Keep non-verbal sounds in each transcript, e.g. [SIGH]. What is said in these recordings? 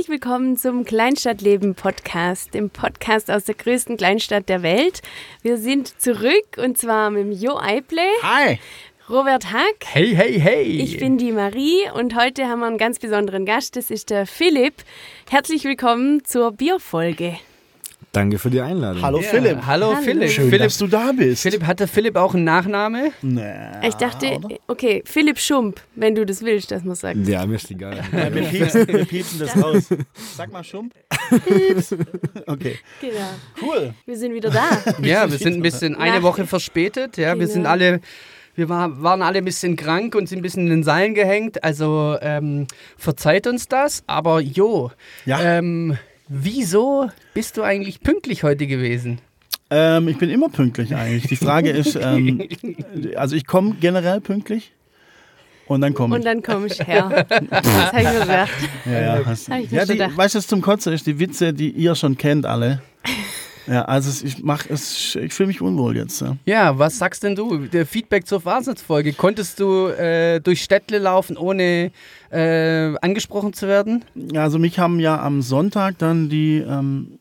Herzlich willkommen zum Kleinstadtleben Podcast, dem Podcast aus der größten Kleinstadt der Welt. Wir sind zurück und zwar mit dem Jo Eible. Hi. Robert Hack. Hey, hey, hey. Ich bin die Marie und heute haben wir einen ganz besonderen Gast, das ist der Philipp. Herzlich willkommen zur Bierfolge. Danke für die Einladung. Hallo Ja, Philipp. Hallo, Hallo. Philipp. Schön, Philipp, dass du da bist. Philipp, hat der Philipp auch einen Nachname? Na, Ich dachte, oder? okay, Philipp Schump, wenn du das willst, dass man sagt. Ja, mir ist egal. [LAUGHS] Ja, wir, piepsen, wir piepsen das raus. Sag mal Schump. Pieps. [LAUGHS] Okay, Genau. cool. Wir sind wieder da. [LAUGHS] Ja, wir sind ein bisschen eine Woche verspätet. Ja, wir sind Genau. alle. Wir war, waren alle ein bisschen krank und sind ein bisschen in den Seilen gehängt. Also ähm, verzeiht uns das. Aber jo, Ja, ähm, wieso bist du eigentlich pünktlich heute gewesen? ähm, ich bin immer pünktlich eigentlich. Die Frage ist, [LAUGHS] ähm, also ich komme generell pünktlich und dann komme Und ich. dann komme ich her. Das habe ich mir gedacht. Ja, ja, hast, ja die, gedacht. weißt du, was zum Kotzen ist? Die Witze, die ihr schon kennt alle. Ja, also ich mach es, ich fühle mich unwohl jetzt. Ja. Ja, was sagst denn du? Der Feedback zur Wahnsinnsfolge. Konntest du äh, durch Städtle laufen, ohne äh, angesprochen zu werden? Ja, also mich haben ja am Sonntag dann die ähm,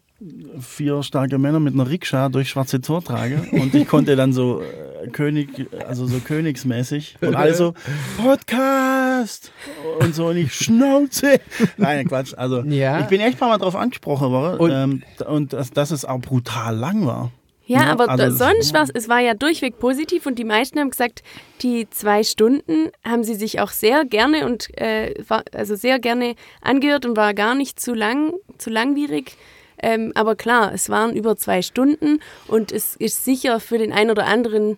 vier starke Männer mit einer Rikscha durch Schwarze Tor tragen und ich konnte dann so äh, König, also so königsmäßig [LAUGHS] und alle so Podcast und so und ich Schnauze. Nein, Quatsch. Also Ja. ich bin echt Mal drauf angesprochen worden Und- ähm, und dass, dass es auch brutal lang war. Ja, Ja, aber also sonst war es war ja durchweg positiv und die meisten haben gesagt, die zwei Stunden haben sie sich auch sehr gerne und äh, war, also sehr gerne angehört und war gar nicht zu lang, zu langwierig. Ähm, aber klar, es waren über zwei Stunden und es ist sicher für den einen oder anderen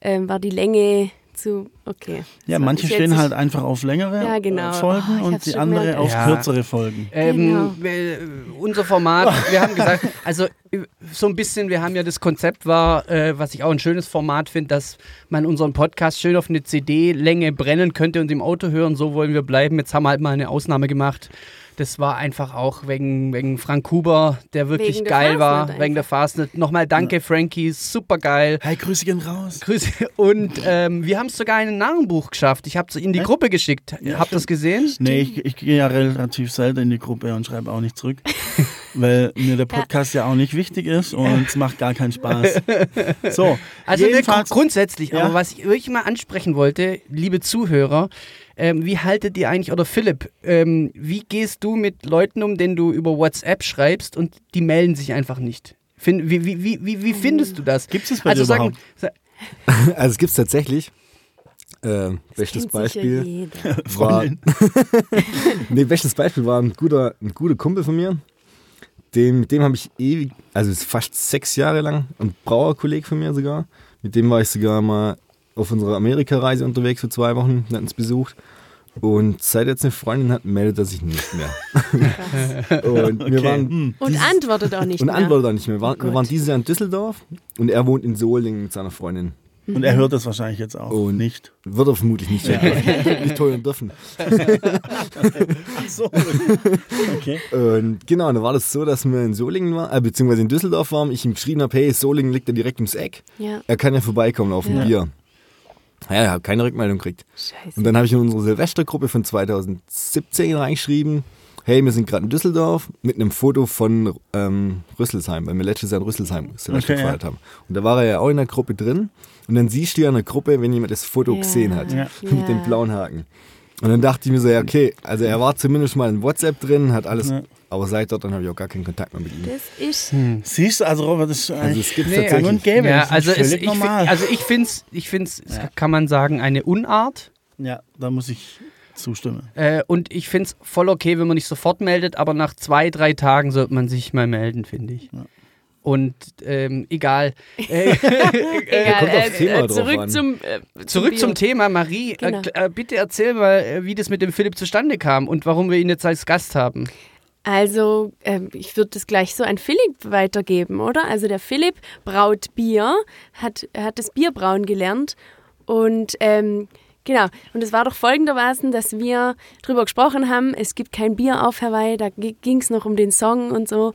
ähm, war die Länge zu okay. Ja, So, manche stehen halt einfach auf längere Ja, genau. äh, Folgen Oh, und die andere gemerkt. auf Ja. kürzere Folgen. Ähm, Genau. äh, unser Format, wir haben gesagt, also so ein bisschen, wir haben ja das Konzept war, äh, was ich auch ein schönes Format finde, dass man unseren Podcast schön auf eine CD-Länge brennen könnte und im Auto hören, so wollen wir bleiben. Jetzt haben wir halt mal eine Ausnahme gemacht. Das war einfach auch wegen, wegen Frank Huber, der wirklich Wegen der geil war, Fastnet wegen der Fastnet. Nochmal danke, Frankie, super geil. Hey, Grüße gehen raus. Grüße. Und ähm, wir haben es sogar in ein Narrenbuch geschafft. Ich habe es in die Echt? Gruppe geschickt. Habt ihr das gesehen? Nee, ich, ich gehe ja relativ selten in die Gruppe und schreibe auch nicht zurück, [LAUGHS] weil mir der Podcast ja, auch nicht wichtig ist und [LAUGHS] es macht gar keinen Spaß. So, Also jedenfalls, gru- grundsätzlich, Ja. aber was ich wirklich mal ansprechen wollte, liebe Zuhörer, ähm, wie haltet ihr eigentlich, oder Philipp, ähm, wie gehst du mit Leuten um, denen du über WhatsApp schreibst und die melden sich einfach nicht? Find, wie, wie, wie, wie, findest du das? gibt es bei Also dir sagen, überhaupt? [LAUGHS] Also es gibt es tatsächlich. Äh, sicher Beispiel. [LAUGHS] [LAUGHS] War, nee, bestes Beispiel war ein guter, ein guter Kumpel von mir. Dem, mit dem habe ich ewig, also es ist fast sechs Jahre lang, ein Brauerkolleg von mir sogar. Mit dem war ich sogar mal auf unserer Amerikareise unterwegs für zwei Wochen, wir hatten uns besucht. Und seit jetzt eine Freundin hat, meldet er sich nicht mehr. [LAUGHS] und wir Okay. waren Hm. Und antwortet auch nicht und mehr. antwortet auch nicht mehr. Wir waren, Oh wir waren dieses Jahr in Düsseldorf und er wohnt in Solingen mit seiner Freundin. Und er hört das wahrscheinlich jetzt auch Und- nicht. Wird er vermutlich nicht hören. nicht teuer dürfen. [LAUGHS] Ach so. Okay. Und genau, da war das so, dass wir in Solingen waren, äh, beziehungsweise in Düsseldorf waren. Ich ihm geschrieben habe, hey, Solingen liegt ja direkt ums Eck. Ja, Er kann ja vorbeikommen auf ein Ja. Bier. Ja, ich habe keine Rückmeldung gekriegt. scheiße. Und dann habe ich in unsere Silvestergruppe von 2017 reingeschrieben, hey, wir sind gerade in Düsseldorf mit einem Foto von ähm, Rüsselsheim, weil wir letztes Jahr in Rüsselsheim Silvester Okay, ja. gefeiert haben. Und da war er ja auch in der Gruppe drin. Und dann siehst du ja in der Gruppe, wenn jemand das Foto Ja. gesehen hat, Ja. [LAUGHS] mit dem blauen Haken. Und dann dachte ich mir so, ja, okay, also er war zumindest mal in WhatsApp drin, hat alles, Ja. aber seit dort dann habe ich auch gar keinen Kontakt mehr mit ihm. Das ist Siehst du, also Robert, das ist Also es gibt Nee, tatsächlich. und gäbe. ja, das ist also, es, völlig ich, normal. also ich finde es, ich find's, Ja. kann man sagen, eine Unart. ja, da muss ich zustimmen. Äh, und ich finde es voll okay, wenn man nicht sofort meldet, aber nach zwei, drei Tagen sollte man sich mal melden, finde ich. Ja. Und ähm, egal. [LAUGHS] [LAUGHS] Äh, egal. kommt aufs Thema drauf zurück zum äh, Zurück zum Thema, Marie. Genau. Äh, äh, bitte erzähl mal, äh, wie das mit dem Philipp zustande kam und warum wir ihn jetzt als Gast haben. Also, ähm, ich würde das gleich so an Philipp weitergeben, oder? Also, der Philipp braut Bier, hat, hat das Bierbrauen gelernt und ähm, genau. Und es war doch folgendermaßen, dass wir drüber gesprochen haben, es gibt kein Bier auf Hawaii, da ging es noch um den Song und so,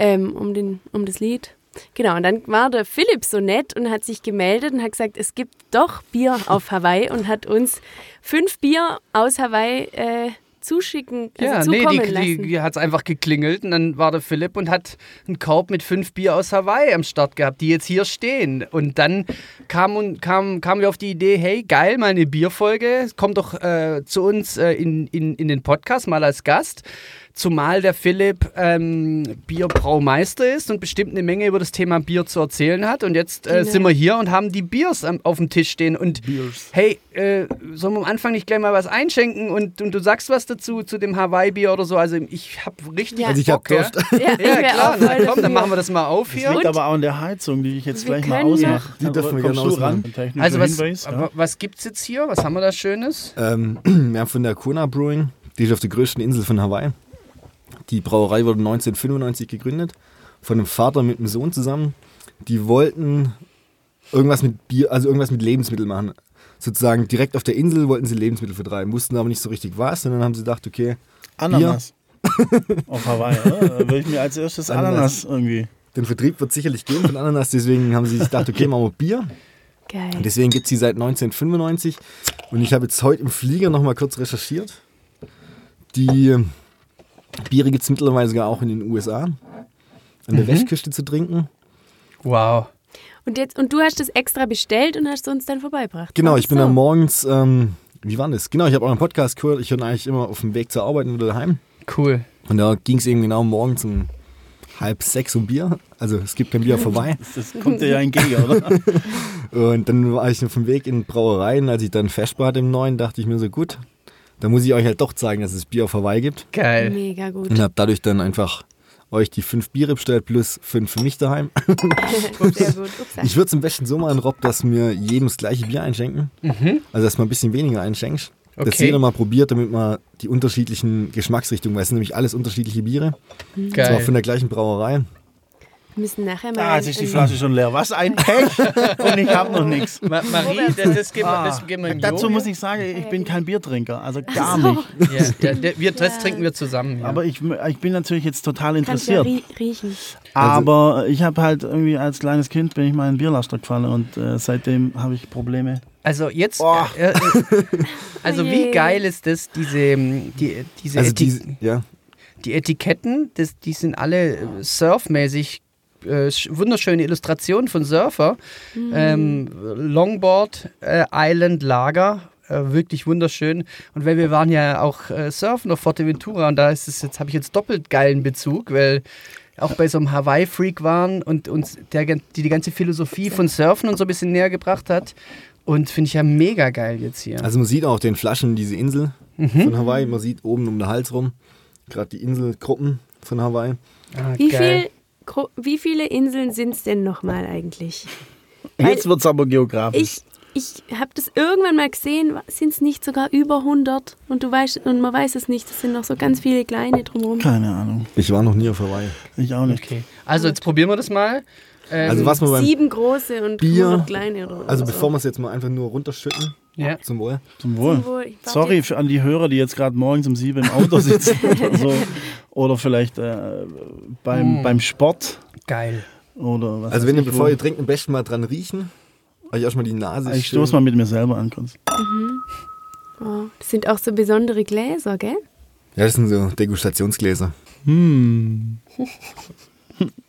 ähm, um, den, um das Lied. Genau, und dann war der Philipp so nett und hat sich gemeldet und hat gesagt, es gibt doch Bier auf Hawaii und hat uns fünf Bier aus Hawaii äh, zuschicken, also Ja, nee, zukommen die, lassen. die, die hat es einfach geklingelt und dann war der Philipp und hat einen Korb mit fünf Bier aus Hawaii am Start gehabt, die jetzt hier stehen. Und dann kam und kam, kamen wir auf die Idee, hey, geil, mal eine Bierfolge, komm doch äh, zu uns äh, in, in, in den Podcast mal als Gast. Zumal der Philipp ähm, Bierbraumeister ist und bestimmt eine Menge über das Thema Bier zu erzählen hat. Und jetzt äh, Genau. sind wir hier und haben die Biers am, auf dem Tisch stehen. Und Beers. hey, äh, sollen wir am Anfang nicht gleich mal was einschenken und, und du sagst was dazu, zu dem Hawaii-Bier oder so? Also ich habe richtig Ja. Also ich hab Bock, ja. Durst. [LAUGHS] ja, Ja, klar, na, komm, dann machen wir das mal auf Das hier. liegt Und- aber auch an der Heizung, die ich jetzt gleich mal ausmache. Die dürfen wir gerne du ran? Also was, Hinweis, ja. wa- was gibt's jetzt hier? Was haben wir da Schönes? Ähm, [CLEARS THROAT] wir haben von der Kona Brewing, die ist auf der größten Insel von Hawaii. Die Brauerei wurde 1995 gegründet, von einem Vater mit einem Sohn zusammen. Die wollten irgendwas mit Bier, also irgendwas mit Lebensmitteln machen. Sozusagen direkt auf der Insel wollten sie Lebensmittel vertreiben, wussten aber nicht so richtig was. Und dann haben sie gedacht, okay, Ananas. [LAUGHS] Auf Hawaii, oder? Da würde ich mir als erstes Ananas. Ananas irgendwie. den Vertrieb wird sicherlich geben von Ananas, deswegen haben sie sich gedacht, okay, machen wir Bier. Geil. Und deswegen gibt es sie seit 1995. Und ich habe jetzt heute im Flieger noch mal kurz recherchiert. Die Biere gibt es mittlerweile sogar auch in den USA. An der Westküste zu trinken. Wow. Und, jetzt, und du hast das extra bestellt und hast es uns dann vorbeigebracht. Genau, ich bin so? dann morgens, ähm, wie war das? Genau, ich habe auch einen Podcast gehört. Ich höre eigentlich immer auf dem Weg zur Arbeit oder daheim. Cool. Und da ging es eben genau morgens um halb sechs um Bier. Also es gibt kein Bier [LAUGHS] vorbei. Das kommt dir ja entgegen, oder? [LAUGHS] Und dann war ich auf dem Weg in Brauereien. Als ich dann festbar hatte im Neuen, dachte ich mir so, gut, da muss ich euch halt doch zeigen, dass es Bier auf Hawaii gibt. Geil. Mega gut. Und habe dadurch dann einfach euch die fünf Biere bestellt plus fünf für mich daheim. [LAUGHS] Sehr gut. Ich würde es am besten so machen, Rob, dass wir jedem das gleiche Bier einschenken. Also dass man ein bisschen weniger einschenkst. Dass Okay. jeder mal probiert, damit man die unterschiedlichen Geschmacksrichtungen, weil es sind nämlich alles unterschiedliche Biere. Zwar Geil. von der gleichen Brauerei. Müssen nachher mal. Ah, jetzt ist die Flasche schon leer. Was ein Pech! [LAUGHS] Und ich habe noch nichts. Ma Marie, das, das geben wir, das geben wir im Dazu muss ich sagen, ich bin kein Biertrinker, also gar so. nicht. Ja, ja, der, wir, das trinken wir zusammen. Ja. Aber ich, ich bin natürlich jetzt total Kannst ja interessiert. rie riechen. Aber ich habe halt irgendwie als kleines Kind bin ich mal in Bierlaster gefallen und äh, seitdem habe ich Probleme. Also jetzt, Oh. äh, äh, [LAUGHS] also Oh wie geil ist das, diese, ähm, die, diese, Also die, ja. die Etiketten, das, die sind alle äh, surfmäßig, äh, sch- wunderschöne Illustrationen von Surfer. Ähm, Longboard, äh, Island Lager, äh, wirklich wunderschön. Und weil wir waren ja auch äh, surfen auf Forteventura und da ist es jetzt, habe ich jetzt doppelt geilen Bezug, weil auch bei so einem Hawaii-Freak waren und uns der, die, die ganze Philosophie von Surfen und so ein bisschen näher gebracht hat. Und finde ich ja mega geil jetzt hier. Also man sieht auch den Flaschen diese Insel von Hawaii. Man sieht oben um den Hals rum gerade die Inselgruppen von Hawaii. Ah, Wie, geil. viel, gro- wie viele Inseln sind es denn nochmal eigentlich? Jetzt wird es aber geografisch. Ich, ich habe das irgendwann mal gesehen, sind es nicht sogar über 100? Und du weißt, und man weiß es nicht, es sind noch so ganz viele kleine drumherum. Keine Ahnung. Ich war noch nie auf Hawaii. Ich auch nicht. Okay. Also jetzt probieren wir das mal. Ähm, Also was man beim, Sieben große und Bier- 100 kleine oder also so. bevor wir es jetzt mal einfach nur runterschütten, ja. zum Wohl. Zum Wohl. Zum Wohl. Ich Sorry an die Hörer, die jetzt gerade morgens um sieben im Auto sitzen [LAUGHS] oder so. Oder vielleicht äh, beim, Mm. beim Sport Geil. oder was Also wenn ihr, ich bevor wo. ihr trinkt, am besten mal dran riechen. Euch erstmal die Nase Ich schön- stoße mal mit mir selber an kurz. Oh, das sind auch so besondere Gläser, gell? Ja, das sind so Degustationsgläser. Hm. [LAUGHS]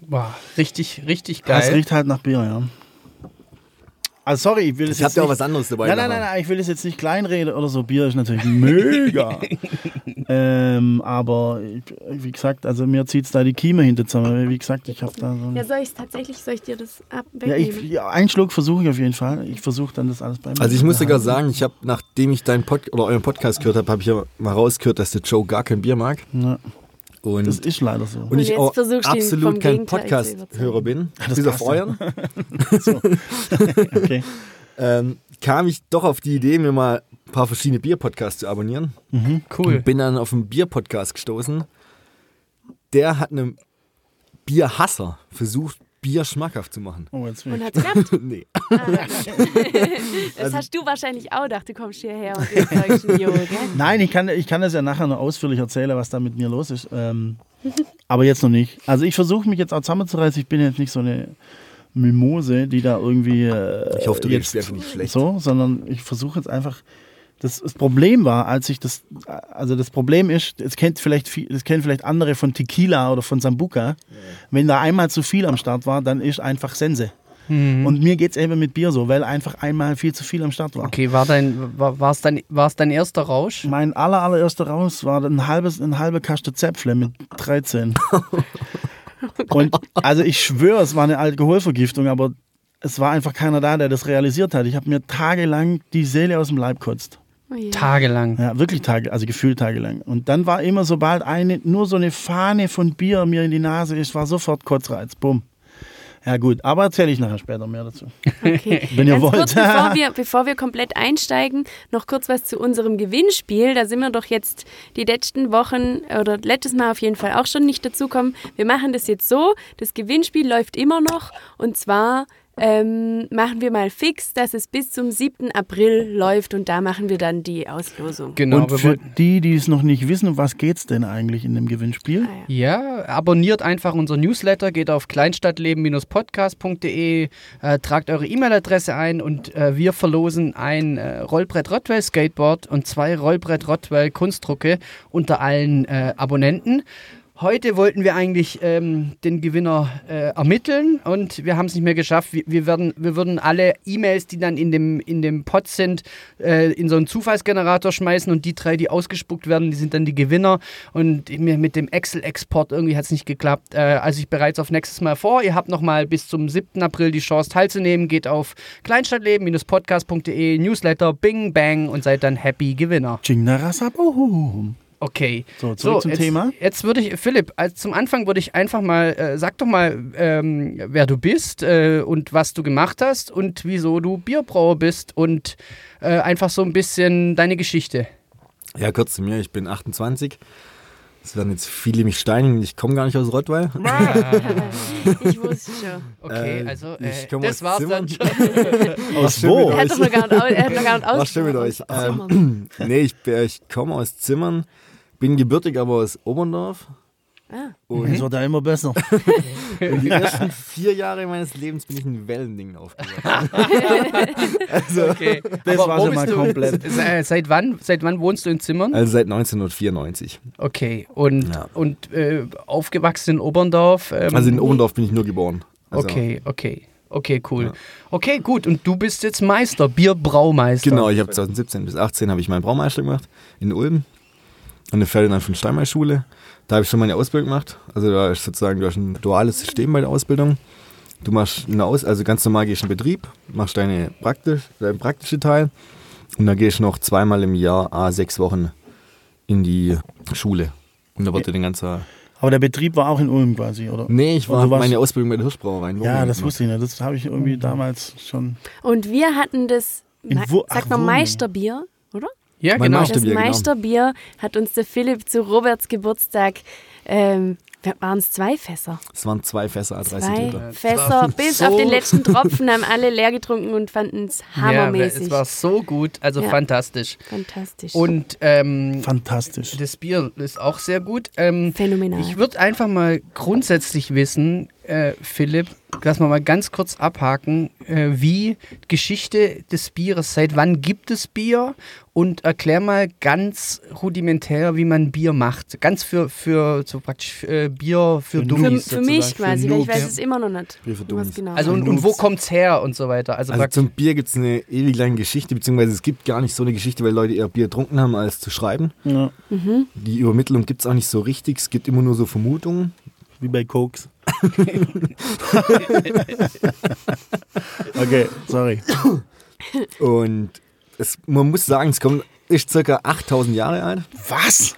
Wow, richtig, richtig Das geil. riecht halt nach Bier, ja. Also sorry, ich will es Ich hab jetzt ja auch nicht, was anderes dabei. Nein, nein, nein, nein, ich will es jetzt nicht kleinreden oder so. Bier ist natürlich mega. [LAUGHS] ähm, aber ich, wie gesagt, also mir zieht es da die Kieme hinter zusammen. Wie gesagt, ich habe da so. Ja, soll ich es tatsächlich, soll ich dir das ab Ja, ich, ja, einen Schluck versuche ich auf jeden Fall. Ich versuche dann das alles bei mir Also ich muss sogar sagen, ich habe, nachdem ich deinen Pod oder euren Podcast gehört habe, habe ich ja mal rausgehört, dass der Joe gar kein Bier mag. Ja, Und, das ist leider so. und Und ich auch absolut kein Podcast-Hörer bin, bis auf euren, Okay. ähm, kam ich doch auf die Idee, mir mal ein paar verschiedene Bier-Podcasts zu abonnieren. Cool. Und bin dann auf einen Bier-Podcast gestoßen. Der hat einem Bierhasser versucht, Bier schmackhaft zu machen. Oh, jetzt Und ich. hat's geklappt? [LAUGHS] nee. Das Also- hast du wahrscheinlich auch gedacht, du kommst hierher und überzeugst einen Jo, gell? Nein, ich kann, ich kann das ja nachher noch ausführlich erzählen, was da mit mir los ist. Ähm, [LAUGHS] aber jetzt noch nicht. Also ich versuche mich jetzt auch zusammenzureißen. Ich bin jetzt nicht so eine Mimose, die da irgendwie. Äh, Ich hoffe, du jetzt redest einfach nicht schlecht. So, sondern ich versuche jetzt einfach Das, das Problem war, als ich das, also das Problem ist, es kennt vielleicht, viel- das kennen vielleicht andere von Tequila oder von Sambuca. Wenn da einmal zu viel am Start war, dann ist einfach Sense. Mhm. Und mir geht es eben mit Bier so, weil einfach einmal viel zu viel am Start war. Okay, war dein, war, war's dein, war's dein erster Rausch? Mein aller, allererster Raus war ein halbes, ein halbe Kaste Zäpfle mit 13. [LAUGHS] Und also ich schwöre, es war eine Alkoholvergiftung, aber es war einfach keiner da, der das realisiert hat. Ich habe mir tagelang die Seele aus dem Leib kotzt. Oh. Tagelang. Ja, wirklich Tage, also gefühlt tagelang. Und dann war immer, sobald eine, nur so eine Fahne von Bier mir in die Nase ist, war sofort Kotzreiz. Bumm. Ja gut, aber erzähle ich nachher später mehr dazu. Okay. [LAUGHS] Wenn ihr Ganz wollt. kurz, bevor [LAUGHS] wir, bevor wir komplett einsteigen, noch kurz was zu unserem Gewinnspiel. Da sind wir doch jetzt die letzten Wochen oder letztes Mal auf jeden Fall auch schon nicht dazukommen. Wir machen das jetzt so, das Gewinnspiel läuft immer noch und zwar ähm, machen wir mal fix, dass es bis zum 7. April läuft und da machen wir dann die Auslosung. Genau. Und für die, die es noch nicht wissen, um was geht's denn eigentlich in dem Gewinnspiel? Ah, ja. Ja, abonniert einfach unser Newsletter, geht auf kleinstadtleben-podcast.de, äh, tragt eure E-Mail-Adresse ein und äh, wir verlosen ein äh, Rollbrett Rottwell Skateboard und zwei Rollbrett Rottwell Kunstdrucke unter allen äh, Abonnenten. Heute wollten wir eigentlich ähm, den Gewinner äh, ermitteln und wir haben es nicht mehr geschafft. Wir, wir, werden, wir würden alle E-Mails, die dann in dem, in dem Pod sind, äh, in so einen Zufallsgenerator schmeißen und die drei, die ausgespuckt werden, die sind dann die Gewinner. Und mit dem Excel-Export irgendwie hat es nicht geklappt. Äh, also ich bereits auf nächstes Mal vor. Ihr habt nochmal bis zum 7. April die Chance teilzunehmen. Geht auf kleinstadtleben-podcast.de, Newsletter, Bing Bang und seid dann Happy Gewinner. Chingnarasabohum. Okay. So, zurück zum jetzt, Thema. Jetzt würde ich, Philipp, als zum Anfang würde ich einfach mal, äh, sag doch mal, ähm, wer du bist äh, und was du gemacht hast und wieso du Bierbrauer bist und äh, einfach so ein bisschen deine Geschichte. Ja, kurz zu mir, ich bin 28. Es werden jetzt viele mich steinigen, ich komme gar nicht aus Rottweil. [LAUGHS] Ich wusste schon. Okay, Äh, also ich äh, komme das aus war's dann Zimmern. schon. [LAUGHS] Aus wo? mit Er hat doch noch gar nicht, er hat noch gar nicht Was stimmt mit euch? Ähm, [CLEARS THROAT] nee, ich, bin- ich komme aus Zimmern, bin gebürtig aber aus Oberndorf. Ah. Und Es wird ja immer besser. [LAUGHS] die [LAUGHS] ersten vier Jahre meines Lebens bin ich in Wellendingen aufgewachsen. [LAUGHS] Okay. Das Aber war schon mal komplett. Se- Seit wann, seit wann wohnst du in Zimmern? Also seit 1994. Okay, und, Ja. und äh, aufgewachsen in Oberndorf? Ähm, Also in Oberndorf bin ich nur geboren. Also, Okay, okay. Okay, cool. Ja. Okay, gut. Und du bist jetzt Meister, Bierbraumeister. Genau, ich habe 2017 bis 18 habe ich meinen Braumeister gemacht in Ulm an der Ferdinand von Steinmeier Schule. Da habe ich schon meine Ausbildung gemacht. Also da ist sozusagen du hast ein duales System bei der Ausbildung. Du machst eine Aus, also ganz normal gehst du in den Betrieb, machst deine praktisch, deinen praktischen Teil und dann gehst du noch zweimal im Jahr, a sechs Wochen in die Schule. Und da wird dir den ganzen. Aber der Betrieb war auch in Ulm quasi, oder? Nee, ich war meine Ausbildung bei der Hirschbrauerei. in Ja, das wusste ich nicht. Das habe ich irgendwie damals schon. Und wir hatten das, In Ma- Wu- sagt ach, man Wurmling. Meisterbier, oder? Ja, Mein genau. Meister- Das Meisterbier, genau. Meisterbier hat uns der Philipp zu Roberts Geburtstag, ähm, waren es zwei Fässer? Es waren zwei Fässer, 30 Zwei Liter. Fässer, bis so- auf den letzten Tropfen haben alle leer getrunken und fanden es Ja, hammermäßig. es war so gut, also Ja. fantastisch. Fantastisch. Und ähm, Fantastisch. das Bier ist auch sehr gut. Ähm, Phänomenal. ich würde einfach mal grundsätzlich wissen, äh, Philipp, lass mal mal ganz kurz abhaken, äh, wie Geschichte des Bieres, seit wann gibt es Bier? Und erklär mal ganz rudimentär, wie man Bier macht. Ganz für, für so praktisch äh, Bier für, Für für, Dummies. für mich sozusagen. quasi, Für weil ich weiß es immer noch nicht. Bier für Was Dummies. genau. Also und, und wo kommt's her und so weiter? Also, Also zum Bier gibt es eine ewig lange Geschichte, beziehungsweise es gibt gar nicht so eine Geschichte, weil Leute eher Bier getrunken haben, als zu schreiben. Ja, Die Übermittlung gibt es auch nicht so richtig, es gibt immer nur so Vermutungen. wie bei Koks. [LAUGHS] okay, sorry. Und es, man muss sagen, es kommt, ist circa 8000 Jahre alt. Was?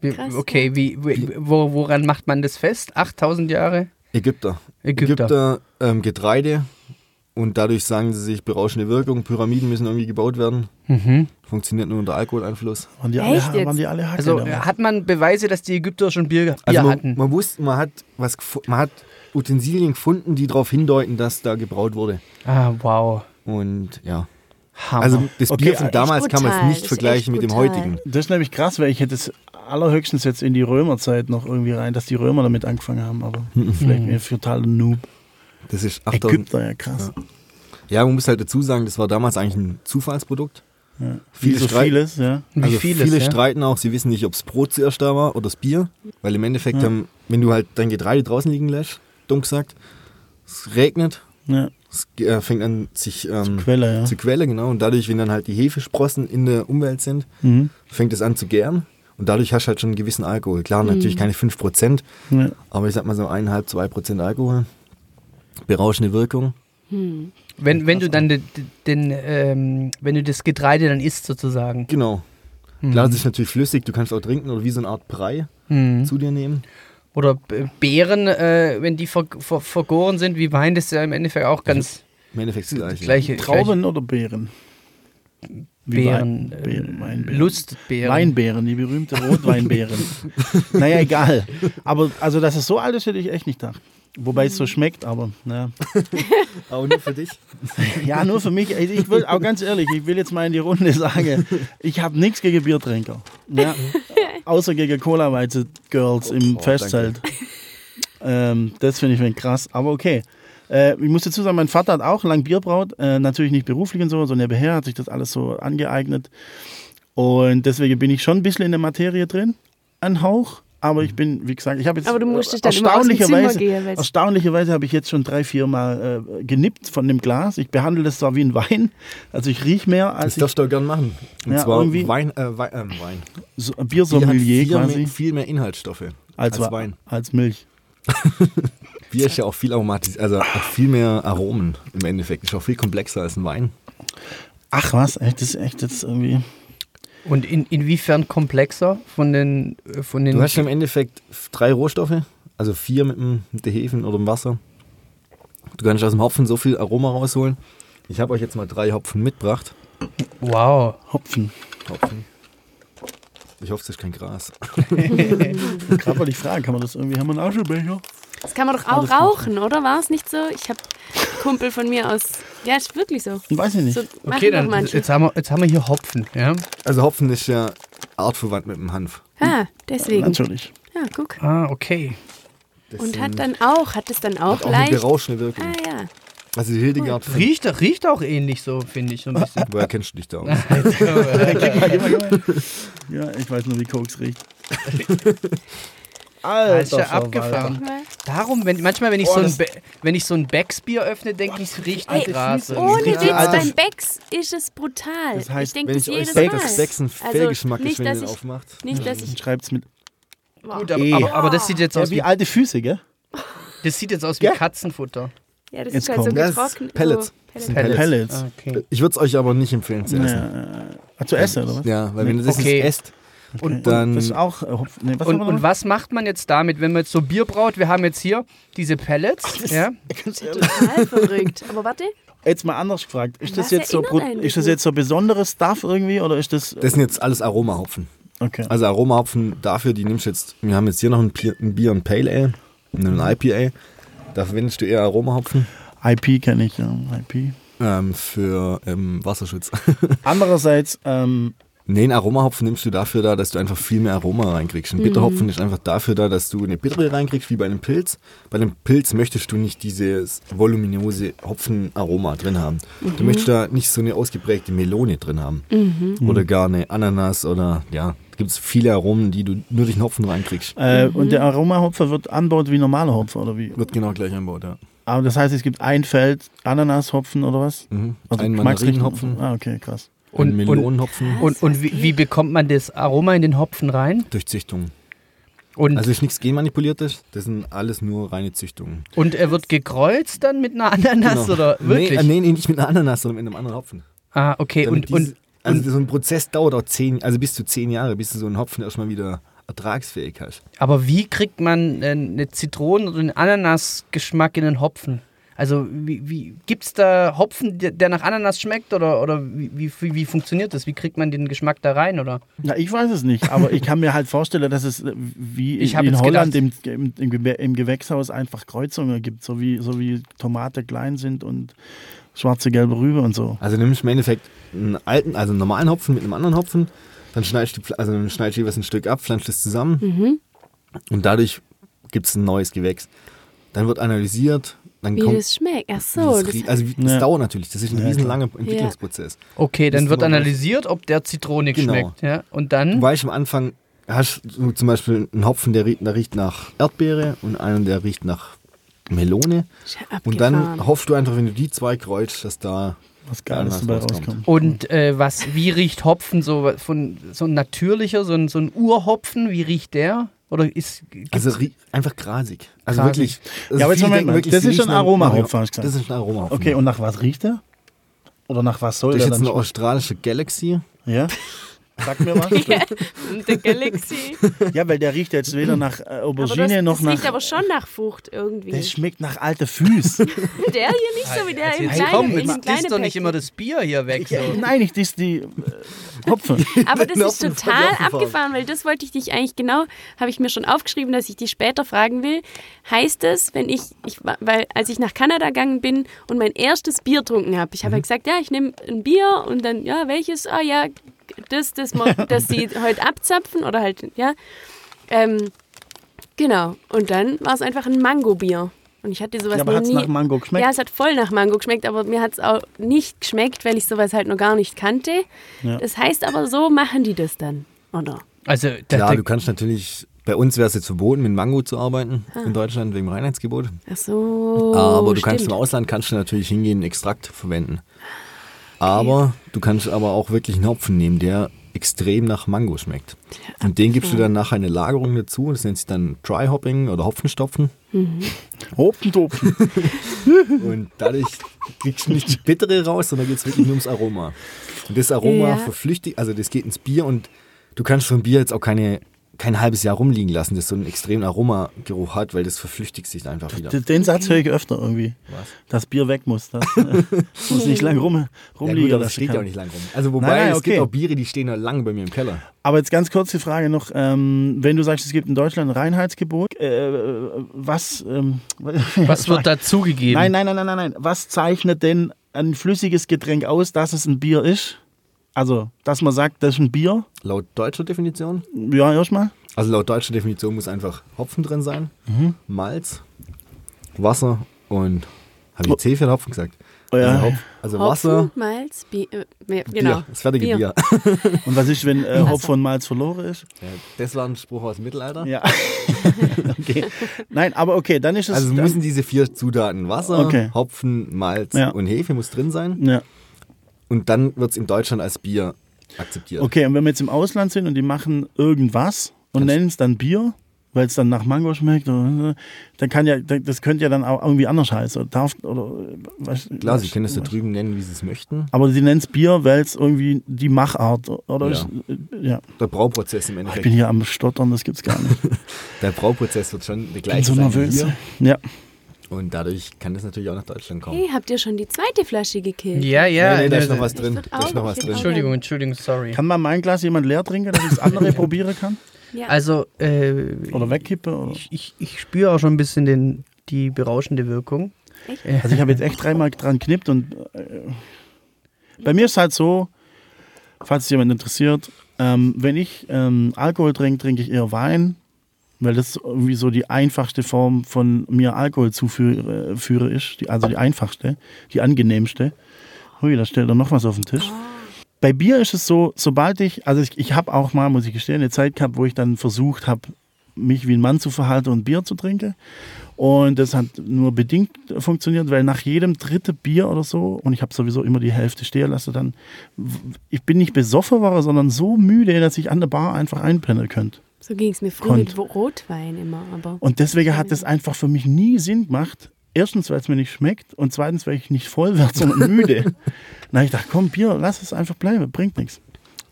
wie, krass, okay, wie, wie, wo, woran macht man das fest? 8000 Jahre? Ägypter. Ägypter. ähm, Getreide und dadurch sagen sie sich berauschende Wirkung, Pyramiden müssen irgendwie gebaut werden. Mhm. Funktioniert nur unter Alkoholeinfluss. Waren die Echt alle, jetzt? waren die alle Hacke? Also hat man Beweise, dass die Ägypter schon Bier, Bier Also man, hatten? man wusste, man hat was man hat Utensilien gefunden, die darauf hindeuten, dass da gebraut wurde. Ah, wow. Und ja. Hammer. Also das Okay, Bier von echt damals kann man es nicht vergleichen echt mit dem heutigen. das ist nämlich krass, weil ich hätte es allerhöchstens jetzt in die Römerzeit noch irgendwie rein, dass die Römer damit angefangen haben, aber [LAUGHS] vielleicht mir für total Noob. Das ist 8000. Ägypter, ja krass. Ja, man muss halt dazu sagen, das war damals eigentlich ein Zufallsprodukt. Ja. Viele so streiten- vieles, ja. Also vieles, viele ja? streiten auch, sie wissen nicht, ob das Brot zuerst da war oder das Bier. Weil im Endeffekt, ähm, wenn du halt dein Getreide draußen liegen lässt, dumm gesagt, es regnet, ja. es äh, fängt an sich ähm, Quelle, ja. zu quellen, genau. Und dadurch, wenn dann halt die Hefesprossen in der Umwelt sind, Mhm. fängt es an zu gären. Und dadurch hast du halt schon einen gewissen Alkohol. Klar, natürlich keine 5%, ja. aber ich sag mal so 1,5, 2% Alkohol. Berauschende Wirkung. Wenn, wenn du dann den, den ähm, wenn du das Getreide dann isst sozusagen. Genau. Klar, das ist natürlich flüssig, du kannst auch trinken oder wie so eine Art Brei Mhm. zu dir nehmen. Oder Beeren, äh, wenn die ver ver vergoren sind, wie Wein, das ist ja im Endeffekt auch ganz Im Endeffekt das das gleiche. gleiche. Trauben oder Beeren? Wie Beeren, Wein, äh, Beeren, Weinbeeren. Lustbeeren. Weinbeeren, die berühmte Rotweinbeeren. [LAUGHS] naja, egal. Aber also, dass es so alt ist, hätte ich echt nicht gedacht. Wobei es so schmeckt, aber naja. [LAUGHS] Aber nur für dich. [LAUGHS] Ja, nur für mich. Ich will auch ganz ehrlich, ich will jetzt mal in die Runde sagen, ich habe nichts gegen Biertrinker. Ja, [LAUGHS] außer gegen Cola-Weize-Girls im Oh, Festzelt. Ähm, das finde ich krass, aber okay. Äh, ich muss dazu sagen, mein Vater hat auch lang Bier braut. Äh, natürlich nicht beruflich und so, so nebenher hat sich das alles so angeeignet. Und deswegen bin ich schon ein bisschen in der Materie drin. Ein Hauch. Aber ich bin, wie gesagt, ich habe jetzt Aber du dann aus dem Zimmer erstaunlicherweise, gehen, erstaunlicherweise habe ich jetzt schon drei, vier Mal äh, genippt von dem Glas. Ich behandle das zwar wie ein Wein, also ich rieche mehr Das als ich, darfst du auch gern machen. Und Ja, zwar irgendwie- Wein, äh, Wein, ähm, Wein. so, Bier Biersommelier viel, quasi mehr, viel mehr Inhaltsstoffe als, als Wein. als Milch. [LAUGHS] Bier ist ja auch viel aromatisch, also hat viel mehr Aromen im Endeffekt. Ist auch viel komplexer als ein Wein. Ach was, echt, das ist echt jetzt irgendwie. Und in, inwiefern komplexer von den, äh, von den Du hast ja im Endeffekt drei Rohstoffe, also vier mit, dem, mit der Hefen oder dem Wasser. Du kannst aus dem Hopfen so viel Aroma rausholen. Ich habe euch jetzt mal drei Hopfen mitgebracht. Wow. Hopfen. Hopfen. Ich hoffe, das ist kein Gras. [LAUGHS] Gerade wollte ich fragen, kann man das irgendwie, haben wir einen Aschebecher? Das kann man doch Alles auch rauchen, oder? War es nicht so? Ich habe Kumpel von mir aus. Ja, ist wirklich so. Weiß ich nicht. So Okay, dann jetzt haben, wir, jetzt haben wir hier Hopfen. Ja? Also Hopfen ist ja artverwandt mit dem Hanf. Ah, deswegen. Natürlich. Ja, guck. Ah, okay. Das Und hat dann auch, hat es dann auch hat auch eine leicht. berauschende Wirkung. Ah ja. Also die Hildegard, von- Riecht, riecht auch ähnlich so, finde ich. So ein bisschen. [LAUGHS] woher kennst du dich da aus? [LAUGHS] Ja, ich weiß nur, wie Koks riecht. [LAUGHS] Ah, ist ja abgefahren. Darum, wenn, manchmal, wenn ich, Oh, so ein das- Be wenn ich so ein Becksbier öffne, denke ich, es riecht nach Ey, Gras. ohne Witz, ja, Alter. beim Becks ist es brutal. Das heißt, ich denke Wenn das jedes sage, Mal. dass Becks ein Also, Fehlgeschmack ist, nicht, wenn ihr dass den ich- aufmacht. Nicht, dass ich. Schreibt's mit. Gut, aber, aber, aber das sieht jetzt Ja, aus wie wie, alte Füße, gell? das sieht jetzt aus wie Ja. Katzenfutter. Ja, das Jetzt ist halt so kommt- Das ist getrocknet. Pellets. So Das Pellets. Pellets. Pellets. Ah, okay. Ich würde es euch aber nicht empfehlen zu essen. Ja, äh, zu essen, oder was? Ja, weil wenn ihr das Okay. jetzt esst, Und, dann- Das ist auch. Äh, nee, was und, und was macht man jetzt damit, wenn man jetzt so Bier braut? Wir haben jetzt hier diese Pellets. ja? Total verrückt. Aber warte. Jetzt mal anders gefragt. Ist das jetzt so, ist das jetzt so besonderes Stuff irgendwie oder ist das. das sind jetzt alles Aromahopfen. Okay. Also Aromahopfen dafür, die nimmst du jetzt, wir haben jetzt hier noch ein Bier, ein, Bier, ein Pale Ale, und ein IPA. Da verwendest du eher Aromahopfen IP kenne ich, ja. IP. ähm, für ähm, Wasserschutz. [LAUGHS] Andererseits, ähm, nee, einen Aromahopfen nimmst du dafür da, dass du einfach viel mehr Aroma reinkriegst. Ein Bitterhopfen ist einfach dafür da, dass du eine Bittere reinkriegst, wie bei einem Pilz. Bei einem Pilz möchtest du nicht dieses voluminöse Hopfenaroma drin haben. Du möchtest da nicht so eine ausgeprägte Melone drin haben. Oder gar eine Ananas oder ja, da gibt es viele Aromen, die du nur durch den Hopfen reinkriegst. äh, Mhm. und der Aromahopfer wird anbaut wie normaler Hopfer oder wie? Wird genau gleich anbaut, ja. Aber das heißt, es gibt ein Feld Ananashopfen oder was? Mhm. Also ein Mandarinenhopfen, Ah, okay, krass. Und- ein Melonenhopfen Und, und wie, wie bekommt man das Aroma in den Hopfen rein? durch Züchtung. Und, Also ist nichts genmanipuliertes, das sind alles nur reine Züchtungen. und er wird gekreuzt dann mit einer Ananas Genau. oder wirklich? Nee, äh, nee, nee, nicht mit einer Ananas, sondern mit einem anderen Hopfen. Ah, okay. Damit Und, dieses- und, also so ein Prozess dauert auch zehn, also bis zu zehn Jahre, bis du so einen Hopfen erstmal wieder ertragsfähig hast. aber wie kriegt man äh, eine Zitronen- oder einen Ananasgeschmack in den Hopfen? Also wie, wie gibt es da Hopfen, der, nach Ananas schmeckt oder, oder wie, wie, wie, funktioniert das? Wie kriegt man den Geschmack da rein? Oder? Ja, ich weiß es nicht, aber ich kann mir halt vorstellen, dass es äh, wie Ich in, in jetzt Holland im, im, im, Gew- im Gewächshaus einfach Kreuzungen gibt, so wie, so wie Tomate klein sind und schwarze, gelbe Rübe und so. Also nimmst du im Endeffekt einen alten, also einen normalen Hopfen mit einem anderen Hopfen, dann schneidest du, also dann schneidest du jeweils ein Stück ab, pflanzt es zusammen und dadurch gibt es ein neues Gewächs. Dann wird analysiert, dann Wie kommt das schmeckt. Ach so. das also das Ja. dauert natürlich, das ist ein Ja, riesenlanger Entwicklungsprozess. Okay, dann wird analysiert, ob der zitronig Genau. schmeckt. Ja? Und Du dann. weißt am Anfang, hast du zum Beispiel einen Hopfen, der riecht, der riecht nach Erdbeere und einen, der riecht nach Melone. Und dann hoffst du einfach, wenn du die zwei kreuzt, dass da Was Geiles dabei rauskommt. rauskommt. Und äh, was, wie riecht Hopfen so von so ein natürlicher, so ein, so ein Urhopfen? Wie riecht der? Oder ist Also einfach grasig. Also Grasig. wirklich. Also Ja, aber jetzt Moment mal, das sie ist nach- Aromahopfen. Das ist ein Aromahopfen. Okay, und nach was riecht er? Oder nach was soll das ist der jetzt dann eine australische Galaxy. Ja? [LAUGHS] Sag mir was. [LAUGHS] The Galaxy. [LAUGHS] ja, weil der riecht jetzt weder nach äh, Aber Aubergine das, noch das nach. riecht aber schon nach Frucht irgendwie. Das schmeckt nach alte Füße. [LAUGHS] der hier nicht so wie der Also im kleinen, komm, in jetzt kleinen doch nicht immer das Bier hier weg. So. Nein, ich dies die äh, Hopfen. Aber das ist total abgefahren, weil das wollte ich dich eigentlich genau, habe ich mir schon aufgeschrieben, dass ich dich später fragen will. Heißt es, wenn ich, ich weil als ich nach Kanada gegangen bin und mein erstes Bier getrunken habe, ich habe halt gesagt, ja, ich nehme ein Bier und dann, ja, welches? Ah ja, das, das, das sie heute abzapfen oder halt, ja. Ähm, genau. Und dann war es einfach ein Mango-Bier. Und ich hatte sowas Ja, aber noch hat es nie. nach Mango geschmeckt? Ja, es hat voll nach Mango geschmeckt, aber mir hat es auch nicht geschmeckt, weil ich sowas halt noch gar nicht kannte. Ja. Das heißt aber, so machen die das dann, oder? Also, da, Klar, da, du kannst natürlich, bei uns wäre es jetzt verboten, mit Mango zu arbeiten Ah. in Deutschland wegen dem Reinheitsgebot. Ach so. aber du kannst stimmt. im Ausland kannst du natürlich hingehen, Extrakt verwenden. Aber du kannst aber auch wirklich einen Hopfen nehmen, der extrem nach Mango schmeckt. Und den gibst du dann nachher eine Lagerung dazu. Das nennt sich dann Dry Hopping oder Hopfenstopfen. Hopfen, Topfen. [LAUGHS] Und dadurch kriegst du nicht die bittere raus, sondern geht es wirklich nur ums Aroma. Und das Aroma Ja. verflüchtigt, also das geht ins Bier und du kannst ein Bier jetzt auch keine, kein halbes Jahr rumliegen lassen, das so einen extremen Aromageruch hat, weil das verflüchtigt sich einfach wieder. Den- Den Satz höre ich öfter irgendwie. Was? Das Bier weg muss. Das [LAUGHS] [LAUGHS] muss nicht lang rum, Ja, rumliegen. gut, aber das steht ja kann. auch nicht lang rum. Also wobei, Nein, nein, es okay. gibt auch Biere, die stehen ja lang bei mir im Keller. Aber jetzt ganz kurz die Frage noch, ähm, wenn du sagst, es gibt in Deutschland ein Reinheitsgebot, äh, was, ähm, [LAUGHS] was wird dazugegeben? Nein, nein, nein, nein, nein. Was zeichnet denn ein flüssiges Getränk aus, dass es ein Bier ist? Also, dass man sagt, das ist ein Bier. Laut deutscher Definition, Ja, erstmal. also laut deutscher Definition muss einfach Hopfen drin sein, Mhm. Malz, Wasser und, habe ich C für Hopfen gesagt? Oh ja. Also, Hopf, also Wasser, Hopfen, Malz, Bier. Äh, Bier, genau. Bier, das fertige Bier. Bier. [LAUGHS] Und was ist, wenn äh, Hopfen und Malz verloren ist? Ja, das war ein Spruch aus dem Mittelalter. Ja. [LAUGHS] okay. Nein, aber okay, dann ist es. Also dann, müssen diese vier Zutaten Wasser, Okay. Hopfen, Malz Ja. und Hefe muss drin sein. ja. Und dann wird es in Deutschland als Bier akzeptiert. Okay, und wenn wir jetzt im Ausland sind und die machen irgendwas und nennen es dann Bier, weil es dann nach Mango schmeckt, oder, dann kann ja, das könnte ja dann auch irgendwie anders heißen. Oder darf, oder, was, Klar, Sie was- können es da drüben nennen, wie Sie es möchten. Aber sie nennen es Bier, weil es irgendwie die Machart, oder? Ja. Ist, ja. Der Brauprozess im Ich Endeffekt. bin hier am Stottern, das gibt's gar nicht. [LAUGHS] Der Brauprozess wird schon der Ich bin gleiche so sein. Ja. Und dadurch kann das natürlich auch nach Deutschland kommen. Hey, habt ihr schon die zweite Flasche gekillt? Ja, ja. nee, nee, da ist äh, noch was drin. Da ist noch was drin. Entschuldigung, Entschuldigung, sorry. Kann man mein Glas jemand leer trinken, dass ich das andere [LAUGHS] probieren kann? Ja. Also, äh, Oder wegkippen? Oder? ich, ich, ich spüre auch schon ein bisschen den, die berauschende Wirkung. Also ich habe jetzt echt dreimal dran geknippt und äh, bei mir ist halt so, falls es jemand interessiert, ähm, wenn ich ähm, Alkohol trinke, trinke ich eher Wein, weil das irgendwie so die einfachste Form von mir Alkohol zuführe führe ist, die, also die einfachste, die angenehmste. Hui, da stellt er noch was auf den Tisch. Bei Bier ist es so, sobald ich, also ich, ich habe auch mal, muss ich gestehen, eine Zeit gehabt, wo ich dann versucht habe, mich wie ein Mann zu verhalten und Bier zu trinken. Und das hat nur bedingt funktioniert, weil nach jedem dritten Bier oder so, und ich habe sowieso immer die Hälfte stehen lassen, dann, ich bin nicht besoffen war, sondern so müde, dass ich an der Bar einfach einpennen könnte. So ging es mir früher mit Rotwein immer. Aber Und deswegen hat das einfach für mich nie Sinn gemacht. Erstens, weil es mir nicht schmeckt und zweitens, weil ich nicht voll werde, sondern [LAUGHS] müde. Na, ich dachte, komm, Bier, lass es einfach bleiben, bringt nichts.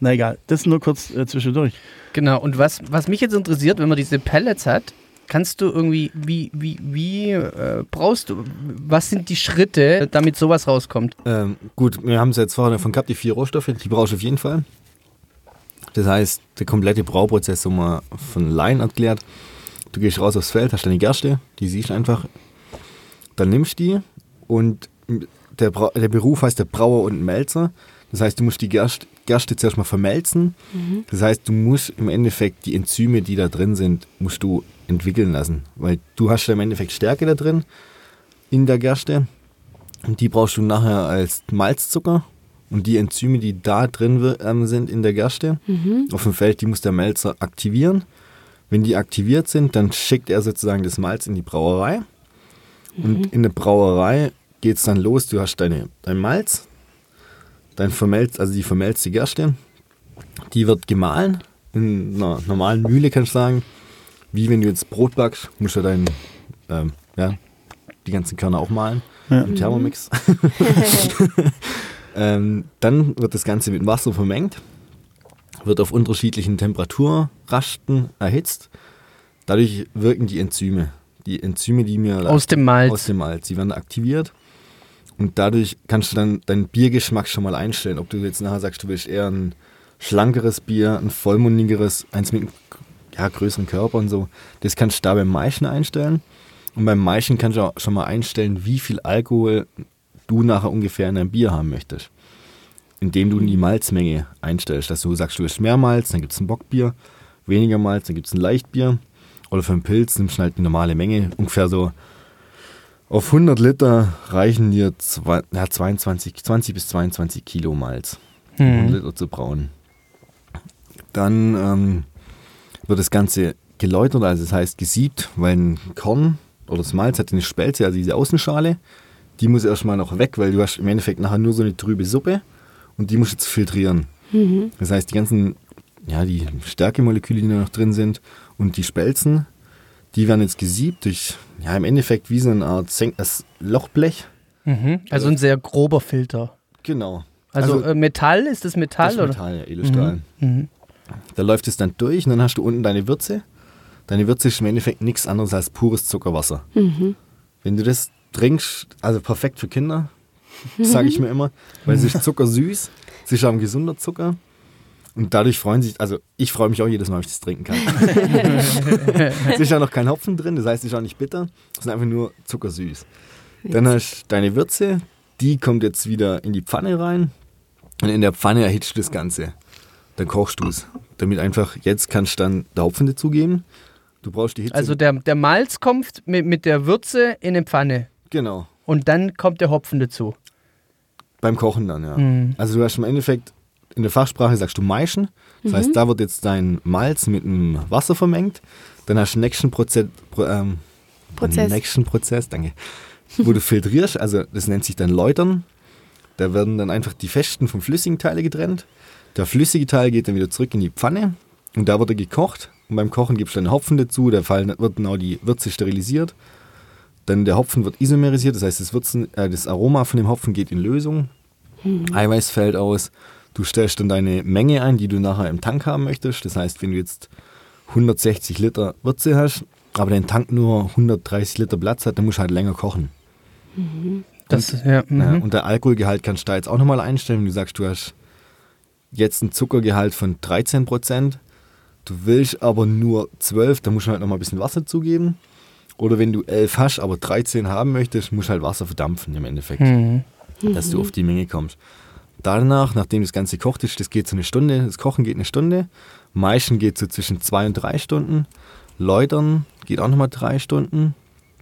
Na egal, das nur kurz äh, zwischendurch. Genau, und was, was mich jetzt interessiert, wenn man diese Pellets hat, kannst du irgendwie, wie, wie, wie äh, brauchst du, was sind die Schritte, damit sowas rauskommt? Ähm, gut, wir haben es jetzt vorher davon gehabt, die vier Rohstoffe, die brauchst du auf jeden Fall. Das heißt, der komplette Brauprozess haben wir von Laien erklärt. Du gehst raus aufs Feld, hast deine Gerste, die siehst du einfach. Dann nimmst du die und der, Bra der Beruf heißt der Brauer und Melzer. Das heißt, du musst die Gerste, Gerste zuerst mal vermelzen. Das heißt, du musst im Endeffekt die Enzyme, die da drin sind, musst du entwickeln lassen. Weil du hast ja im Endeffekt Stärke da drin in der Gerste. Und die brauchst du nachher als Malzzucker. Und die Enzyme, die da drin ähm, sind in der Gerste, auf dem Feld, die muss der Melzer aktivieren. Wenn die aktiviert sind, dann schickt er sozusagen das Malz in die Brauerei. Und in der Brauerei geht es dann los. Du hast deine, dein Malz, dein vermelzt, also die vermelzte Gerste, die wird gemahlen. In einer normalen Mühle kannst du sagen, wie wenn du jetzt Brot backst, musst du dein, ähm, ja, die ganzen Körner auch mahlen Ja. im Thermomix. [LAUGHS] [LAUGHS] ähm, dann wird das Ganze mit Wasser vermengt, wird auf unterschiedlichen Temperaturrasten erhitzt. Dadurch wirken die Enzyme. Die Enzyme, die mir Aus dem Malz. aus dem Malz, die werden aktiviert. Und dadurch kannst du dann deinen Biergeschmack schon mal einstellen. Ob du jetzt nachher sagst, du willst eher ein schlankeres Bier, ein vollmundigeres, eins mit einem ja, größeren Körper und so. Das kannst du da beim Maischen einstellen. Und beim Maischen kannst du auch schon mal einstellen, wie viel Alkohol du nachher ungefähr in deinem Bier haben möchtest. Indem du die Malzmenge einstellst. Dass du sagst, du willst mehr Malz, dann gibt es ein Bockbier. Weniger Malz, dann gibt es ein Leichtbier. Oder für einen Pilz nimmst du halt die normale Menge. Ungefähr so auf 100 Liter reichen dir zwei, ja, 22, 20 bis 22 Kilo Malz, um 100 Liter zu brauen. Dann ähm, wird das Ganze geläutert, also das heißt gesiebt, weil ein Korn oder das Malz hat eine Spelze, also diese Außenschale. Die muss erstmal noch weg, weil du hast im Endeffekt nachher nur so eine trübe Suppe und die musst du jetzt filtrieren. Das heißt, die ganzen, ja, die Stärkemoleküle, die da noch drin sind und die Spelzen, die werden jetzt gesiebt durch, ja, im Endeffekt wie so eine Art das Lochblech. Mhm. Also ein sehr grober Filter. Genau. Also, äh, Metall, ist das Metall? das ist oder? Metall, ja, Edelstahl. Mhm. Da läuft es dann durch und dann hast du unten deine Würze. Deine Würze ist im Endeffekt nichts anderes als pures Zuckerwasser. Wenn du das trinkst, also perfekt für Kinder, sage ich mir immer, weil es ist [LAUGHS] zuckersüß, auch ein gesunder Zucker. Und dadurch freuen sich, also ich freue mich auch jedes Mal, wenn ich das trinken kann. [LAUGHS] es ist ja noch kein Hopfen drin, das heißt, es ist auch nicht bitter, es ist einfach nur zuckersüß. Dann hast du deine Würze, die kommt jetzt wieder in die Pfanne rein und in der Pfanne erhitzt du das Ganze. Dann kochst du es. Damit einfach, jetzt kannst du dann der Hopfen dazugeben. Du brauchst die Hitze. Also der, der Malz kommt mit, mit der Würze in eine Pfanne genau. und dann kommt der Hopfen dazu. Beim Kochen dann, ja. Mhm. Also du hast im Endeffekt, in der Fachsprache sagst du Maischen. Das heißt, da wird jetzt dein Malz mit dem Wasser vermengt. Dann hast du einen nächsten Prozess, Pro, ähm, Prozess. nächsten Prozess, danke, wo du filtrierst. Also das nennt sich dann Läutern. Da werden dann einfach die festen vom flüssigen Teile getrennt. Der flüssige Teil geht dann wieder zurück in die Pfanne und da wird er gekocht. Und beim Kochen gibst du dann Hopfen dazu, da fallen, wird genau die Würze sterilisiert. Dann der Hopfen wird isomerisiert, das heißt, das, Würzen, äh, das Aroma von dem Hopfen geht in Lösung. Eiweiß fällt aus. Du stellst dann deine Menge ein, die du nachher im Tank haben möchtest. Das heißt, wenn du jetzt 160 Liter Würze hast, aber dein Tank nur 130 Liter Platz hat, dann musst du halt länger kochen. Das, ja, mhm. Ja, und der Alkoholgehalt kannst du da jetzt auch nochmal einstellen. Wenn du sagst, du hast jetzt ein Zuckergehalt von 13 Prozent, du willst aber nur 12, dann musst du halt nochmal ein bisschen Wasser zugeben. Oder wenn du 11 hast, aber 13 haben möchtest, musst du halt Wasser verdampfen im Endeffekt, Mhm. dass du auf die Menge kommst. Danach, nachdem das Ganze gekocht ist, das geht so eine Stunde, das Kochen geht eine Stunde, Maischen geht so zwischen zwei und drei Stunden, Läutern geht auch nochmal drei Stunden,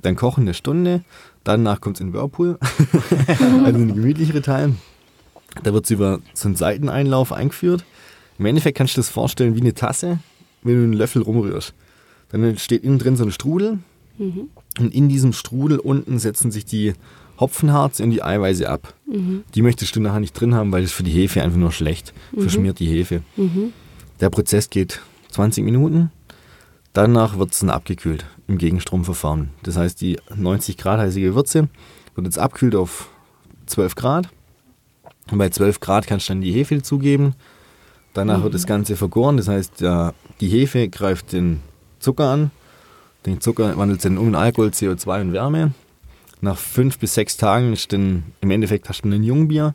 dann Kochen eine Stunde, danach kommt es in den Whirlpool, [LAUGHS] also ein gemütlichere Teil. Da wird es über so einen Seiteneinlauf eingeführt. Im Endeffekt kannst du das vorstellen wie eine Tasse, wenn du einen Löffel rumrührst. Dann steht innen drin so ein Strudel und in diesem Strudel unten setzen sich die Hopfenharze und die Eiweiße ab. Die möchtest du nachher nicht drin haben, weil das für die Hefe einfach nur schlecht verschmiert, die Hefe. Der Prozess geht 20 Minuten. Danach wird es dann abgekühlt im Gegenstromverfahren. Das heißt, die 90 Grad heiße Gewürze wird jetzt abkühlt auf 12 Grad. Und bei 12 Grad kannst du dann die Hefe dazugeben. Danach wird das Ganze vergoren. Das heißt, ja, die Hefe greift den Zucker an. Den Zucker wandelt dann um in Alkohol, CO2 und Wärme. Nach fünf bis sechs Tagen ist dann, im Endeffekt hast du ein Jungbier.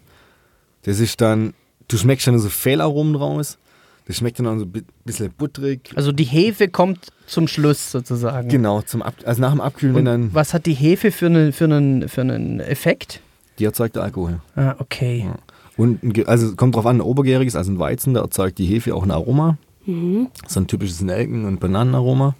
Das ist dann, du schmeckst dann so Fehlaromen raus. Das schmeckt dann auch so ein bi- bisschen butterig. Also die Hefe kommt zum Schluss sozusagen. Genau, zum Ab also nach dem Abkühlen, Und dann, was hat die Hefe für einen für einen, für einen Effekt? die erzeugt Alkohol. Ah, okay. Ja. Und also kommt drauf an, ein obergäriges, also ein Weizen, da erzeugt die Hefe auch ein Aroma. So ein typisches Nelken- und Bananenaroma.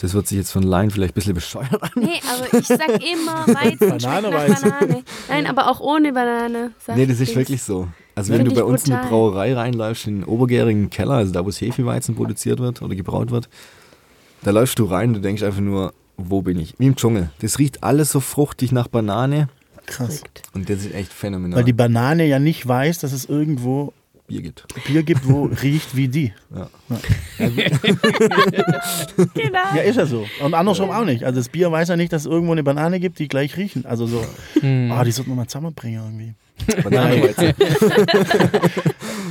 Das wird sich jetzt von Laien vielleicht ein bisschen bescheuert an. Nee, aber ich sag immer, [LAUGHS] Weizen Banane, nach Weizen. Banane. Nein, aber auch ohne Banane. sag Nee, das ist ich. wirklich so. Also wenn du bei uns in die brutal. Brauerei reinläufst, in den obergärigen Keller, also da, wo das Hefeweizen produziert wird oder gebraut wird, da läufst du rein und du denkst einfach nur, wo bin ich? Wie im Dschungel. Das riecht alles so fruchtig nach Banane Krass. Und das ist echt phänomenal. Weil die Banane ja nicht weiß, dass es irgendwo Bier gibt. Bier gibt, wo [LAUGHS] riecht wie die. Ja. [LAUGHS] Genau. Ja, ist ja so. Und andersrum auch nicht. Also das Bier weiß ja nicht, dass es irgendwo eine Banane gibt, die gleich riechen. Also so, ah, die sollten wir mal zusammenbringen irgendwie. [LAUGHS]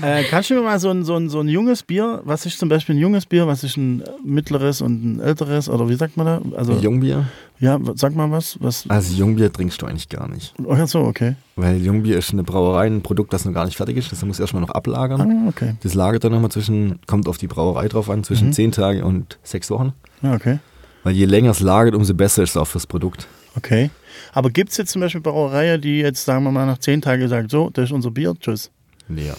Äh, kannst du mir mal so ein, so, ein, so ein junges Bier, was ist zum Beispiel ein junges Bier, was ist ein mittleres und ein älteres, oder wie sagt man da? Also, Jungbier? ja, sag mal was. was Also Jungbier trinkst du eigentlich gar nicht. Ach so, okay. Weil Jungbier ist eine Brauerei, ein Produkt, das noch gar nicht fertig ist. Das muss erstmal noch ablagern. Ah, okay. Das lagert dann nochmal zwischen, kommt auf die Brauerei drauf an, zwischen Mhm. 10 Tage und 6 Wochen. Ja, okay. Weil je länger es lagert, umso besser ist es auch fürs Produkt. Okay. Aber gibt es jetzt zum Beispiel Brauereien, die jetzt, sagen wir mal, nach zehn Tagen sagen, so, das ist unser Bier, tschüss. Nee, ja.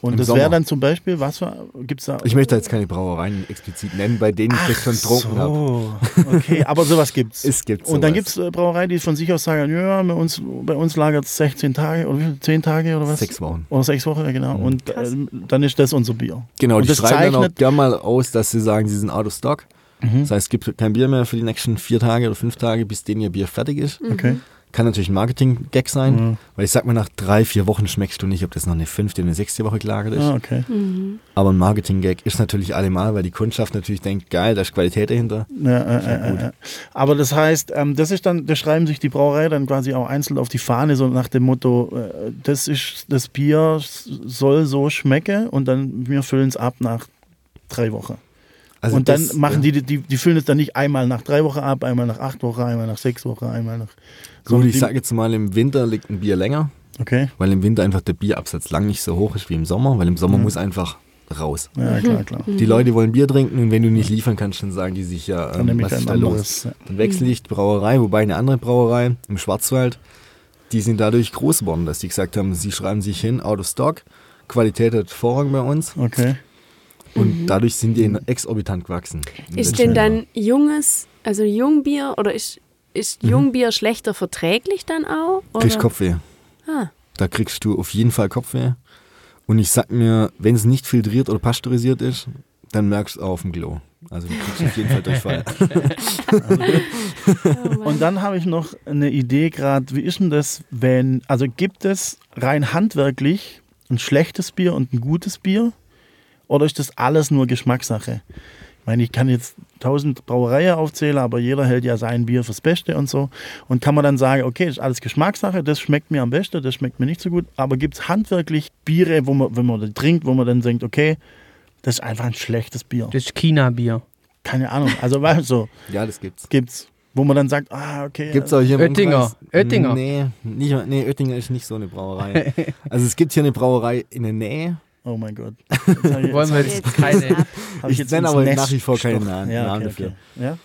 Und Im das wäre dann zum Beispiel, was für, gibt's da? Ich möchte jetzt keine Brauereien explizit nennen, bei denen ich das schon getrunken habe. so, okay, aber sowas gibt's. [LAUGHS] Es gibt Und dann sowas. gibt es äh, Brauereien, die von sich aus sagen, ja, bei uns, bei uns lagert es 16 Tage oder wie viel? 10 Tage oder was? Sechs Wochen. Oder sechs Wochen, ja, genau. Mhm. Und äh, dann ist das unser Bier. Genau, Und die das schreiben dann auch zeichnet- gerne mal aus, dass sie sagen, sie sind out of stock. Mhm. Das heißt, es gibt kein Bier mehr für die nächsten vier Tage oder fünf Tage, bis denen ihr Bier fertig ist. Okay. Kann natürlich ein Marketing-Gag sein, Mhm. weil ich sag mal, nach drei, vier Wochen schmeckst du nicht, ob das noch eine fünfte oder eine sechste Woche gelagert ist. Ah, okay. Mhm. Aber ein Marketing-Gag ist natürlich allemal, weil die Kundschaft natürlich denkt, geil, da ist Qualität dahinter. Ja, äh, äh, äh. Aber das heißt, ähm, das ist dann, das schreiben sich die Brauerei dann quasi auch einzeln auf die Fahne, so nach dem Motto, äh, das ist das Bier soll so schmecken und dann wir füllen es ab nach drei Wochen. Also und dann das, machen ja. die, die, die füllen es dann nicht einmal nach drei Wochen ab, einmal nach acht Wochen, einmal nach sechs Wochen, einmal nach. Gut, ich sage jetzt mal, im Winter liegt ein Bier länger, Okay, weil im Winter einfach der Bierabsatz lang nicht so hoch ist wie im Sommer, weil im Sommer Mhm. muss einfach raus. ja klar, klar. Die Leute wollen Bier trinken und wenn du nicht liefern kannst, dann sagen die sich ja, Dann ähm, was ist da los? anderes. Ja. Dann wechsle ich die Brauerei, wobei eine andere Brauerei im Schwarzwald, die sind dadurch groß geworden, dass die gesagt haben, sie schreiben sich hin, out of stock, Qualität hat Vorrang bei uns Okay. Und dadurch sind die exorbitant gewachsen. Ist denn dann junges, also Jungbier oder ist, ist Jungbier schlechter verträglich dann auch? Oder? Kriegst Kopfweh. Ah, Da kriegst du auf jeden Fall Kopfweh. Und ich sag mir, wenn es nicht filtriert oder pasteurisiert ist, dann merkst du es auch auf dem Glow. Also du kriegst auf jeden Fall Durchfall. [LAUGHS] [LAUGHS] Und dann habe ich noch eine Idee gerade, wie ist denn das, wenn, also gibt es rein handwerklich ein schlechtes Bier und ein gutes Bier? Oder ist das alles nur Geschmackssache? Ich meine, ich kann jetzt tausend Brauereien aufzählen, aber jeder hält ja sein Bier fürs Beste und so. Und kann man dann sagen, okay, das ist alles Geschmackssache, das schmeckt mir am besten, das schmeckt mir nicht so gut. Aber gibt es handwerklich Biere, wo man, wenn man das trinkt, wo man dann denkt, okay, das ist einfach ein schlechtes Bier. Das ist China-Bier. Keine Ahnung. Also, weißt du, so Ja, das gibt's. gibt's. Wo man dann sagt, ah, okay. Gibt's auch hier im Oettinger. Umkreis? Oettinger. Nee, nicht, nee, Oettinger ist nicht so eine Brauerei. Also es gibt hier eine Brauerei in der Nähe. Oh mein Gott. [LAUGHS] Jetzt ich- Wollen wir jetzt jetzt keine. Ich jetzt nenne aber Nest nach wie vor keinen. Namen- ja, Namen okay, dafür. Okay. Ja?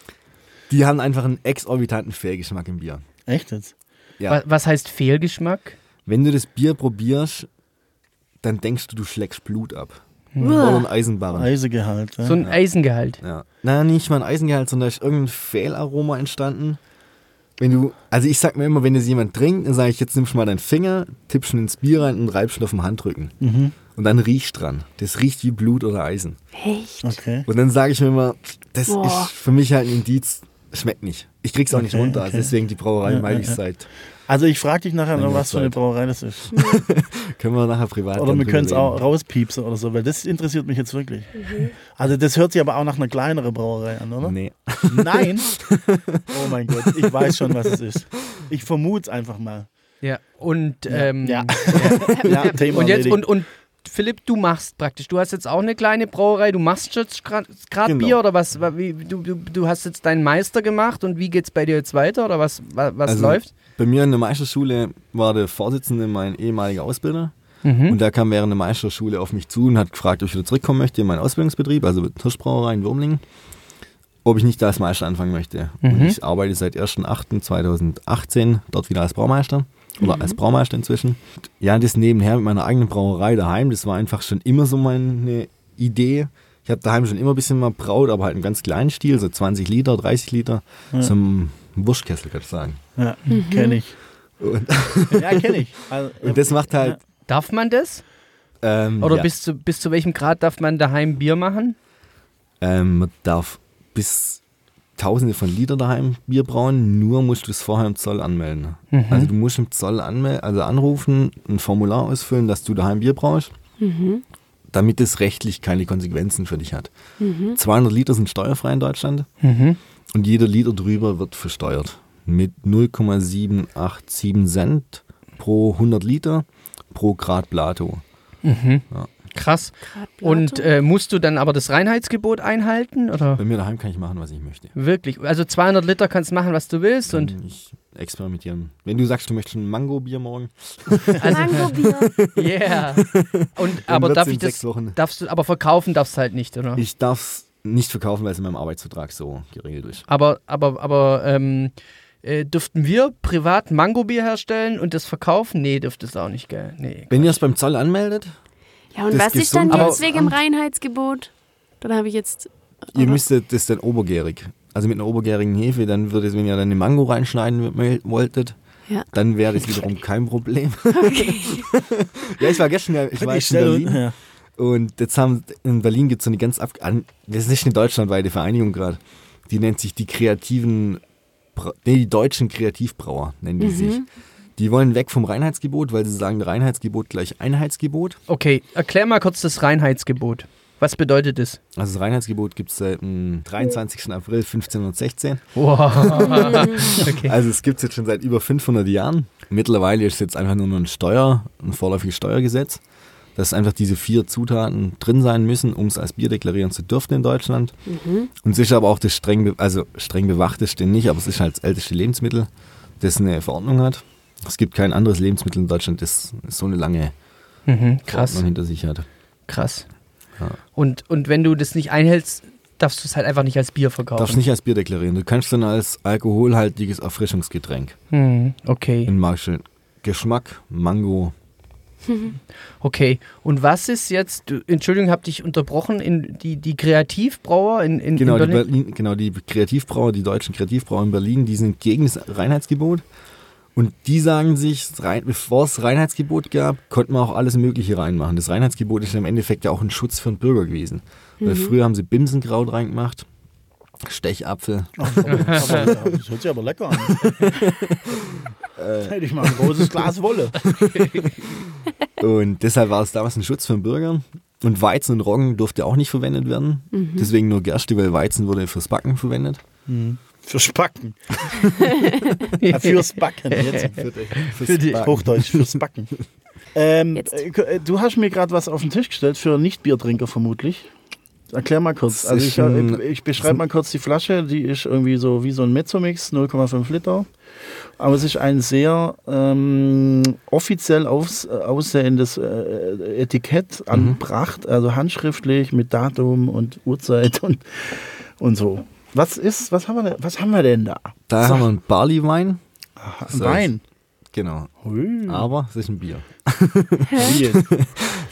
Die haben einfach einen exorbitanten Fehlgeschmack im Bier. Echt jetzt? Ja. Was, heißt Fehlgeschmack? Wenn du das Bier probierst, dann denkst du, du schlägst Blut ab. Hm. Oder ein Eisenbarren. Eisegehalt. Ja. So ein Eisengehalt. Ja. Na, nicht mal ein Eisengehalt, sondern da ist irgendein Fehlaroma entstanden. Wenn du, also ich sag mir immer, wenn das jemand trinkt, dann sage ich, jetzt nimmst du mal deinen Finger, tippst ihn ins Bier rein und reibst ihn auf dem Handrücken. mhm. Und dann riechst dran. Das riecht wie Blut oder Eisen. echt? Okay. Und dann sage ich mir immer, das Boah. ist für mich halt ein Indiz, schmeckt nicht. Ich krieg's auch nicht Okay, runter. okay. Also deswegen die Brauerei Ja, meide ja, ich ja. seit. Also ich frage dich nachher noch, was für eine. Brauerei das ist. [LAUGHS] Können wir nachher privat Oder wir können es auch rauspiepsen oder so, weil das interessiert mich jetzt wirklich. Also das hört sich aber auch nach einer kleineren Brauerei an, oder? Nee. [LAUGHS] Nein? [LAUGHS] Oh mein Gott, ich weiß schon, was es ist. Ich vermute es einfach mal. Ja. Und, ähm, ja. ja, Thema und jetzt, und, und Philipp, du machst praktisch, du hast jetzt auch eine kleine Brauerei, du machst jetzt gerade Genau. Bier oder was? Wie, du, du, du hast jetzt deinen Meister gemacht und wie geht's bei dir jetzt weiter oder was, was, was Also, läuft? Bei mir in der Meisterschule war der Vorsitzende mein ehemaliger Ausbilder. Mhm. Und der kam während der Meisterschule auf mich zu und hat gefragt, ob ich wieder zurückkommen möchte in meinen Ausbildungsbetrieb, also Hirschbrauerei in Wurmlingen, ob ich nicht da als Meister anfangen möchte. Und Mhm. ich arbeite seit 1.8.2018 dort wieder als Braumeister oder als Braumeister inzwischen. Ja, das nebenher mit meiner eigenen Brauerei daheim, das war einfach schon immer so meine Idee, Ich habe daheim schon immer ein bisschen mal braut, aber halt im ganz kleinen Stil, so 20 Liter, 30 Liter. Ja. Ein Wurstkessel, kann ich sagen. Ja, kenne ich. Und, [LAUGHS] Ja, kenne ich. [LAUGHS] Also, und das macht halt. Darf man das? Ähm, Oder ja, bis, zu, bis zu welchem Grad darf man daheim Bier machen? ähm, man darf bis Tausende von Liter daheim Bier brauen, nur musst du es vorher im Zoll anmelden. Mhm. Also du musst im Zoll anmel also anrufen, ein Formular ausfüllen, dass du daheim Bier brauchst, damit es rechtlich keine Konsequenzen für dich hat. 200 Liter sind steuerfrei in Deutschland Mhm. und jeder Liter drüber wird versteuert mit 0,787 Cent pro 100 Liter pro Grad Plato. Krass. Und äh, musst du dann aber das Reinheitsgebot einhalten? Oder Bei mir daheim kann ich machen, was ich möchte. wirklich? Also 200 Liter kannst machen, was du willst. Und Kann ich experimentieren. Wenn du sagst, du möchtest ein Mango-Bier morgen, [LAUGHS] Mango-Bier. yeah. Und aber darf ich das? Darfst du aber verkaufen darfst du halt nicht, oder? Ich darf es nicht verkaufen, weil es in meinem Arbeitsvertrag so geregelt ist. Aber, aber, aber ähm, äh, dürften wir privat Mangobier herstellen und das verkaufen? Nee, dürfte es auch nicht, gell? Nee. Wenn ihr es beim Zoll anmeldet, Ja, und Das was ist dann jetzt wegen dem Reinheitsgebot? Dann habe ich jetzt. ihr müsstet das dann obergärig. Also mit einer obergärigen Hefe, dann würde es, wenn ihr dann eine Mango reinschneiden wolltet, Ja. dann wäre das wiederum [LAUGHS] kein Problem. [LAUGHS] ja, ich war gestern ja, ich war ich in Berlin ja. und jetzt haben in Berlin gibt es so eine ganz ab, das ist nicht eine deutschlandweite Vereinigung gerade. Die nennt sich die kreativen, nee, die deutschen Kreativbrauer nennen die sich. Die wollen weg vom Reinheitsgebot, weil sie sagen, Reinheitsgebot gleich Einheitsgebot. Okay, erklär mal kurz das Reinheitsgebot. Was bedeutet das? Also das Reinheitsgebot gibt es seit dem 23. April 1516. Wow. [LAUGHS] okay. Also es gibt es jetzt schon seit über 500 Jahren. Mittlerweile ist es jetzt einfach nur noch ein Steuer, ein vorläufiges Steuergesetz, dass einfach diese vier Zutaten drin sein müssen, um es als Bier deklarieren zu dürfen in Deutschland. Und es ist aber auch das streng, be- also streng bewachteste nicht, aber es ist halt das älteste Lebensmittel, das eine Verordnung hat. Es gibt kein anderes Lebensmittel in Deutschland, das so eine lange Mhm, krass, hinter sich hat. krass. Ja. Und, und wenn du das nicht einhältst, darfst du es halt einfach nicht als Bier verkaufen. Darfst nicht als Bier deklarieren. Du kannst dann als alkoholhaltiges Erfrischungsgetränk Hm, okay, in Marschel Geschmack, Mango. [LAUGHS] okay. Und was ist jetzt, Entschuldigung, hab dich unterbrochen, in die, die Kreativbrauer in, in, Genau, in die Berlin? Berlin, genau, die Kreativbrauer, die deutschen Kreativbrauer in Berlin, die sind gegen das Reinheitsgebot. Und die sagen sich, bevor es Reinheitsgebot gab, konnte man auch alles Mögliche reinmachen. Das Reinheitsgebot ist im Endeffekt ja auch ein Schutz für den Bürger gewesen. Weil früher haben sie Bimsenkraut reingemacht, Stechapfel. [LAUGHS] aber, das hört sich aber lecker an. [LAUGHS] Hätte ich mal ein großes Glas Wolle. [LAUGHS] Und deshalb war es damals ein Schutz für den Bürger. Und Weizen und Roggen durfte auch nicht verwendet werden. Deswegen nur Gerste, weil Weizen wurde fürs Backen verwendet. Fürs Backen. [LAUGHS] Ja, fürs Backen. Jetzt. Fürs die- Backen. Hochdeutsch, fürs Backen. Ähm, Jetzt. äh, du hast mir gerade was auf den Tisch gestellt für Nicht-Biertrinker vermutlich. Erklär mal kurz. Also ich, äh, ein- ich beschreibe mal kurz die Flasche. Die ist irgendwie so wie so ein Mezzomix, 0,5 Liter. Aber es ist ein sehr ähm, offiziell aus, äh, aussehendes äh, Etikett angebracht, also handschriftlich mit Datum und Uhrzeit und, und so. Was ist, was haben wir denn, was haben wir denn da? Da So. haben wir einen Barley-Wein. So. Wein. Genau. Hui. Aber es ist ein Bier. [LAUGHS]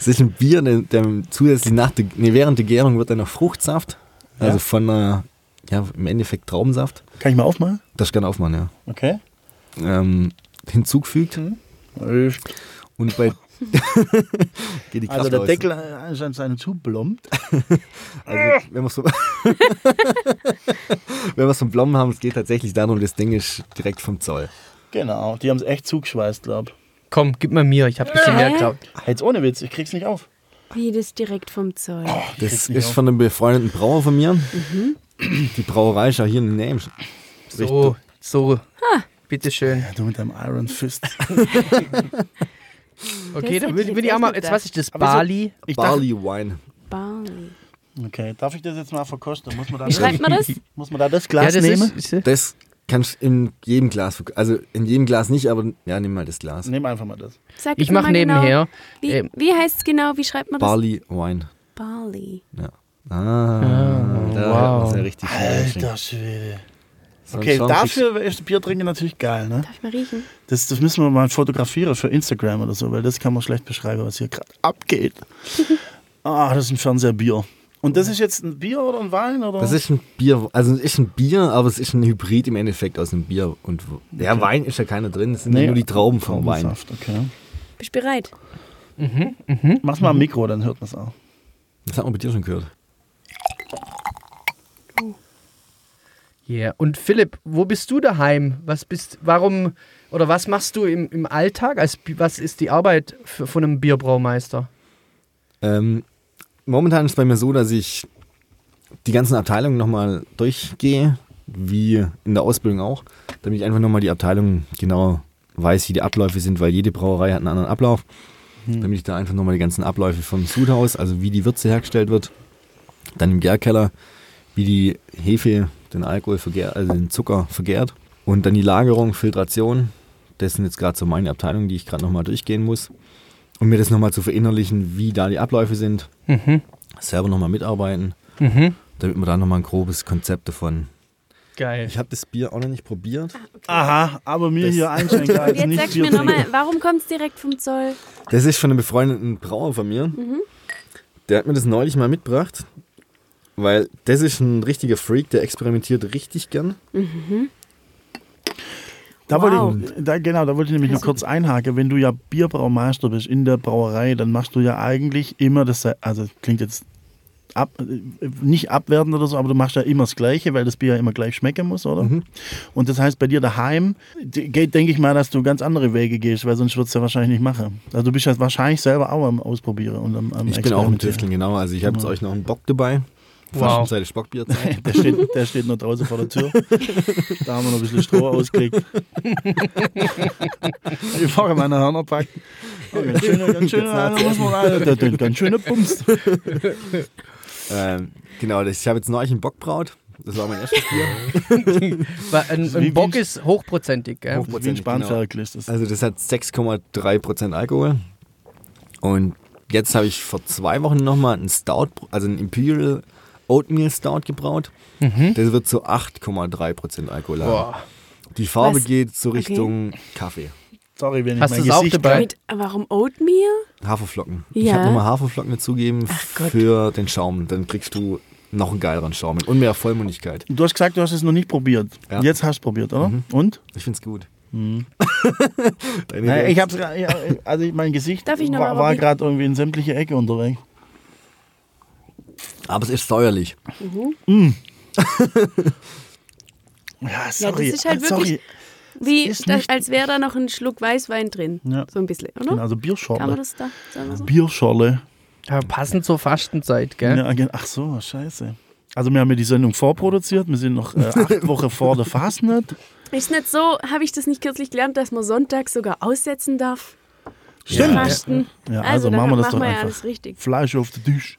Es ist ein Bier, der, der zusätzlich nach der, nee, während der Gärung wird dann noch Fruchtsaft. Also Ja. von einer, ja, im Endeffekt Traubensaft. Kann ich mal aufmachen? Das kann aufmachen, ja. Okay. Ähm, hinzugefügt. Ist Und bei. [LAUGHS] Geht die Kraft Also der aus. Deckel ist an seine zu plombt. [LAUGHS] Also, wenn wir so. [LAUGHS] wenn wir so einen Blommen haben, es geht tatsächlich darum, das Ding ist direkt vom Zoll. Genau, die haben es echt zugeschweißt, glaub. Komm, gib mal mir, ich hab ein bisschen mehr geklaut. Jetzt ohne Witz, ich krieg's nicht auf. Wie das direkt vom Zoll. Ich Das ist auf. von einem befreundeten Brauer von mir. Die Brauerei ist ja hier in der Nähe. So, so. Bitteschön. Ja, du mit deinem Iron Fist. Okay, Das dann hätte will, ich ich auch mal, jetzt was ist das? Bali? Ich dachte, Barley Wine. Barley. okay, darf ich das jetzt mal verkosten? Muss man da, Wie schreibt man das? [LAUGHS] muss man da das Glas ja, das nehmen? ist, ist, Das kannst du in jedem Glas, also in jedem Glas nicht, aber ja, nimm mal das Glas. Nehm einfach mal das. Sag ich mache mal genau, nebenher. Wie, ähm, wie heißt es genau? Wie schreibt man das? Barley Wine. Barley. Ja. Ah, da wow. wow. ja richtig. Alter Schwede. So Okay, dafür ist Bier trinken natürlich geil, ne? Darf ich mal riechen? Das, das müssen wir mal fotografieren für Instagram oder so, weil das kann man schlecht beschreiben, was hier gerade abgeht. [LAUGHS] Ah, das ist ein Fernseherbier. Und das ist jetzt ein Bier oder ein Wein? Oder? Das ist ein Bier, also es ist ein Bier, aber es ist ein Hybrid im Endeffekt aus einem Bier. Und ja, Okay. Wein ist ja keiner drin, es sind Nee, nur die Trauben vom Wein. Okay. Bist du bereit? Mach's mal am Mikro, dann hört man es auch. Das hat man bei dir schon gehört. Yeah. Und Philipp, wo bist du daheim? Was bist, warum oder was machst du im, im Alltag? Als, was ist die Arbeit für, von einem Bierbraumeister? Ähm, momentan ist es bei mir so, dass ich die ganzen Abteilungen nochmal durchgehe, wie in der Ausbildung auch, damit ich einfach nochmal die Abteilung genau weiß, wie die Abläufe sind, weil jede Brauerei hat einen anderen Ablauf. Damit ich da einfach nochmal die ganzen Abläufe vom Sudhaus, also wie die Würze hergestellt wird, dann im Gärkeller, wie die Hefe den Alkohol vergärt, also den Zucker vergärt und dann die Lagerung, Filtration. Das sind jetzt gerade so meine Abteilungen, die ich gerade nochmal durchgehen muss. Und mir das nochmal zu verinnerlichen, wie da die Abläufe sind, Mhm. selber nochmal mitarbeiten, Mhm. damit man da nochmal ein grobes Konzept davon. Geil. Ich habe das Bier auch noch nicht probiert. Aha, aber mir Das- hier [LAUGHS] einschenken als Jetzt nicht sagst du mir nochmal, warum kommt es direkt vom Zoll? Das ist von einem befreundeten Brauer von mir. Der hat mir das neulich mal mitgebracht, weil das ist ein richtiger Freak, der experimentiert richtig gern. Da Wow. wollte ich, da, genau, da wollte ich nämlich noch kurz einhaken. Wenn du ja Bierbraumeister bist in der Brauerei, dann machst du ja eigentlich immer das, also klingt jetzt ab, äh, nicht abwertend oder so, aber du machst ja immer das Gleiche, weil das Bier ja immer gleich schmecken muss, oder? Mhm. Und das heißt, bei dir daheim geht, denke ich mal, dass du ganz andere Wege gehst, weil sonst würdest du ja wahrscheinlich nicht machen. Also du bist ja wahrscheinlich selber auch am Ausprobieren und am, am Ich bin auch im. Tüfteln, genau. Also ich habe jetzt euch noch einen Bock dabei. Wow. Ist Bockbierzeit. [LAUGHS] Der steht, der steht noch draußen vor der Tür. Da haben wir noch ein bisschen Stroh ausgelegt. [LAUGHS] Ich fahre meine Hörner packen. Oh, ganz schöne, ganz schöne, einer muss man rein. Der, der, ganz schöne Bums. [LAUGHS] ähm, genau, ich habe jetzt neulich einen Bockbraut. Das war mein erstes Bier. Ein, ein Bock ist hochprozentig, gell? Hoch- Wie ein Spanferkel ist das. Also das hat 6,3% Alkohol. Und jetzt habe ich vor zwei Wochen nochmal einen Stout, also einen Imperial Oatmeal Stout gebraut. Das wird so 8,3% Alkohol haben. Boah. Die Farbe Was? geht so Okay. Richtung Kaffee. Sorry, wenn ich Hast mein du's auch Gesicht dabei? Mit, warum Oatmeal? Haferflocken. Ich Ja. habe nochmal Haferflocken dazugegeben für den Schaum. Dann kriegst du noch einen geileren Schaum und mehr Vollmundigkeit. Du hast gesagt, du hast es noch nicht probiert. Ja. Jetzt hast du probiert, oder? Und? Ich find's gut. Mhm. [LAUGHS] Deine Naja, ich hab's, ja, also mein Gesicht Darf ich noch war, war gerade irgendwie in sämtliche Ecke unterwegs. Aber es ist säuerlich. [LAUGHS] Ja, sorry. das ist halt sorry. wirklich- Wie, ist das, als wäre da noch ein Schluck Weißwein drin. Ja. So ein bisschen, oder? Genau, also Kann man Bierschorle. das da sagen so? Bierschorle. Ja, passend zur Fastenzeit, gell? Ja, ach so, scheiße. Also wir haben ja die Sendung vorproduziert. Wir sind noch äh, [LAUGHS] acht Wochen vor der Fastnet. Ist nicht so, habe ich das nicht kürzlich gelernt, dass man Sonntag sogar aussetzen darf? Stimmt. Fasten. Ja, also, machen wir das doch ja einfach. alles richtig. Fleisch auf den Tisch.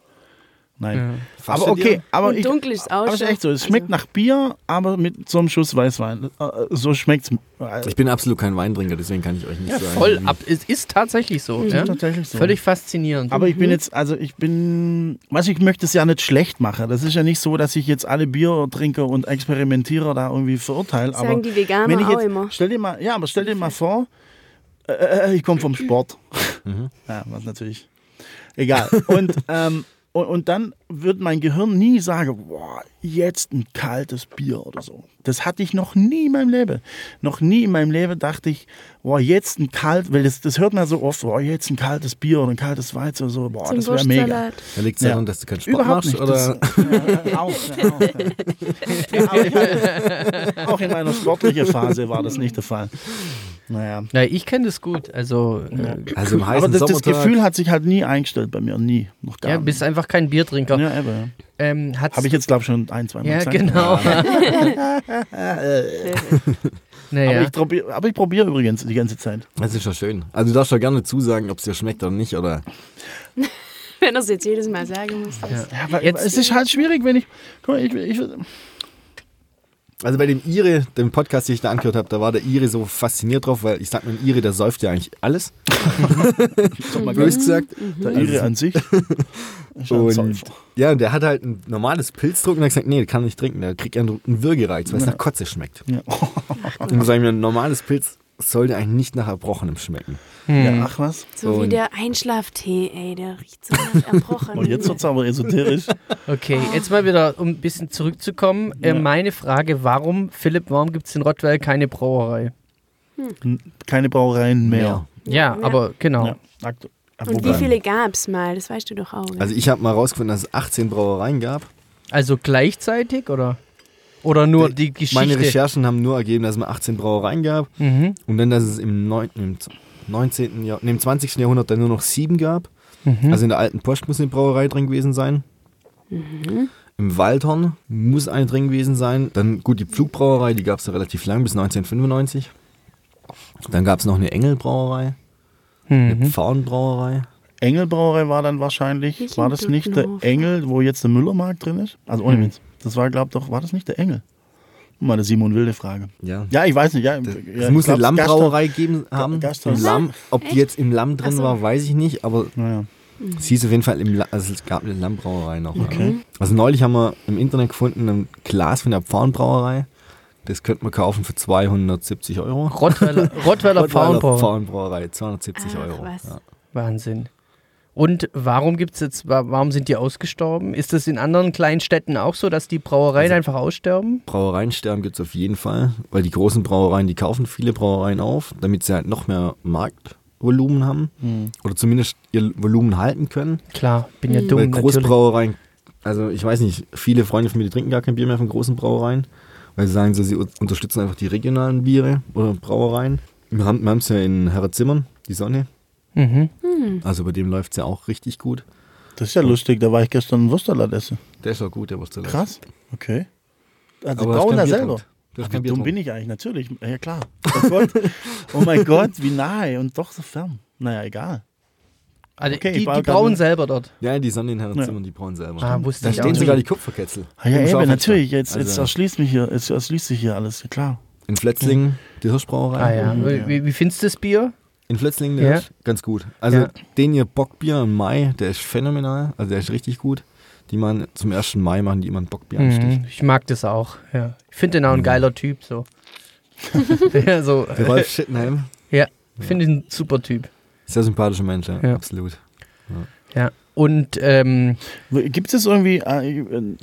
Nein. Fastet Aber okay, aber Und ich, dunkel ist auch aber schon. echt so. Es schmeckt nach Bier, aber mit so einem Schuss Weißwein. Äh, So schmeckt es. Ich bin absolut kein Weintrinker, deswegen kann ich euch nicht sagen. Voll ab. Es ist tatsächlich so. Ja? tatsächlich so. Völlig faszinierend. Aber ich bin jetzt, also ich bin, was ich möchte es ja nicht schlecht machen. Das ist ja nicht so, dass ich jetzt alle Biertrinker und Experimentierer da irgendwie verurteile. Sagen aber die Veganer wenn ich auch jetzt, immer. Stell dir mal, ja, aber stell dir mal vor, äh, äh, ich komme vom Sport. Ja, was natürlich. Egal. Und, ähm, und, und dann wird mein Gehirn nie sagen, boah, jetzt ein kaltes Bier oder so. Das hatte ich noch nie in meinem Leben. Noch nie in meinem Leben dachte ich, boah, jetzt ein kalt, weil das, das hört man so oft, boah, jetzt ein kaltes Bier oder ein kaltes Weizen oder so, boah, Zum das wäre mega. Da liegt es Ja. daran, dass du keinen Sport Überhaupt machst? nicht. Oder? Das, auch, ja, ja. Ja, aber in meiner sportlichen Phase war das nicht der Fall. Naja. Ja, ich kenne das gut. Also, äh, Also im Aber heißen das, das Sommertag. Gefühl hat sich halt nie eingestellt bei mir, nie. Noch gar ja, nicht. bist einfach kein Biertrinker. Ja, eben. Ähm, Habe ich jetzt, glaube ich, schon ein, zwei Mal Ja, gesagt. genau. Aber [LAUGHS] [LAUGHS] naja. ich, probier, aber ich probiere übrigens die ganze Zeit. Das ist schon schön. Also du darfst ja gerne zusagen, ob es dir schmeckt oder nicht. Oder [LAUGHS] Wenn er es jetzt jedes Mal sagen muss. Das. Ja, weil, Jetzt- es ist halt schwierig, wenn ich. Guck mal, ich, ich, Also bei dem Ire, dem Podcast, den ich da angehört habe, da war der Ire so fasziniert drauf, weil ich sag mir, ein Ire, der säuft ja eigentlich alles. mal, Bös gesagt. der Ire an sich. [LAUGHS] Und ja, und der hat halt ein normales Pilzdruck und hat gesagt, nee, kann nicht trinken. Der kriegt ja einen Würgereiz, weil es nach Kotze schmeckt. Ja. Und dann sag ich mir, ein normales Pilz sollte eigentlich nicht nach Erbrochenem schmecken. Hm. Ja, ach was. So wie Und- der Einschlaftee, ey, der riecht so nach erbrochen. Oh, jetzt wird's aber esoterisch. Okay, jetzt mal wieder, um ein bisschen zurückzukommen. Äh, Ja. Meine Frage, warum, Philipp, warum gibt es in Rottweil keine Brauerei? Keine Brauereien mehr. Ja. Ja, aber genau. Und wie viele gab's mal? Das weißt du doch auch. gell? Also ich habe mal rausgefunden, dass es 18 Brauereien gab. Also gleichzeitig oder? Oder nur die Geschichte? Meine Recherchen haben nur ergeben, dass es mal 18 Brauereien gab Mhm. und dann, dass es im, 9., im 19. Jahr, nee, im 20. Jahrhundert dann nur noch sieben gab. Mhm. Also in der alten Post muss eine Brauerei drin gewesen sein. Im Waldhorn muss eine drin gewesen sein. Dann gut, die Pflugbrauerei, die gab es ja relativ lang, bis 1995. Dann gab es noch eine Engelbrauerei, eine Mhm. Pfauenbrauerei. Engelbrauerei war dann wahrscheinlich, Nicht war das nicht der. Engel, wo jetzt der Müllermarkt drin ist? Also ohne Hm. Witz. Das war, glaub doch, war das nicht der Engel? Mal eine Simon Wilde Frage. Ja. Ja, ich weiß nicht. Ja, Das, ja, es muss eine Lammbrauerei geben haben. Gasthaus. Im Lamm. Ob die jetzt im Lamm drin so. war, weiß ich nicht, aber. Naja. es hieß auf jeden Fall, im La also es gab eine Lammbrauerei noch. Okay. Also neulich haben wir im Internet gefunden ein Glas von der Pfauenbrauerei. Das könnte man kaufen für 270 Euro. Rottweiler, Rottweiler [LAUGHS] Pfauenbrauer. Pfauenbrauerei, 270 Ach, Euro. was. Ja. Wahnsinn. Und warum gibt's jetzt, wa- warum sind die ausgestorben? Ist das in anderen kleinen Städten auch so, dass die Brauereien Also- einfach aussterben? Brauereiensterben gibt es auf jeden Fall, weil die großen Brauereien, die kaufen viele Brauereien auf, damit sie halt noch mehr Marktvolumen haben Hm. oder zumindest ihr Volumen halten können. Klar, bin ja Mhm. dumm. weil. Großbrauereien, also ich weiß nicht, viele Freunde von mir, die trinken gar kein Bier mehr von großen Brauereien, weil sie sagen so, sie unterstützen einfach die regionalen Biere oder Brauereien. Wir haben wir es ja in Herrezimmern, die Sonne, Mhm. also bei dem läuft es ja auch richtig gut. Das ist ja lustig, da war ich gestern Wursterlatt essen. Der ist auch gut, der Wurstsalat. Krass. Okay. Also Aber Bier selber. Ach, wie dumm bin ich eigentlich? Natürlich. Ja klar. Oh Gott. oh mein Gott, wie nahe und doch so fern. Naja, egal. Also Okay, die, die brauen selber dort. Ja, die Sonne in Herrezimmern, die brauen selber. Ah, wusste da ich stehen sogar die Kupferketzel. Ah, ja, Im eben, natürlich. Jetzt, jetzt Also- erschließt mich hier, jetzt erschließt sich hier alles. Ja, klar. In Fletzlingen, die Hirschbrauerei. Ah ja. Wie, ja. wie, wie findest du das Bier? In Fletzlingen, der Ja. ist ganz gut. Also Ja. den ihr Bockbier im Mai, der ist phänomenal. Also der ist richtig gut. Die machen zum 1. Mai machen die immer ein Bockbier Mhm. Ich mag das auch. Ja. Ich finde den auch ein Mhm. geiler Typ. So. [LAUGHS] ja, so. Der Rolf Schittenheim, Ja, finde ich ein super Typ. sehr sympathischer Mensch, ja, Ja. absolut. Ja. Und ähm, Gibt es irgendwie. Äh, äh,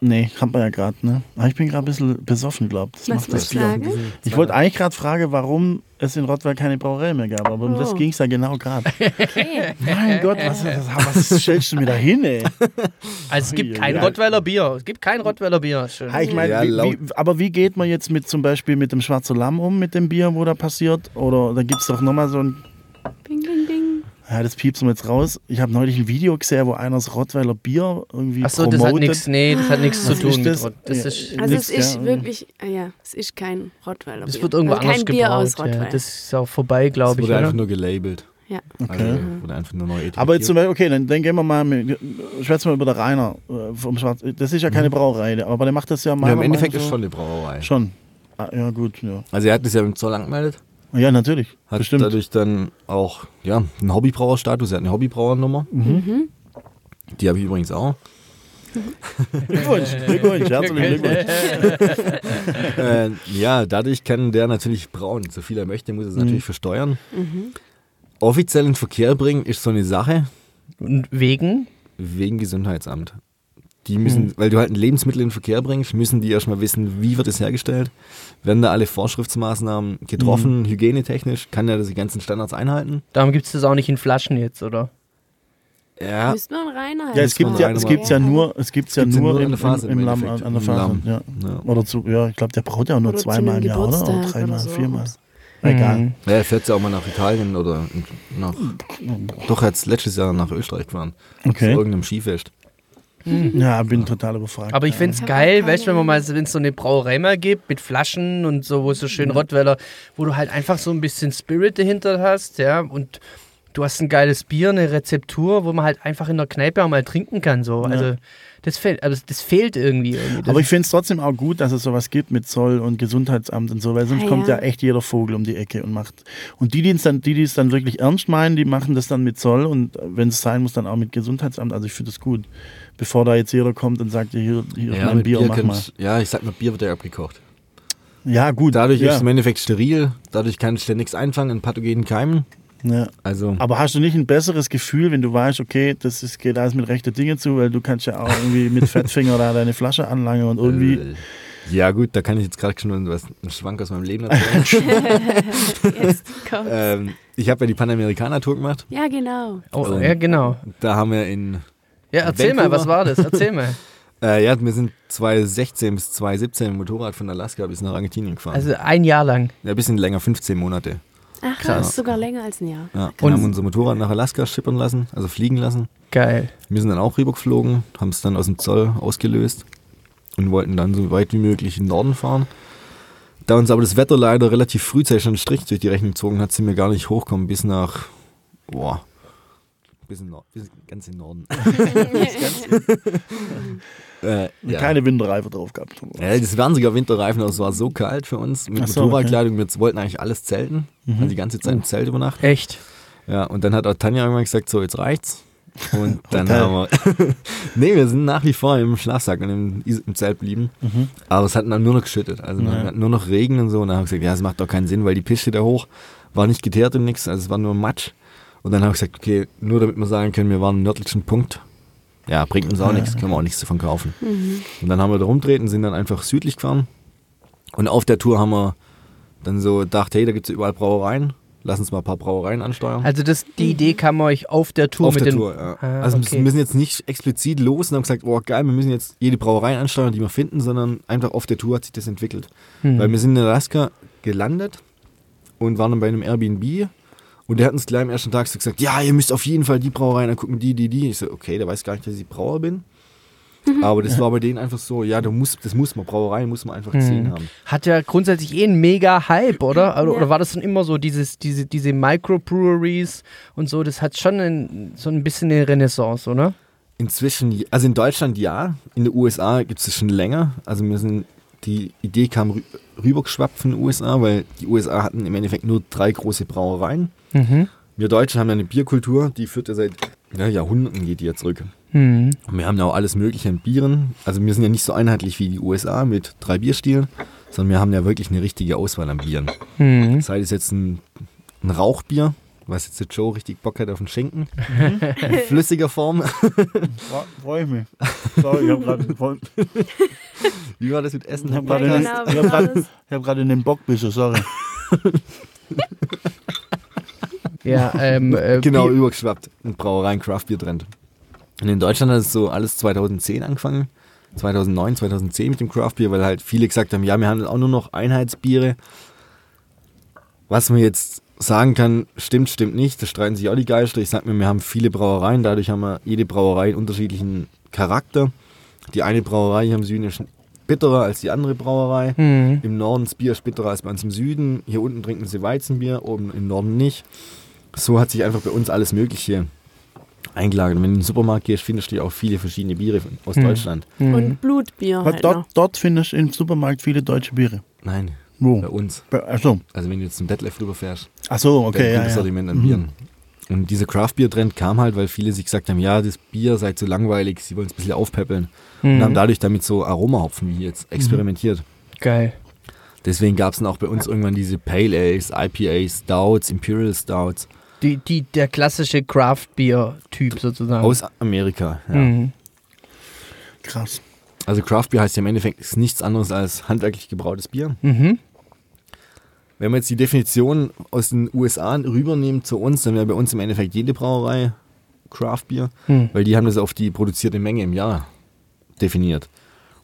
nee, hat man ja gerade, ne? Aber ich bin gerade ein bisschen besoffen, glaub Das Was macht das Bier. sagen? Ich wollte eigentlich gerade fragen, warum es in Rottweil keine Brauerei mehr gab, aber um das Oh. ging es ja genau gerade. [LAUGHS] Okay. mein Gott, was, was, was stellst du mir da hin, ey? [LAUGHS] also es gibt kein ui. Rottweiler Bier. Es gibt kein Rottweiler Bier. Schön. Ich meine, Ja, wie, laut- wie, aber wie geht man jetzt mit zum Beispiel mit dem Schwarzer Lamm um, mit dem Bier, wo da passiert? Oder da gibt es doch nochmal so ein. Ja, das piepsen wir jetzt raus. Ich habe neulich ein Video gesehen, wo einer das Rottweiler Bier irgendwie Achso, das promotet. hat nichts, nee, das hat nichts zu tun ist mit das? Das ist, Also Nix, es ist ja. wirklich, ah ja, es ist kein Rottweiler das Bier. wird irgendwo also anders kein Bier gebraut. aus ja. Das ist auch vorbei, Das glaube ich. wurde Oder? einfach nur gelabelt. ja. Okay. Also wurde einfach nur neu etiketti- Aber jetzt zum Beispiel, okay, dann, dann gehen wir mal, mit, schwätzen wir über der Rainer äh, vom Schwarz. Das ist ja keine Brauerei, aber der macht das ja mal. Mhm. ja, Im Endeffekt ist schon eine Brauerei. Schon. Ah, ja, gut, ja. Also er hat das ja im Zoll angemeldet. Ja, natürlich. Hat Bestimmt. dadurch dann auch ja, einen Hobbybrauerstatus. Er hat eine Hobbybrauernummer. Mhm. Die habe ich übrigens auch. Glückwunsch, [LAUGHS] Glückwunsch, herzlichen Glückwunsch. [LAUGHS] äh, ja, dadurch kann der natürlich brauen. So viel er möchte, muss er es natürlich versteuern. Offiziell in Verkehr bringen ist so eine Sache Und wegen? wegen Gesundheitsamt. Die müssen, weil du halt ein Lebensmittel in den Verkehr bringst, müssen die erstmal wissen, wie wird es hergestellt. Werden da alle Vorschriftsmaßnahmen getroffen, hygienetechnisch, kann er die ganzen Standards einhalten? Darum gibt es das auch nicht in Flaschen jetzt, oder? Ja, Müsste man reiner Ja, es gibt ja, es gibt's ja nur, es gibt's ja Gibt's ja nur nur im, an der Phase im, im im Lamm, an der Phase. Lamm. Ja. ja. Oder zu, ja, ich glaube, der braut ja auch nur Oder zweimal im Jahr, oder? Oder dreimal, oder so. viermal. Egal. Mhm. Ja, er fährt ja auch mal nach Italien oder nach. Doch, er hat letztes Jahr nach Österreich gefahren. Okay. Zu irgendeinem Skifest. Ja, bin total überfragt. Aber ich finde es geil, weißt du, wenn man keine mal, wenn es so eine Brauerei mal gibt mit Flaschen und so, wo es so schön Rottweiler, wo du halt einfach so ein bisschen Spirit dahinter hast, ja, und du hast ein geiles Bier, eine Rezeptur, wo man halt einfach in der Kneipe auch mal trinken kann, so. Also, das fehlt, also das fehlt irgendwie. irgendwie. Aber ich finde es trotzdem auch gut, dass es sowas gibt mit Zoll und Gesundheitsamt und so, weil sonst Ah, kommt ja. ja echt jeder Vogel um die Ecke und macht. Und die, die es dann, die, die es dann wirklich ernst meinen, die machen das dann mit Zoll und wenn es sein muss, dann auch mit Gesundheitsamt. Also ich finde das gut. Bevor da jetzt jeder kommt und sagt, hier, hier ist mein mit Bier, mach mal. ja, ich sag mal, Bier wird ja abgekocht. Ja, gut. Dadurch ja. ist es im Endeffekt steril, dadurch kannst du nichts einfangen an pathogenen Keimen. ja. Also, Aber hast du nicht ein besseres Gefühl, wenn du weißt, okay, das ist, geht alles mit rechten Dingen zu, weil du kannst ja auch irgendwie mit Fettfinger da deine Flasche anlangen und irgendwie. Äh, Ja, gut, da kann ich jetzt gerade schon was, einen Schwank aus meinem Leben erzählen. [LAUGHS] Jetzt ähm, ich habe ja die Panamericana-Tour gemacht. Ja, genau. Oh, ja, genau. Da haben wir in. Ja, erzähl mal, Vancouver. was war das? Erzähl mal. [LAUGHS] Äh, ja, wir sind 2016 bis 2017 im Motorrad von Alaska bis nach Argentinien gefahren. Also ein Jahr lang. ja, ein bisschen länger, 15 Monate. Ach, Krass. das ist sogar länger als ein Jahr. Ja, Und- haben unser Motorrad nach Alaska schippern lassen, also fliegen lassen. Geil. Wir sind dann auch rübergeflogen, haben es dann aus dem Zoll ausgelöst und wollten dann so weit wie möglich in den Norden fahren. Da uns aber das Wetter leider relativ frühzeitig einen Strich durch die Rechnung gezogen hat, sind wir gar nicht hochgekommen bis nach, boah, bis, in Nord, bis ganz den Norden. [LAUGHS] äh, ja. Keine Winterreife drauf gehabt. Ja, das waren sogar Winterreifen, aber es war so kalt für uns mit so, Motorradkleidung. Wir wollten eigentlich alles zelten, Mhm. also die ganze Zeit im Zelt übernachten. Echt. Ja, und dann hat auch Tanja irgendwann gesagt, so, jetzt reicht's. Und [LAUGHS] dann haben wir. [LAUGHS] nee, wir sind nach wie vor im Schlafsack und im, im Zelt blieben. Mhm. Aber es hat dann nur noch geschüttet. Also Ja. wir hatten nur noch Regen und so. Und dann haben wir gesagt, ja, es macht doch keinen Sinn, weil die Piste da hoch war nicht geteert und nichts. Also es war nur Matsch. Und dann haben wir gesagt, okay, nur damit wir sagen können, wir waren am nördlichen Punkt. Ja, bringt uns auch Ja. nichts, können wir auch nichts davon kaufen. Mhm. Und dann haben wir da rumdreht und sind dann einfach südlich gefahren. Und auf der Tour haben wir dann so gedacht, hey, da gibt es überall Brauereien. Lass uns mal ein paar Brauereien ansteuern. Also das, die Idee kam euch auf der Tour auf mit der den. Tour, ja. Ah, also okay. wir müssen jetzt nicht explizit los und haben gesagt, oh geil, wir müssen jetzt jede Brauerei ansteuern, die wir finden, sondern einfach auf der Tour hat sich das entwickelt. Hm. Weil wir sind in Alaska gelandet und waren dann bei einem Airbnb und der hat uns gleich am ersten Tag so gesagt, ja, ihr müsst auf jeden Fall die Brauereien angucken, die, die, die. Ich so, okay, der weiß gar nicht, dass ich Brauer bin. Aber das war bei denen einfach so, ja, du musst, das muss man, Brauereien muss man einfach gesehen Hm. haben. Hat ja grundsätzlich eh einen mega Hype, oder? Oder, Ja. oder war das schon immer so, dieses, diese, diese Microbreweries und so, das hat schon ein, so ein bisschen eine Renaissance, oder? Inzwischen, also in Deutschland ja, in den USA gibt es das schon länger. Also wir sind, die Idee kam rü rübergeschwappt von den USA, weil die USA hatten im Endeffekt nur drei große Brauereien. Mhm. Wir Deutschen haben ja eine Bierkultur, die führt ja seit ja, Jahrhunderten geht die ja zurück. Mhm. Und wir haben ja auch alles mögliche an Bieren. Also wir sind ja nicht so einheitlich wie die USA mit drei Bierstilen, sondern wir haben ja wirklich eine richtige Auswahl an Bieren. Mhm. Sei es jetzt ein, ein Rauchbier, was jetzt der Joe richtig Bock hat auf den Schenken, in flüssiger Form. Freue ich mich. Sorry, ich habe gerade voll- Wie war das mit Essen? ich hab Ja, gerade genau, wie hab grad- hab grad in den Bockbische, sorry. [LAUGHS] Ja, [LAUGHS] ähm, äh, genau Bier- übergeschwappt. Ein Brauereien Craftbier Trend. Und in Deutschland hat es so alles 2010 angefangen. 2009, 2010 mit dem Craftbier, weil halt viele gesagt haben, ja, wir haben auch nur noch Einheitsbiere. Was man jetzt sagen kann, stimmt, stimmt nicht. Da streiten sich auch die Geister. Ich sag mir, wir haben viele Brauereien, dadurch haben wir jede Brauerei einen unterschiedlichen Charakter. Die eine Brauerei hier im Süden ist bitterer als die andere Brauerei. Mhm. Im Norden das Bier ist bitterer als bei uns im Süden. Hier unten trinken sie Weizenbier, oben im Norden nicht. So hat sich einfach bei uns alles Mögliche eingelagert. Wenn du in den Supermarkt gehst, findest du ja auch viele verschiedene Biere aus Hm. Deutschland. Mhm. Und Blutbier halt noch. dort, dort findest du im Supermarkt viele deutsche Biere. Nein, Wo? bei uns. Bei- Achso, Also wenn du jetzt zum Detlef rüberfährst, Ach so dann okay, ja, das ja. Sortiment an Mhm. Bieren. Und dieser Craft-Bier-Trend kam halt, weil viele sich gesagt haben, ja, das Bier sei zu langweilig, sie wollen es ein bisschen aufpeppeln. Und haben Mhm. dadurch damit so Aromahopfen wie jetzt experimentiert. Geil. Deswegen gab es dann auch bei uns irgendwann diese Pale Ales, IPAs, Stouts, Imperial Stouts Die, die, der klassische Craft-Bier-Typ sozusagen. aus Amerika. Ja. Mhm. Krass. Also Craft Beer heißt ja im Endeffekt ist nichts anderes als handwerklich gebrautes Bier. Mhm. Wenn wir jetzt die Definition aus den USA rübernehmen zu uns, dann wäre bei uns im Endeffekt jede Brauerei Craft Beer, Mhm. weil die haben das auf die produzierte Menge im Jahr definiert.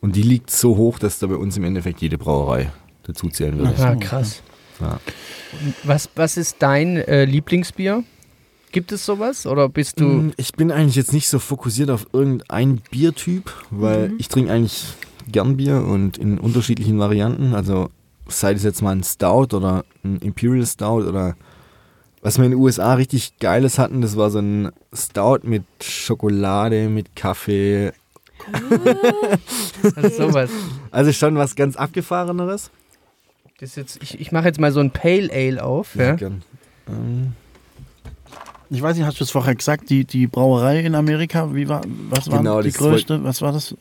Und die liegt so hoch, dass da bei uns im Endeffekt jede Brauerei dazu zählen würde. Ah, krass. Ja. Was, was ist dein äh, Lieblingsbier? Gibt es sowas? Oder bist du. Mm, Ich bin eigentlich jetzt nicht so fokussiert auf irgendein Biertyp, weil ich trinke eigentlich gern Bier und in unterschiedlichen Varianten. Also sei es jetzt mal ein Stout oder ein Imperial Stout oder was wir in den USA richtig Geiles hatten, das war so ein Stout mit Schokolade, mit Kaffee. [LAUGHS] Also sowas. Also schon was ganz Abgefahreneres. Das jetzt, ich ich mache jetzt mal so ein Pale Ale auf. Ja? gern. Ähm, Ich weiß nicht, hast du es vorher gesagt, die, die Brauerei in Amerika, wie war, was war Genau, die das größte, was war das?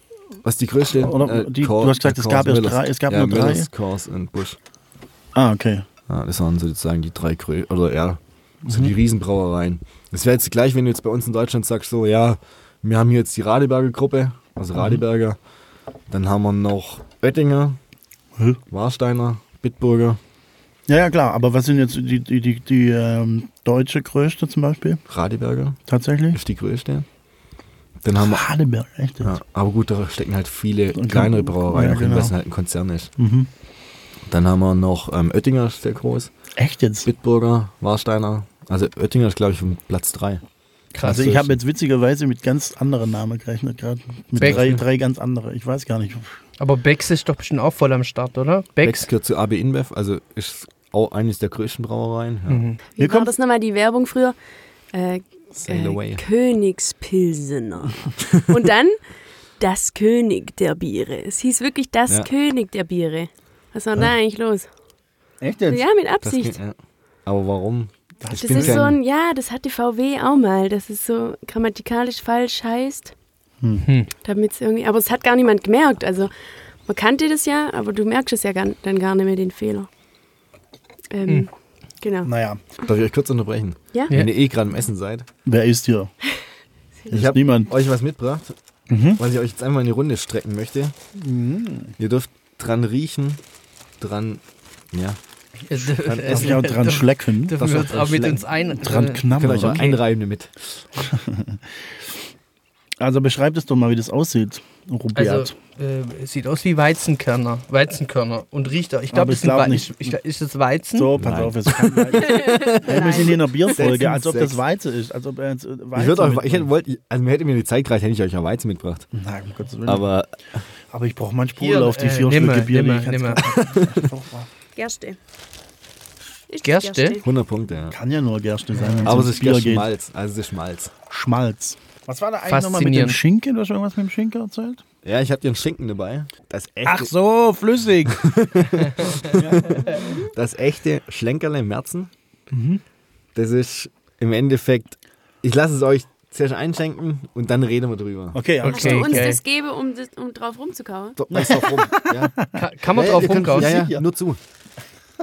Was ist die größte? Oder die- Cor- du hast gesagt, es gab erst drei- es gab ja, nur drei. Millers, Coors und Busch. Ah, okay. Ja, das waren sozusagen die drei grö oder ja, so Mhm. die Riesenbrauereien. Das wäre jetzt gleich, wenn du jetzt bei uns in Deutschland sagst, so, ja, wir haben hier jetzt die Radeberger Gruppe, also Mhm. Radeberger. Dann haben wir noch Oettinger, Hä? Warsteiner, Bitburger, Ja, ja, klar. Aber was sind jetzt die, die, die, die ähm, deutsche größte zum Beispiel? Radeberger Tatsächlich? ist die größte. Dann haben wir, Hadeberg, echt jetzt? ja, aber gut, da stecken halt viele Und kleinere Brauereien ja, drin, weil genau. es halt ein Konzern ist. Mhm. Dann haben wir noch ähm, Oettinger, ist sehr groß, Echt jetzt? Bitburger, Warsteiner. Also Oettinger ist, glaube ich, Platz 3. Also ich habe jetzt witzigerweise mit ganz anderen Namen gerechnet gerade. Mit Beck. drei, drei ganz andere. Ich weiß gar nicht. Aber Becks ist doch bestimmt auch voll am Start, oder? Becks Becks. gehört zu AB InBev, also ist auch eines der größten Brauereien. Ja. Mhm. Wie Hier war kommt- das nochmal, die Werbung früher? Äh, äh, Königspilsener. [LAUGHS] Und dann das König der Biere. Es hieß wirklich das Ja. König der Biere. Was war da eigentlich los? Echt Ja, mit Absicht. geht, ja. Aber warum? Das, bin ist so ein, ja, das hatte VW auch mal, dass es so grammatikalisch falsch heißt. Hm. Damit irgendwie, aber es hat gar niemand gemerkt. Also man kannte das ja, aber du merkst es ja gar, dann gar nicht mehr den Fehler. Ähm, Genau. Naja, Darf ich euch kurz unterbrechen? Ja? Ja. Wenn ihr eh gerade am Essen seid. wer [LAUGHS] ist hier? Ich habe niemand. euch was mitgebracht, Mhm. was ich euch jetzt einmal in die Runde strecken möchte. Ihr dürft dran riechen, dran, ja, Darf ich auch dran schlecken? Dürfen Das wir uns auch mit uns ein... Dran äh, knabbern. auch Okay. einreiben damit. [LAUGHS] Also beschreib es doch mal, wie das aussieht, Rubiat. Also, äh, es sieht aus wie Weizenkörner. Weizenkörner. Und riecht auch. Ich glaube, sind glaub nicht. ich- ich- ist es Weizen? so, pass Nein. auf, es kann Weizen. hey, wir sind hier in einer Bierfolge, als ob das Weizen ist. Als ob er jetzt äh, Weizen Ich würde euch, ich hätte, wollt, also mir hätte mir die Zeit gereicht, hätte ich euch auch Weizen mitgebracht. Nein, um Gottes Willen. Aber, Aber ich brauche mal einen Sprudel Hier, auf die äh, vier Schlücke mal, Bier, die nimm ich [LAUGHS] mal, jetzt nimm Gerste. Ist Gerste? 100 Punkte, ja. Kann ja nur Gerste sein, Aber es ist Bier Bier geht. Schmalz, also es ist Schmalz. Schmalz. Was war da eigentlich nochmal mit dem. Schinken? Du hast irgendwas mit dem Schinken erzählt? Ja, ich habe dir einen Schinken dabei. Das echte, Ach so, flüssig. [LAUGHS] [LAUGHS] das echte Schlenkerle Merzen. Das ist im Endeffekt, ich lasse es euch zuerst einschenken und dann reden wir drüber. Okay, Hast Okay. du uns geil. das geben, um, das, um drauf rumzukauen? So, doch rum. Ja. Kann, kann man Ja, drauf rumkauen? Ja, ja, nur zu.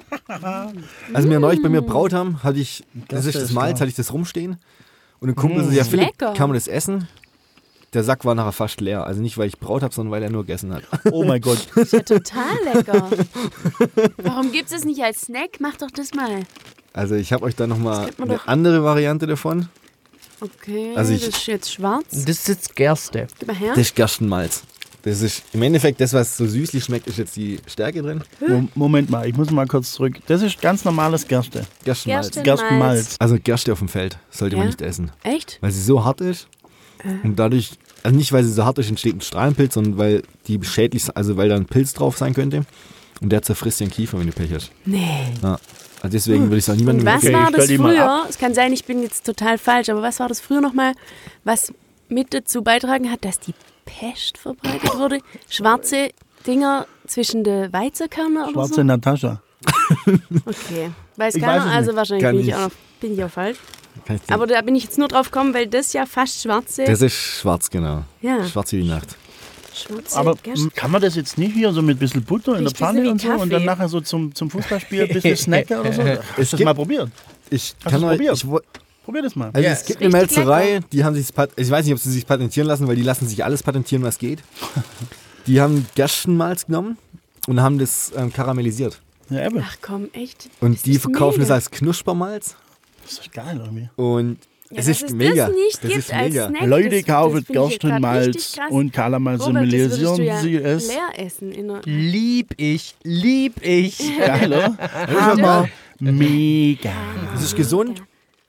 [LAUGHS] Als wir neulich bei mir braut haben, hatte ich, das ist das ist Malz, klar. hatte ich das rumstehen. Und ein Kumpel so, ja, Philipp, Lecker. kann man das essen? Der Sack war nachher fast leer. Also nicht, weil ich braut habe, sondern weil er nur gegessen hat. [LAUGHS] Oh mein Gott. Ist ja total lecker. Warum gibt es das nicht als Snack? Mach doch das mal. Also ich habe euch da nochmal eine doch. andere Variante davon. Okay, Also ich- das ist jetzt schwarz. Das ist jetzt Gerste. Gib mal her. Das ist Gerstenmalz. Das ist im Endeffekt das, was so süßlich schmeckt, ist jetzt die Stärke drin. Mo- Moment mal, ich muss mal kurz zurück. Das ist ganz normales Gerste. Gerstenmalz. Gerste- Gerstenmalz. Also Gerste auf dem Feld sollte man Ja? nicht essen. Echt? Weil sie so hart ist und dadurch, also nicht weil sie so hart ist, entsteht ein Strahlenpilz, sondern weil die schädlich, also weil da ein Pilz drauf sein könnte und der zerfrisst den Kiefer, wenn du Pech hast. Nee. Ja. Also deswegen würde ich es auch niemandem Und was Okay, war ich stell das die mal früher? Es kann sein, ich bin jetzt total falsch, aber was war das früher nochmal, was mit dazu beitragen hat, dass die Pest verbreitet wurde? Schwarze Dinger zwischen den Weizenkörner oder Schwarze so? Natascha. Okay. Weiß Ich keiner, weiß also nicht. wahrscheinlich bin ich, auch noch, bin ich auch falsch. Aber da bin ich jetzt nur drauf gekommen, weil das ja fast schwarze, das ist schwarz, genau. ja, Schwarz wie die Nacht. schwarze Aber Gerste- m, kann man das jetzt nicht hier so mit ein bisschen Butter in der Pfanne und so und dann Kaffee. nachher so zum, zum Fußballspiel ein bisschen [LAUGHS] snacken oder so? Hast du das mal probiert? Ich Hast kann euch, probiert? ich, Probier das mal. also Ja, es ist gibt eine Melzerei, lecker. die haben sich, ich weiß nicht, ob sie sich patentieren lassen, weil die lassen sich alles patentieren, was geht. [LAUGHS] Die haben Gerstenmalz genommen und haben das ähm, karamellisiert. Ja, eben. Ach komm, echt? Und Das die ist verkaufen mega. das als Knuspermalz. Das ist doch geil irgendwie. Und Ja, es ist mega. das nicht das gibt ist als mega. Snack, Leute, kaufen Gerstenmalz und Karamellisieren du sie ja es. leer essen. In einer Lieb ich, lieb ich. [LAUGHS] Geil, oder? Hammer. Mega. Es ist gesund,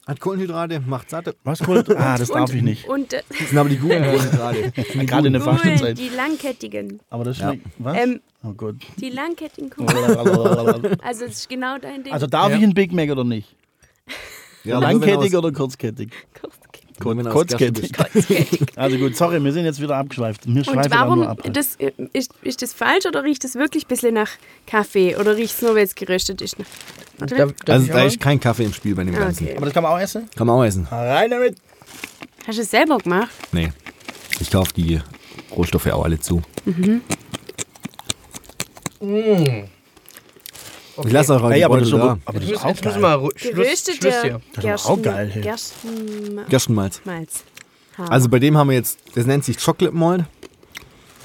hat Kohlenhydrate, macht satt. Was wollt [LAUGHS] Ah, das darf ich nicht. Und äh, Das sind aber die guten [LAUGHS] Kohlenhydrate. Gerade in der Fastenzeit. die langkettigen. Aber das Ja. schmeckt. Was? Ähm, Oh Gott. die langkettigen Kugeln. [LAUGHS] also Also das ist genau dein Ding. darf Ja. ich einen Big Mac oder nicht? Ja, Langkettig oder kurzkettig? nur Gerste Kurzkettig. besteht. Also gut, sorry, wir sind jetzt wieder abgeschweift. Wir Und warum, nur ab. das, äh, ist, ist das falsch oder riecht das wirklich ein bisschen nach Kaffee? Oder riecht es nur, weil es geröstet ist? Darf, darf Also da ist kein Kaffee im Spiel bei dem Ah, Ganzen. okay. Aber das kann man auch essen? Kann man auch essen. Rein damit. Hast du es selber gemacht? Nee. Ich kaufe die Rohstoffe auch alle zu. Ich lasse auch Ey, aber das, aber, da. aber das ist auch geil. Ru- Schluss, Schluss hier. Das ist auch geil, hey. Gerstenmalz. Gerstenmalz. Ah. Also bei dem haben wir jetzt, das nennt sich Chocolate Malt.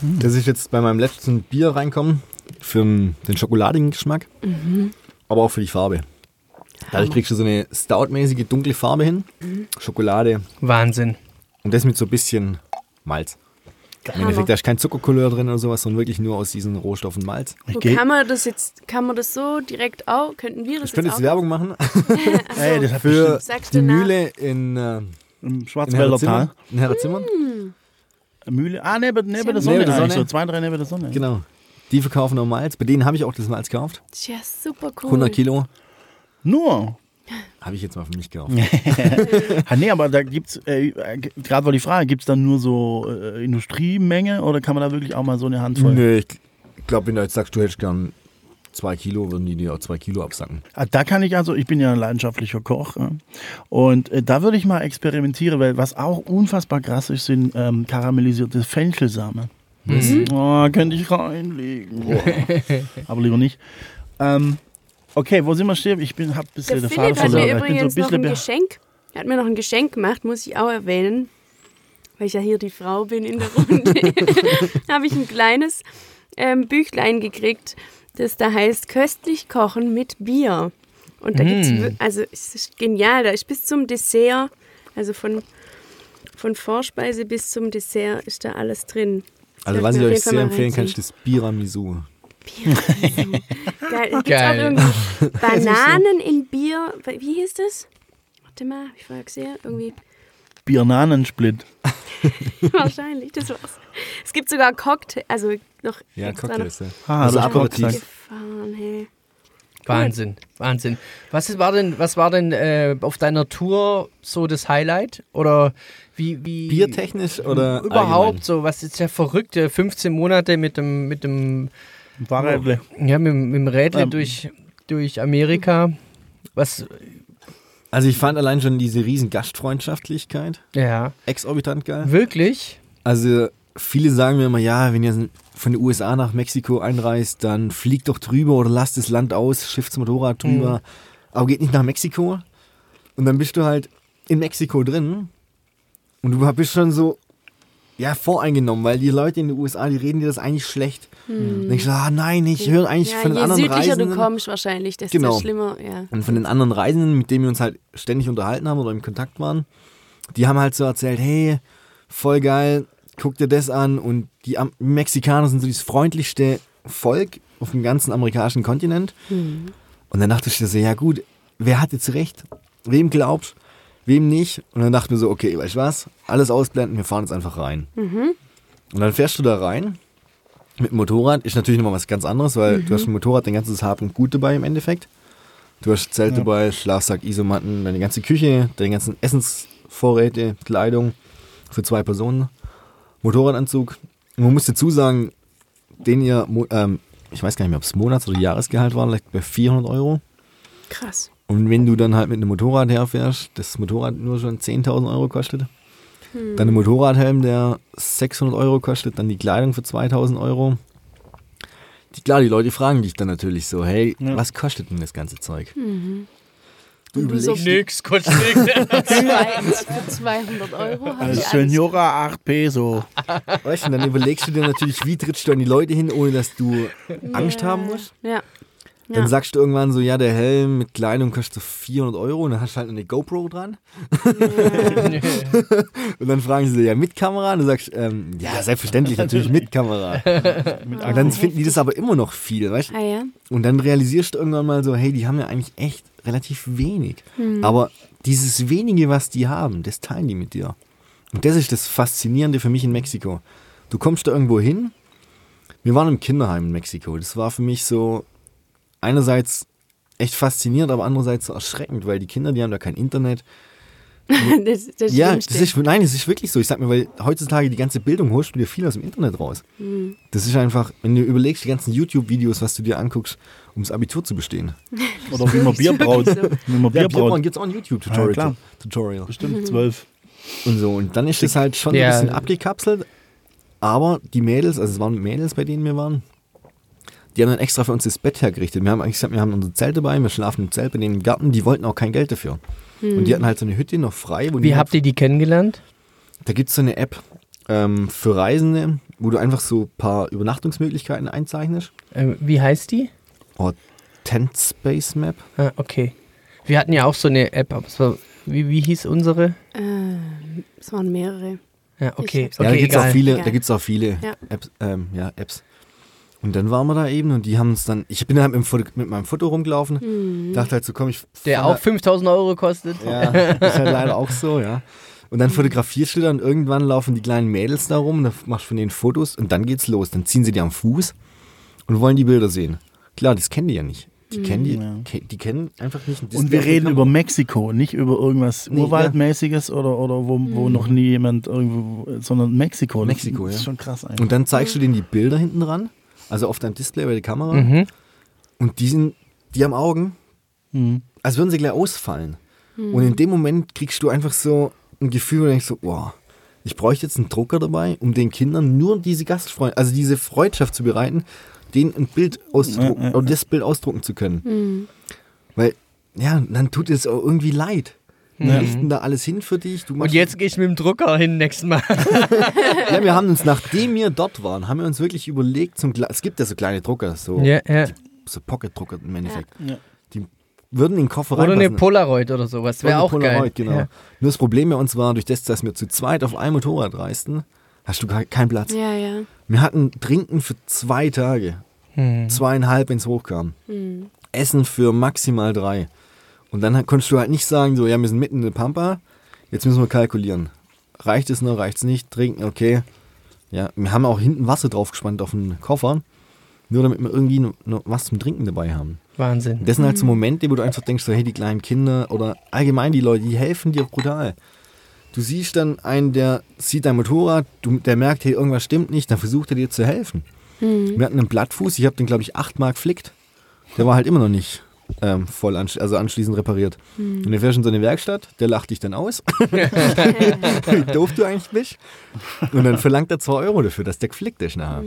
Das ist jetzt bei meinem letzten Bier reinkommen für den schokoladigen Geschmack, aber auch für die Farbe. Dadurch kriegst du so eine Stout-mäßige dunkle Farbe hin, Schokolade Wahnsinn. und das mit so ein bisschen Malz. Im Endeffekt, da ist kein Zuckercouleur drin oder sowas, sondern wirklich nur aus diesen Rohstoffen Malz. Geh, kann man das jetzt, kann man das so direkt auch, könnten wir das Ich könnte jetzt jetzt? Werbung machen [LAUGHS] [LAUGHS] ey, das für die? Mühle in, äh, im in Schwarzwälder Tal. In Herrenzimmern. Mühle. Ah, neben, neben der Neben Sonne. der eigentlich Sonne. So zwei, drei neben der Sonne. Genau. Die verkaufen auch Malz. Bei denen habe ich auch das Malz gekauft. Ja super cool. 100 Kilo. Nur. Habe ich jetzt mal für mich gekauft. [LAUGHS] Ah, nee, aber da gibt's, äh, äh, gerade war die Frage, gibt es dann nur so äh, Industriemenge oder kann man da wirklich auch mal so eine Handvoll? Nö, ich glaube, wenn du jetzt sagst, du hättest gern zwei Kilo, würden die dir auch zwei Kilo absacken. Ah, Da kann ich also, ich bin ja ein leidenschaftlicher Koch ja. und äh, da würde ich mal experimentieren, weil was auch unfassbar krass ist, sind ähm, karamellisierte Fenchelsamen. Oh, könnte ich reinlegen. [LAUGHS] Aber lieber nicht. Ähm, okay, wo sind wir stehen? Ich bin, hab ein bisschen Der Faden Philipp hat mir bin so ein übrigens noch ein Geschenk. Er hat mir noch ein Geschenk gemacht, muss ich auch erwähnen. Weil ich ja hier die Frau bin in der Runde. [LAUGHS] [LAUGHS] habe ich ein kleines ähm, Büchlein gekriegt, das da heißt Köstlich kochen mit Bier. Und da gibt's, Mm. wir- also es ist genial, da ist bis zum Dessert, also von, von Vorspeise bis zum Dessert ist da alles drin. Das Also was ich euch sehr empfehlen kann, ist das Biramisu. [LAUGHS] Geil. Gibt's Geil. auch irgendwie [LAUGHS] Bananen in Bier. Wie hieß das? Warte mal, hab ich vorher gesehen. Irgendwie Birnanensplit. [LAUGHS] Wahrscheinlich, das war's. Es gibt sogar Cocktail, also noch Ja, Cocktails. Ja. Ah, Also Aperitif. gefahren, hey. Wahnsinn, Wahnsinn. Was ist, war denn, was war denn äh, auf deiner Tour so das Highlight? Oder wie, wie Biertechnisch oder überhaupt allgemein? so? Was ist ja verrückt? äh, 15 Monate mit dem, mit dem, Fahrrädle. ja, mit, dem- mit dem Rädle Ähm. durch, durch Amerika. Was, Also ich fand allein schon diese riesen Gastfreundschaftlichkeit ja, exorbitant geil. wirklich? Also viele sagen mir immer, ja, wenn ihr von den USA nach Mexiko einreist, dann fliegt doch drüber oder lasst das Land aus, schifft das Motorrad drüber, aber geht nicht nach Mexiko. Und dann bist du halt in Mexiko drin und du bist schon so, ja, voreingenommen, weil die Leute in den USA, die reden dir das eigentlich schlecht. Dann denkst du, ah nein, ich höre eigentlich Ja, von den je anderen südlicher Reisenden. du kommst wahrscheinlich, desto Genau. schlimmer. Ja. Und von den anderen Reisenden, mit denen wir uns halt ständig unterhalten haben oder im Kontakt waren, die haben halt so erzählt, hey, voll geil, guck dir das an. Und die Mexikaner sind so das freundlichste Volk auf dem ganzen amerikanischen Kontinent. Und dann dachte ich dir so, ja gut, wer hat jetzt recht? Wem glaubst wem nicht? Und dann dachte ich mir so, okay, weißt du was? Alles ausblenden, wir fahren jetzt einfach rein. Und dann fährst du da rein mit dem Motorrad. Ist natürlich nochmal was ganz anderes, weil du hast ein Motorrad, dein ganzes Hab und Gut dabei im Endeffekt. Du hast Zelt dabei, Schlafsack, Isomatten, deine ganze Küche, deine ganzen Essensvorräte, Kleidung für zwei Personen, Motorradanzug. Und man muss dazu sagen, den ihr, ähm, ich weiß gar nicht mehr, ob es Monats- oder Jahresgehalt war, vielleicht bei 400 Euro. Krass. Und wenn du dann halt mit einem Motorrad herfährst, das Motorrad nur schon 10.000 Euro kostet, dann ein Motorradhelm, der 600 Euro kostet, dann die Kleidung für 2.000 Euro. Die, klar, die Leute fragen dich dann natürlich so, hey, Ja. was kostet denn das ganze Zeug? Du Und du überlegst, so- Nix, kostet nix. [LAUGHS] Zwei, für 200 Euro Also. Senora 8 Peso. weißt du, dann überlegst du dir natürlich, wie trittst du an die Leute hin, ohne dass du Angst haben musst. Ja. Dann Ja. sagst du irgendwann so, ja, der Helm mit Kleidung kostet so 400 Euro und dann hast du halt eine GoPro dran. [LAUGHS] und dann fragen sie, ja, mit Kamera? Und du sagst, ähm, ja, selbstverständlich, natürlich mit Kamera. [LAUGHS] und dann finden die das aber immer noch viel, weißt du? Ah ja. Und dann realisierst du irgendwann mal so, hey, die haben ja eigentlich echt relativ wenig. Aber dieses wenige, was die haben, das teilen die mit dir. Und das ist das Faszinierende für mich in Mexiko. Du kommst da irgendwo hin. Wir waren im Kinderheim in Mexiko. Das war für mich so einerseits echt faszinierend, aber andererseits so erschreckend, weil die Kinder, die haben da kein Internet. [LAUGHS] das, das Ja, das ist, nein, das ist wirklich so. Ich sag mir, weil heutzutage die ganze Bildung holst du dir viel aus dem Internet raus. Hm. Das ist einfach, wenn du überlegst, die ganzen YouTube-Videos, was du dir anguckst, um das Abitur zu bestehen. Oder wie man [LAUGHS] Bier braut. so. Wie man Bier Ja, braut. gibt es auch ein Ja, YouTube-Tutorial. klar. Tutorial. Mhm. Bestimmt zwölf. Und so. Und dann ist das halt schon Ja. ein bisschen abgekapselt. Aber die Mädels, also es waren Mädels, bei denen wir waren, die haben dann extra für uns das Bett hergerichtet. Wir haben eigentlich gesagt, wir haben unser Zelt dabei, wir schlafen im Zelt bei denen im Garten, die wollten auch kein Geld dafür. Und die hatten halt so eine Hütte noch frei. Wie halt- habt ihr die kennengelernt? Da gibt es so eine App ähm, für Reisende, wo du einfach so ein paar Übernachtungsmöglichkeiten einzeichnest. Ähm, wie heißt die? Oh, Tent Space Map. Ah, okay. Wir hatten ja auch so eine App, aber es war, wie, wie hieß unsere? Äh, es waren mehrere. Ja, okay. okay ja, da gibt es auch viele, da gibt's auch viele Ja. Apps, ähm, ja, Apps. Und dann waren wir da eben und die haben uns dann, ich bin halt mit, mit meinem Foto rumgelaufen, Hm. dachte halt so, komm, ich Der auch da- 5000 Euro kostet. Ja, ist halt leider auch so, ja. Und dann fotografierst du da und irgendwann laufen die kleinen Mädels da rum, da machst du von denen Fotos und dann geht's los. Dann ziehen sie die am Fuß und wollen die Bilder sehen. Klar, das kennen die ja nicht. Die kennen die, Ja. ke- die kennen einfach nicht. ein Und wir reden der über. Mexiko, nicht über irgendwas Nee, Urwaldmäßiges oder, oder wo, wo noch nie jemand irgendwo, sondern Mexiko. Das Mexiko, ist ja. schon krass eigentlich. Und dann zeigst du denen die Bilder hinten dran, also auf deinem Display bei der Kamera. Mhm. Und die sind, die haben Augen, Mhm. als würden sie gleich ausfallen. Und in dem Moment kriegst du einfach so ein Gefühl, wo du denkst so, wow, ich bräuchte jetzt einen Drucker dabei, um den Kindern nur diese Gastfreundschaft, also diese Freundschaft zu bereiten, denen ein Bild ausdrucken, ja, oder das Bild ausdrucken zu können. Hm. Weil, ja, dann tut es auch irgendwie leid. Die Ja. richten da alles hin für dich. Du Und jetzt gehe ich mit dem Drucker hin nächstes Mal. [LAUGHS] ja, wir haben uns, nachdem wir dort waren, haben wir uns wirklich überlegt, zum, es gibt ja so kleine Drucker, so, ja, ja. so Pocket-Drucker im Endeffekt. Ja. Die würden in den Koffer Oder eine. Polaroid oder sowas. Wäre auch geil. Polaroid, Genau. Ja. Nur das Problem bei uns war, durch das, dass wir zu zweit auf einem Motorrad reisten, hast du gar keinen Platz. Ja, ja. Wir hatten Trinken für zwei Tage. Hm. Zweieinhalb, wenn es hochkam. Hm. Essen für maximal drei. Und dann konntest du halt nicht sagen, so, ja, wir sind mitten in der Pampa, jetzt müssen wir kalkulieren. Reicht es noch, reicht es nicht? Trinken, okay. Ja, wir haben auch hinten Wasser draufgespannt auf den Koffer, nur damit wir irgendwie noch, was zum Trinken dabei haben. Wahnsinn. Das sind halt so Momente, wo du einfach denkst, so, hey, die kleinen Kinder oder allgemein die Leute, die helfen dir brutal. Du siehst dann einen, der sieht dein Motorrad, du, der merkt, hey, irgendwas stimmt nicht, dann versucht er dir zu helfen. Hm. Wir hatten einen Blattfuß, ich habe den, glaube ich, achtmal geflickt. Der war halt immer noch nicht ähm, voll ansch also anschließend repariert. Und dann fährst du in so eine Werkstatt, der lacht dich dann aus, [LAUGHS] wie doof du eigentlich bist. Und dann verlangt er 2 Euro dafür, dass der geflickt ist nachher.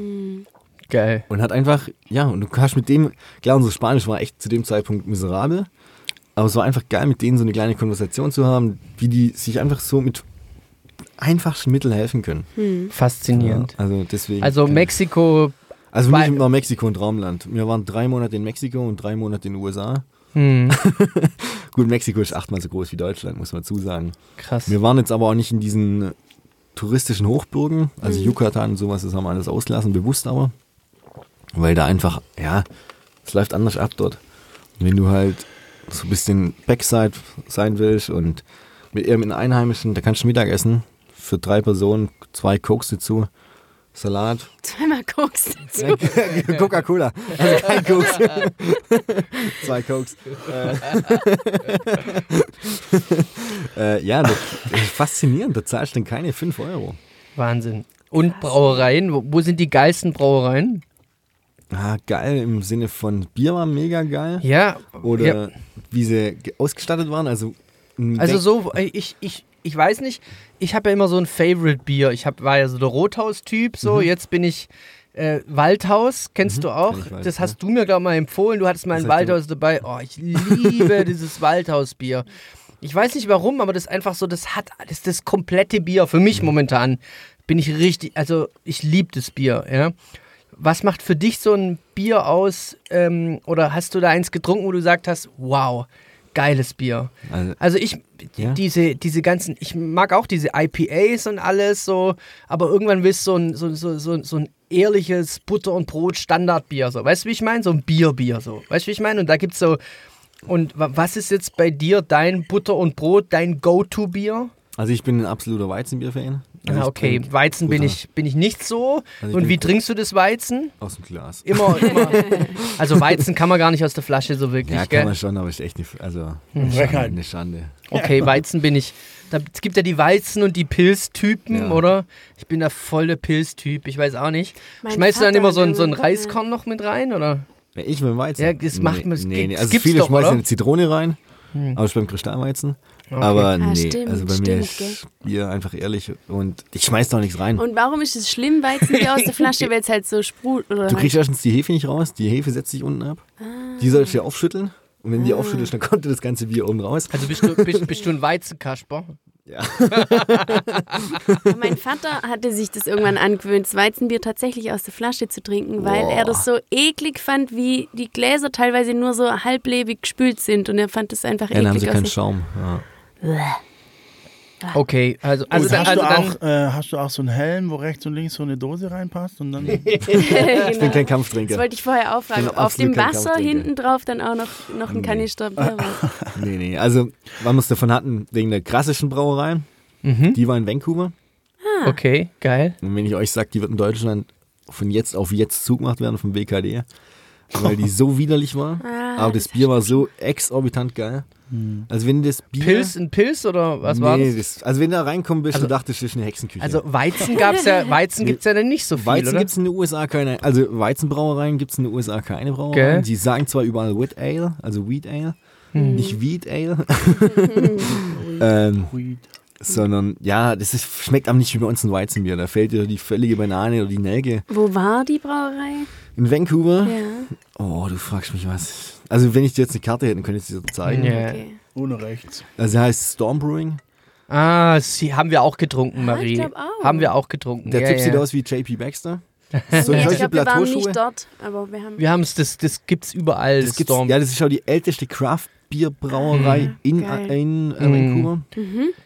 Geil. Und hat einfach, ja, und du hast mit dem, klar, unser Spanisch war echt zu dem Zeitpunkt miserabel, aber es war einfach geil, mit denen so eine kleine Konversation zu haben, wie die sich einfach so mit einfachsten Mitteln helfen können. Hm. Faszinierend. Ja, also deswegen. Also Mexiko. Also Weil- mich war Mexiko ein Traumland. Wir waren drei Monate in Mexiko und drei Monate in den USA. Hm, [LAUGHS] Gut, Mexiko ist achtmal so groß wie Deutschland, muss man zusagen. krass. Wir waren jetzt aber auch nicht in diesen touristischen Hochburgen, also Yucatan und sowas, das haben wir alles ausgelassen, bewusst aber. Weil da einfach, ja, es läuft anders ab dort. Und wenn du halt so ein bisschen Backside sein willst und mit den Einheimischen, da kannst du Mittag essen für drei Personen, zwei Cokes dazu, Salat, Zweimal guckst dazu. [LAUGHS] Coca-Cola, also kein Koks. [LAUGHS] Zwei Cokes. Äh, [LAUGHS] äh, ja, das ist faszinierend. Da zahlst du dann keine 5 Euro. Wahnsinn. Und Brauereien? Wo, wo sind die geilsten Brauereien? Ah, geil im Sinne von Bier war mega geil. Ja. Oder ja. wie sie ge- ausgestattet waren. Also, Also so, ich, ich, ich weiß nicht, ich habe ja immer so ein Favorite-Bier. Ich hab, war ja so der Rothaus-Typ, so, jetzt bin ich äh, Waldhaus, kennst du auch? Mhm. kenn ich Wald, das ja. hast du mir, glaube ich, mal empfohlen. Du hattest mal ein heißt, du- Waldhaus dabei. Oh, ich liebe [LAUGHS] dieses Waldhausbier. Ich weiß nicht warum, aber das ist einfach so, das hat das, ist das komplette Bier. Für Mhm. mich momentan bin ich richtig, also ich liebe das Bier, ja. Was macht für dich so ein Bier aus? Ähm, oder hast du da eins getrunken, wo du gesagt hast, wow, geiles Bier? also, Also ich, Ja. diese, diese ganzen, ich mag auch diese IPAs und alles so, aber irgendwann willst du so ein, so, so, so, so ein ehrliches Butter- und Brot-Standardbier, so. Weißt du, wie ich meine? So ein Bierbier, so. Weißt du, wie ich meine? Und da gibt's so, und wa- was ist jetzt bei dir dein Butter und Brot, dein Go-To-Bier? also ich bin ein absoluter Weizenbier-Fan. Also Ah, ich okay, trink Weizen bin ich, bin ich nicht so. Also ich und wie trinkst du das Weizen? Aus dem Glas. Immer, [LAUGHS] immer. Also Weizen kann man gar nicht aus der Flasche so wirklich, Ja, kann gell? man schon, aber ist echt eine, also, Hm. eine. Schande, eine Schande. Okay, Weizen bin ich. Da, es gibt ja die Weizen und die Pilztypen, Ja. oder? Ich bin der volle Pilztyp, ich weiß auch nicht. Mein Schmeißt du dann Vater immer so ein, so ein Reiskorn noch mit rein, oder? Ja, ich mit dem Weizen. Ja, das macht man- nee, nee. gibt's Also viele doch, schmeißen oder? eine Zitrone rein. aber das ist beim Kristallweizen. Aber nee, stimmt, also bei mir stimmt, ist Bier einfach ehrlich und ich schmeiß da auch nichts rein. Und warum ist es schlimm, Weizenbier aus der [LAUGHS] Flasche, weil es halt so sprudelt? Oder Du kriegst erstens die Hefe nicht raus, die Hefe setzt sich unten ab. Die sollst du ja aufschütteln. Und wenn die Ah. aufschüttelst, dann kommt das ganze Bier oben raus. Also bist du, bist, bist du ein Weizenkasper? Mein Vater hatte sich das irgendwann angewöhnt, das Weizenbier tatsächlich aus der Flasche zu trinken, weil Boah. er das so eklig fand, wie die Gläser teilweise nur so halblebig gespült sind und er fand das einfach Ja, dann haben sie eklig. keinen Schaum. Ja. Okay, also, also, dann, hast, also du dann, auch, äh, hast du auch so einen Helm, wo rechts und links so eine Dose reinpasst? Und dann [LAUGHS] [LAUGHS] Ich bin genau. kein Das Kampftrinker. wollte ich vorher auch fragen, bin ob auf dem Wasser hinten drauf dann auch noch, noch ein Nee. Kanister Bier war. [LAUGHS] Nee, nee. Also, wann wir es davon hatten, wegen der klassischen Brauerei, mhm. die war in Vancouver. okay, geil. Und wenn ich euch sage, die wird in Deutschland von jetzt auf jetzt zugemacht werden vom WKD, weil die so [LAUGHS] widerlich war. Ah, aber das Bier war so exorbitant geil. Also wenn das Bier... Pilz, ein Pilz oder was nee, war das? das? Also wenn du da reinkommen bist, Also- du dachtest, das ist eine Hexenküche. Also Weizen gab's ja, [LAUGHS] Weizen gibt's ja dann nicht so viel, Weizen oder? gibt es in den USA keine, also Weizenbrauereien gibt es in den USA keine? Brauereien. Die sagen zwar überall Wheat Ale, also Wheat Ale, Hm. nicht Wheat Ale, [LAUGHS] ähm, sondern ja, das ist, schmeckt einem nicht wie bei uns ein Weizenbier. Da fällt dir die völlige Banane oder die Nelke. Wo war die Brauerei? In Vancouver, Ja, oh, du fragst mich was. Also wenn ich dir jetzt eine Karte hätte, könnte ich sie dir zeigen. Ja. okay. Ohne rechts. Also heißt Storm Brewing. Ah, sie haben wir auch getrunken, Ah, Marie. ich glaub auch. Haben wir auch getrunken. Der ja, Typ ja. sieht aus wie JP Baxter. So Nee, [LAUGHS] ich glaube, wir waren nicht dort, aber wir haben... Wir haben es, das, das gibt's überall. Das gibt's, Storm. ja, das ist schon die älteste Craft-Bier-Brauerei in, geil. in äh, Mhm. Vancouver.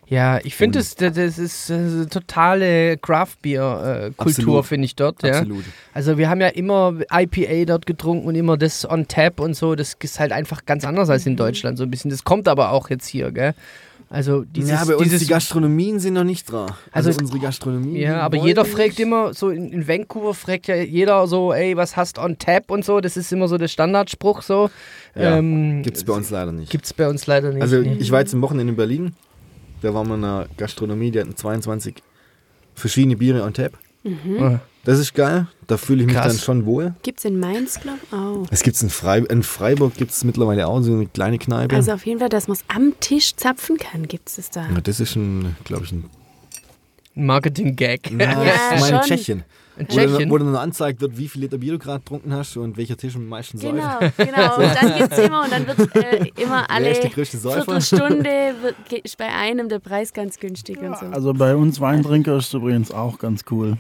Ja, ich finde, das, das das ist äh, totale Craft-Bier-Kultur, Absolut. finde ich dort. Ja. Absolut. Also wir haben ja immer IPA dort getrunken und immer das on tap und so. Das ist halt einfach ganz anders als in Deutschland so ein bisschen. Das kommt aber auch jetzt hier, gell? Also dieses, ja, bei uns dieses die Gastronomien sind noch nicht dran. Also, Also- unsere Gastronomie. Ja, aber jeder nicht. fragt immer, so in, in Vancouver fragt ja jeder so, ey, was hast du on tap und so. Das ist immer so der Standardspruch so. Ja, ähm, Gibt's bei uns leider nicht. Gibt's bei uns leider nicht. Also nee. ich war jetzt am Wochenende in Berlin. Da waren wir in einer Gastronomie, die hatten 22 verschiedene Biere on tap. Ah. Das ist geil. Da fühle ich mich Krass. dann schon wohl. Gibt es in Mainz, glaube ich, auch. Es gibt's in, Frei in Freiburg gibt es mittlerweile auch so eine kleine Kneipe. Also auf jeden Fall, dass man es am Tisch zapfen kann, gibt es das da. ja, das ist ein, glaube ich, ein Marketing-Gag. Na, Ja, das ist mein schon. Tschechien. Wo, dann- dann angezeigt wird, wie viel Liter Bier du gerade getrunken hast und welcher Tisch am meisten säuft. Genau, genau. [LAUGHS] Und dann gibt es immer, und dann [LAUGHS] [LAUGHS] wird äh, immer alle? Viertelstunde wird, ist bei einem der Preis ganz günstig und so. Also bei uns Weintrinker ist es übrigens auch ganz cool.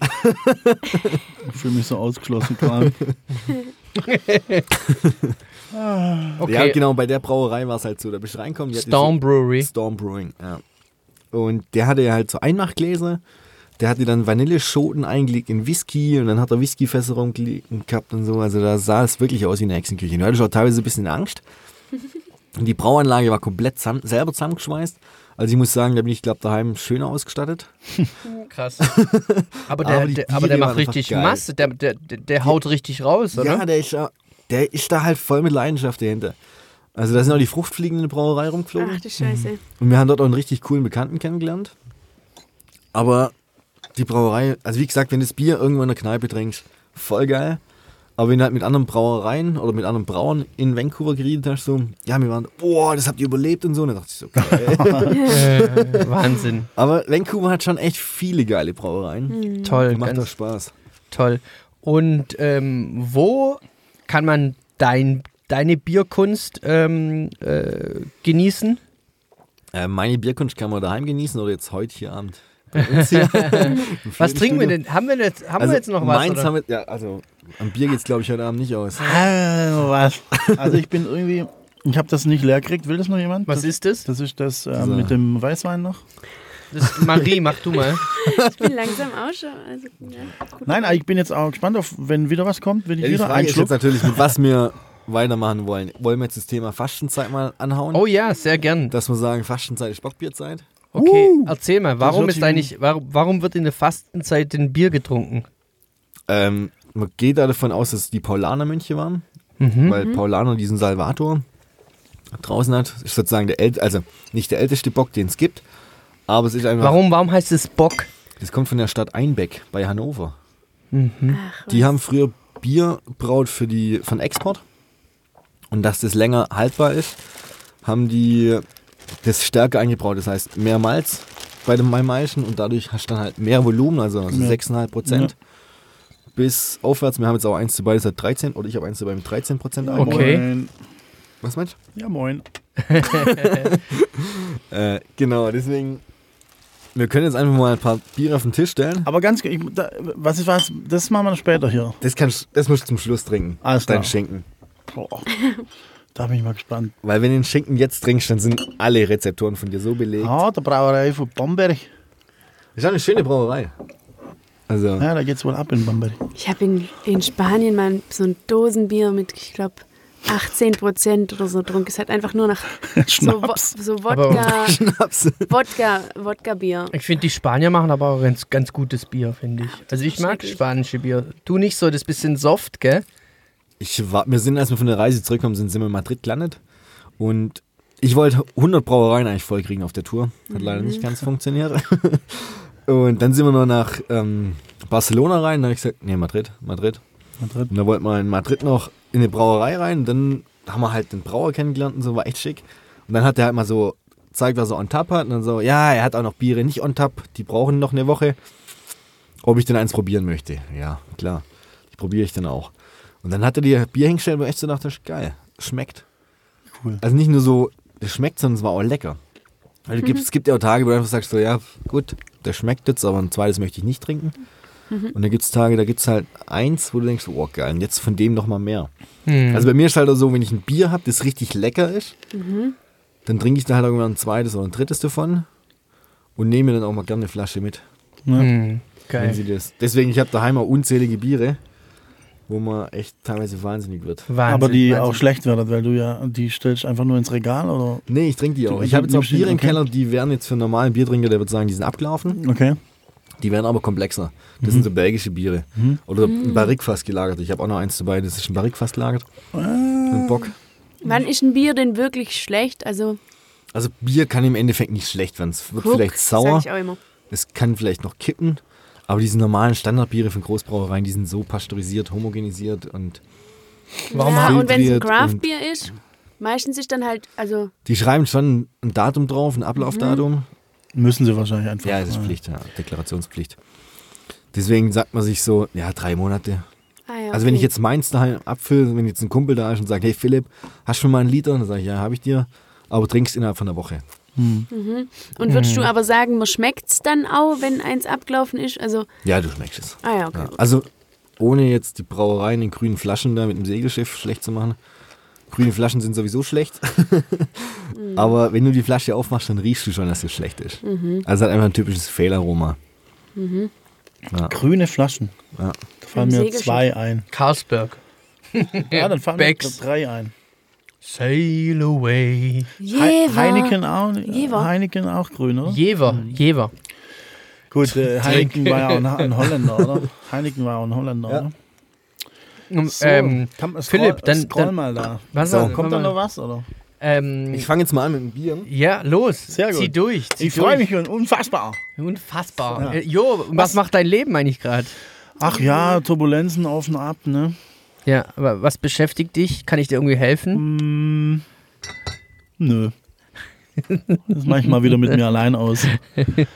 ich fühle mich so ausgeschlossen gerade. Okay. Ja, genau, bei der Brauerei war es halt so. Da bist du reinkommen. Storm Brewery. Storm Brewing, ja. Und der hatte ja halt so Einmachgläser. Der hatte dann Vanilleschoten eingelegt in Whisky und dann hat er Whiskyfässer rumgelegt gehabt und so. Also da sah es wirklich aus wie eine Hexenküche. Du hattest auch teilweise ein bisschen Angst. Und [LAUGHS] die Brauanlage war komplett zusammen, selber zusammengeschweißt. Also ich muss sagen, da bin ich, glaube daheim schöner ausgestattet. [LAUGHS] Krass. Aber der, Aber die der, aber der macht richtig geil. Masse. Der, der, der, der haut richtig raus, oder? Ja, der ist, der ist da halt voll mit Leidenschaft dahinter. Also da sind auch die Fruchtfliegen in der Brauerei rumgeflogen. Ach du Scheiße. Und wir haben dort auch einen richtig coolen Bekannten kennengelernt. Aber die Brauerei, also wie gesagt, wenn du das Bier irgendwo in der Kneipe trinkst, voll geil. Aber wenn du halt mit anderen Brauereien oder mit anderen Brauern in Vancouver geredet hast, so, ja, wir waren, boah, das habt ihr überlebt und so. Und dann dachte ich so, geil. [LAUGHS] [LAUGHS] Äh, Wahnsinn. Aber Vancouver hat schon echt viele geile Brauereien. Toll, Macht doch Spaß. toll. Und ähm, wo kann man dein, deine Bierkunst ähm, äh, genießen? Äh, meine Bierkunst kann man daheim genießen oder jetzt heute hier Abend. Bei uns hier [LAUGHS] im Was trinken wir denn? Haben wir jetzt, haben Also wir jetzt noch was? Meins oder? haben wir, ja, also am Bier geht's glaube ich heute Abend nicht aus. Ah, was? Also ich bin irgendwie, ich habe das nicht leer gekriegt. Will das noch jemand? Was das, ist das? Das ist das ähm, So. mit dem Weißwein noch. das Marie, mach du mal. Ich bin langsam auch schon. Also, ja. Nein, ich bin jetzt auch gespannt auf, wenn wieder was kommt, will ich Ja, wieder Frage ist jetzt natürlich, mit was wir weitermachen wollen. Wollen wir jetzt das Thema Fastenzeit mal anhauen? Oh ja, sehr gern. Dass wir sagen, Fastenzeit ist Bockbierzeit? Okay, erzähl mal, warum ist eigentlich, warum, warum wird in der Fastenzeit denn Bier getrunken? Ähm, man geht da davon aus, dass es die Paulaner-Mönche waren, Mhm. weil Paulaner diesen Salvator draußen hat. Ist sozusagen der ält also nicht der älteste Bock, den es gibt, aber es ist einfach. Warum, warum heißt es Bock? Das kommt von der Stadt Einbeck bei Hannover. Ach, Die haben früher Bier braut für die von Export und dass das länger haltbar ist, haben die das stärker eingebraut. Das heißt, mehr Malz bei dem Malmeischen und dadurch hast du dann halt mehr Volumen, also, also Ja. 6,5 Prozent. Bis aufwärts. Wir haben jetzt auch eins dabei, das hat 13 oder ich habe eins dabei mit 13 Prozent. Okay. Moin. Was meinst Ja, moin. du? [LAUGHS] Äh, genau, deswegen. Wir können jetzt einfach mal ein paar Biere auf den Tisch stellen. Aber ganz, ich, da, was ist was? Das machen wir später hier. Das, kannst, das musst du zum Schluss trinken. Alles Dein klar. Schinken. Boah. [LAUGHS] Da bin ich mal gespannt. Weil wenn du den Schinken jetzt trinkst, dann sind alle Rezeptoren von dir so belegt. Ah, der Brauerei von Bamberg. Das ist eine schöne Brauerei. Also, Ja, da geht's wohl ab in Bamberg. Ich habe in, in Spanien mal so ein Dosenbier mit, ich glaube, 18 Prozent oder so getrunken. Es hat einfach nur nach [LAUGHS] so, Wo so Wodka, [LAUGHS] Schnaps. Wodka, Wodka-Bier. Ich finde, die Spanier machen aber auch ganz, ganz gutes Bier, finde ich. Also ich mag spanische Bier. Du nicht so, das bisschen soft, gell? Ich war, wir sind, als wir von der Reise zurückkommen, sind, sind wir in Madrid gelandet. Und ich wollte 100 Brauereien eigentlich vollkriegen auf der Tour. Hat leider nicht ganz funktioniert. [LAUGHS] Und dann sind wir noch nach ähm, Barcelona rein. Da habe ich gesagt, nee, Madrid, Madrid. Madrid. Und da wollten wir in Madrid noch in eine Brauerei rein. Dann haben wir halt den Brauer kennengelernt und so, war echt schick. Und dann hat er halt mal so gezeigt, was er on tap hat. Und dann so, ja, er hat auch noch Biere nicht on tap. Die brauchen noch eine Woche. Ob ich denn eins probieren möchte. Ja, klar. Die probiere ich dann auch. Und dann hat er dir Bier hingestellt, wo ich echt so dachte, geil, schmeckt. Cool. Also nicht nur so, das schmeckt, sondern es war auch lecker. Weil du gibst, es gibt ja auch Tage, wo du einfach sagst, so, ja, gut, der schmeckt jetzt, aber ein zweites möchte ich nicht trinken. Und dann gibt es Tage, da gibt es halt eins, wo du denkst, oh geil, und jetzt von dem noch mal mehr. Hm. Also bei mir ist halt auch so, wenn ich ein Bier habe, das richtig lecker ist, dann trinke ich da halt irgendwann ein zweites oder ein drittes davon und nehme mir dann auch mal gerne eine Flasche mit. Ja. Hm, Wenn geil. sie das. Deswegen, ich habe daheim auch unzählige Biere, wo man echt teilweise wahnsinnig wird. Wahnsinn, Aber die Wahnsinn. auch schlecht werden, weil du ja, die stellst einfach nur ins Regal oder. Nee, ich trinke die auch. Ich habe jetzt auch du- Biere im okay. Keller, die wären jetzt für einen normalen Biertrinker, der würde sagen, die sind abgelaufen. Okay. Die werden aber komplexer. Das Mhm. sind so belgische Biere. Oder ein Barrikfass gelagert. Ich habe auch noch eins dabei, das ist ein Barrikfass gelagert. Ah. Mit Bock. Wann ist ein Bier denn wirklich schlecht? Also, Also Bier kann im Endeffekt nicht schlecht werden. Es wird guck, vielleicht sauer, Sag ich auch immer. es kann vielleicht noch kippen. Aber diese normalen Standardbiere von Großbrauereien, die sind so pasteurisiert, homogenisiert und Warum ja, und wenn es ein Craft-Bier ist, meistens ist dann halt, also, die schreiben schon ein Datum drauf, ein Ablaufdatum. Müssen sie wahrscheinlich einfach. Ja, das ist Pflicht, ja, Deklarationspflicht. Deswegen sagt man sich so, ja, drei Monate. ah ja, Also wenn ich okay. jetzt meins daheim abfülle, wenn jetzt ein Kumpel da ist und sagt, hey Philipp, hast du schon mal einen Liter? Dann sage ich, ja, habe ich dir. Aber trinkst innerhalb von einer Woche. Und würdest Mhm. du aber sagen, man schmeckt es dann auch, wenn eins abgelaufen ist? Also, Ja, du schmeckst es. ah ja, okay. Ja. Also ohne jetzt die Brauereien in grünen Flaschen da mit dem Segelschiff schlecht zu machen. Grüne Flaschen sind sowieso schlecht. [LAUGHS] Aber wenn du die Flasche aufmachst, dann riechst du schon, dass es schlecht ist. Also es hat einfach ein typisches Fehlaroma. Grüne Flaschen. Ja. Da fallen Im mir Segelschiff. zwei ein. Carlsberg. [LAUGHS] Ja, dann fallen Becks. mir drei ein. Sail away. He Jever. Heineken auch. Jever. Heineken auch grün, oder? Jever, Jever. Gut, äh, Heineken war ja auch ein, [LAUGHS] ein Holländer, oder? Heineken war auch ein Holländer, Ja. oder? Um, So, ähm, kann, scroll, Philipp, dann- scroll dann- mal da. was So, Kommt da noch was, oder? Ähm, Ich fange jetzt mal an mit dem Bier. ja, los. Sehr Zieh gut. durch. Zieh Ich freue mich und unfassbar. Unfassbar. Ja. Äh, Jo, was macht dein Leben eigentlich gerade? Ach ja, Turbulenzen auf und ab, ne? Ja, aber was beschäftigt dich? Kann ich dir irgendwie helfen? Hm, nö. Das mache ich mal wieder mit mir [LAUGHS] allein aus.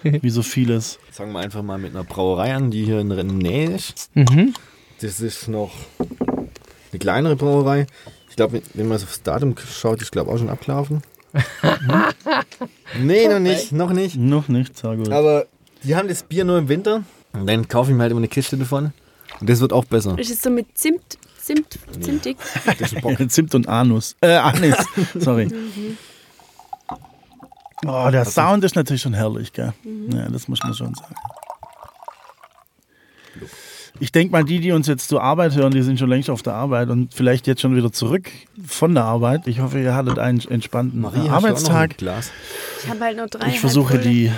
Wie so vieles. Fangen wir einfach mal mit einer Brauerei an, die hier in der Nähe ist. Mhm. Das ist noch eine kleinere Brauerei. Ich glaube, wenn man so aufs Datum schaut, ist glaube auch schon abgelaufen. [LAUGHS] nee, noch nicht, noch nicht. Noch nicht, sehr gut. Aber die haben das Bier nur im Winter. Und dann kaufe ich mir halt immer eine Kiste davon. Und das wird auch besser. Ist es so mit Zimt, Zimt, Zimtig? [LAUGHS] Zimt und Anus. Äh, Anis. [LAUGHS] Sorry. Oh, der Sound ist natürlich schon herrlich, gell? Ja, das muss man schon sagen. Ich denke mal, die, die uns jetzt zur Arbeit hören, die sind schon längst auf der Arbeit und vielleicht jetzt schon wieder zurück von der Arbeit. Ich hoffe, ihr hattet einen entspannten Marie, Arbeitstag. ein Glas? Ich habe halt nur drei. Ich versuche die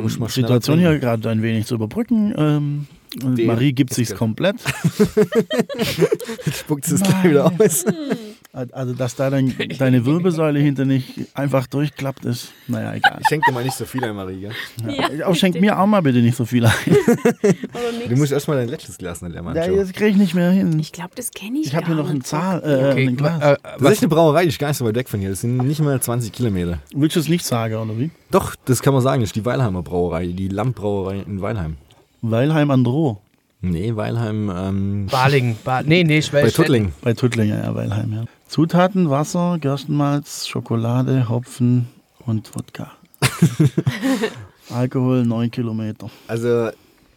muss ähm, Situation hier gerade ein wenig zu überbrücken. Ähm, Den Marie gibt sich's komplett. [LAUGHS] Spuckt es gleich wieder aus. Also, dass da dann deine Wirbelsäule hinter nicht einfach durchklappt ist, naja, egal. Ich schenke dir mal nicht so viel ein, Marie. Gell? Ja, Aber schenk mir auch mal bitte nicht so viel ein. Oder Du musst erstmal dein letztes Glas nicht leer machen. Ja, das kriege ich nicht mehr hin. Ich glaube, das kenne ich Ich habe hier noch ein. Zahl, äh, Okay, ein Glas. äh, Das ist echt eine Brauerei, die ist gar nicht so weit weg von hier. Das sind nicht mal 20 Kilometer. Willst du es nicht sagen, oder wie? Doch, das kann man sagen. Das ist die Weilheimer Brauerei, die Lammbrauerei in Weilheim. Weilheim an Droh. Nee, Weilheim ähm, Balingen. Ba nee, nee, bei Schwellstedt. Tuttling. Bei Tuttlinger, ja, Weilheim, ja. Zutaten, Wasser, Gerstenmalz, Schokolade, Hopfen und Wodka. [LAUGHS] Alkohol 9 Kilometer. Also,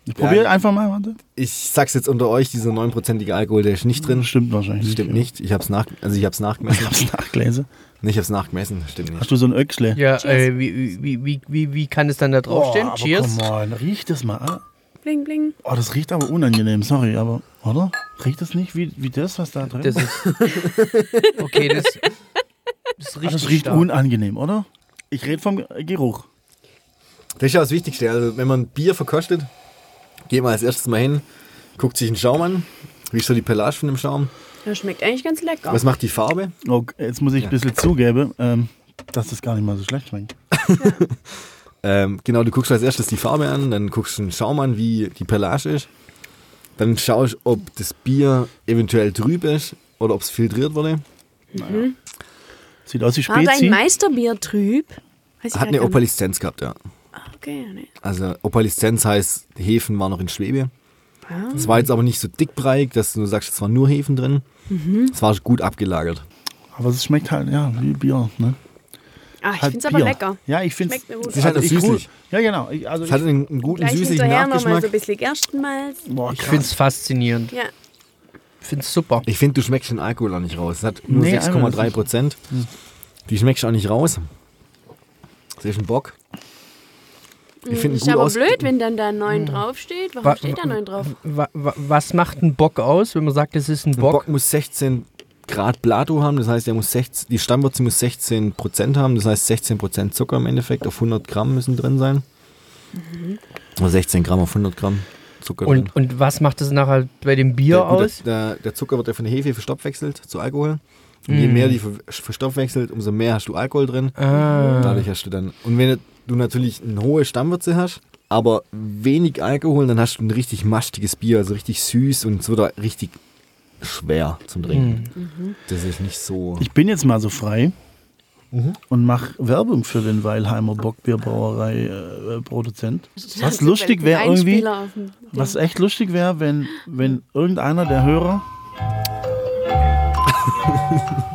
Ich probiere Ja. einfach mal, warte. ich sag's jetzt unter euch, dieser 9%ige Alkohol, der ist nicht drin. Stimmt wahrscheinlich. Stimmt nicht. Ich hab's nach, also ich hab's Ich nachgemessen. hab's nachgelesen. nee, ich hab's nachgemessen, stimmt nicht. Hast du so ein Öchsle? Ja, äh, wie, wie, wie, wie, wie kann es dann da draufstehen? Oh, aber Cheers. Come on, riech das mal. an. Bling, bling. Oh, das riecht aber unangenehm, sorry, aber, oder? Riecht das nicht wie, wie das, was da drin Das ist. Okay, das. Das Ah, riecht, das riecht stark. unangenehm, oder? Ich rede vom Geruch. Das ist ja das Wichtigste. Also, wenn man Bier verkostet, geht man als erstes mal hin, guckt sich einen Schaum an. Wie ist so die Pelage von dem Schaum? Das schmeckt eigentlich ganz lecker. Was macht die Farbe? Oh, jetzt muss ich ein bisschen zugeben, ähm, dass das gar nicht mal so schlecht schmeckt. Ähm, genau, du guckst als erstes die Farbe an, dann guckst du den Schaum an, wie die Pelage ist. Dann schaust, ob das Bier eventuell trüb ist oder ob es filtriert wurde. Sieht aus wie War dein Spezi. Meisterbier trüb? Weiß ich Hat eine. Opaliszenz gehabt, ja. Ah, Okay, nee. Also Opaliszenz heißt, Hefen waren noch in Schwebe. Es war jetzt aber nicht so dickbreig, dass du sagst, es waren nur Hefen drin. Es war gut abgelagert. Aber es schmeckt halt, ja, wie Bier. Ne? Ah, ich Halt finde es aber Bier. lecker. Ja, ich finde Schmeckt mir gut. Es ist halt ich süßlich. Ja, genau. Ich, also Es hat ich, einen, einen guten süßlichen Nachgeschmack. so ein bisschen Gerstenmalz. boah, Ich finde es faszinierend. Ja. Ich finde es super. Ich finde, du schmeckst den Alkohol auch nicht raus. Es hat nur Nee, 6,3 Prozent. Die schmeckst du auch nicht raus. Das ist ein Bock. Ich finde ihn Ist aber aus. blöd, wenn dann da 9 draufsteht. Warum Wa- steht da 9 drauf? Wa wa was macht ein Bock aus, wenn man sagt, es ist ein Ein Bock? Bock muss 16 Grad Plato haben, das heißt, er muss 16, die Stammwürze muss 16 Prozent haben, das heißt 16 Prozent Zucker im Endeffekt auf 100 Gramm müssen drin sein. Oder 16 Gramm auf 100 Gramm Zucker drin. Und, und was macht es nachher bei dem Bier der, aus? Der, der Zucker wird ja von der Hefe verstoffwechselt zu Alkohol. Und je Mm. mehr die ver- verstoffwechselt, umso mehr hast du Alkohol drin. Ah. Dadurch hast du dann. Und wenn du natürlich eine hohe Stammwürze hast, aber wenig Alkohol, dann hast du ein richtig mastiges Bier, also richtig süß und es wird auch richtig schwer zum Trinken. Das ist nicht so. ich bin jetzt mal so frei und mache Werbung für den Weilheimer Bockbierbrauerei äh, Produzent. Was lustig wäre irgendwie, was echt lustig wäre, wenn, wenn irgendeiner der Hörer [LAUGHS]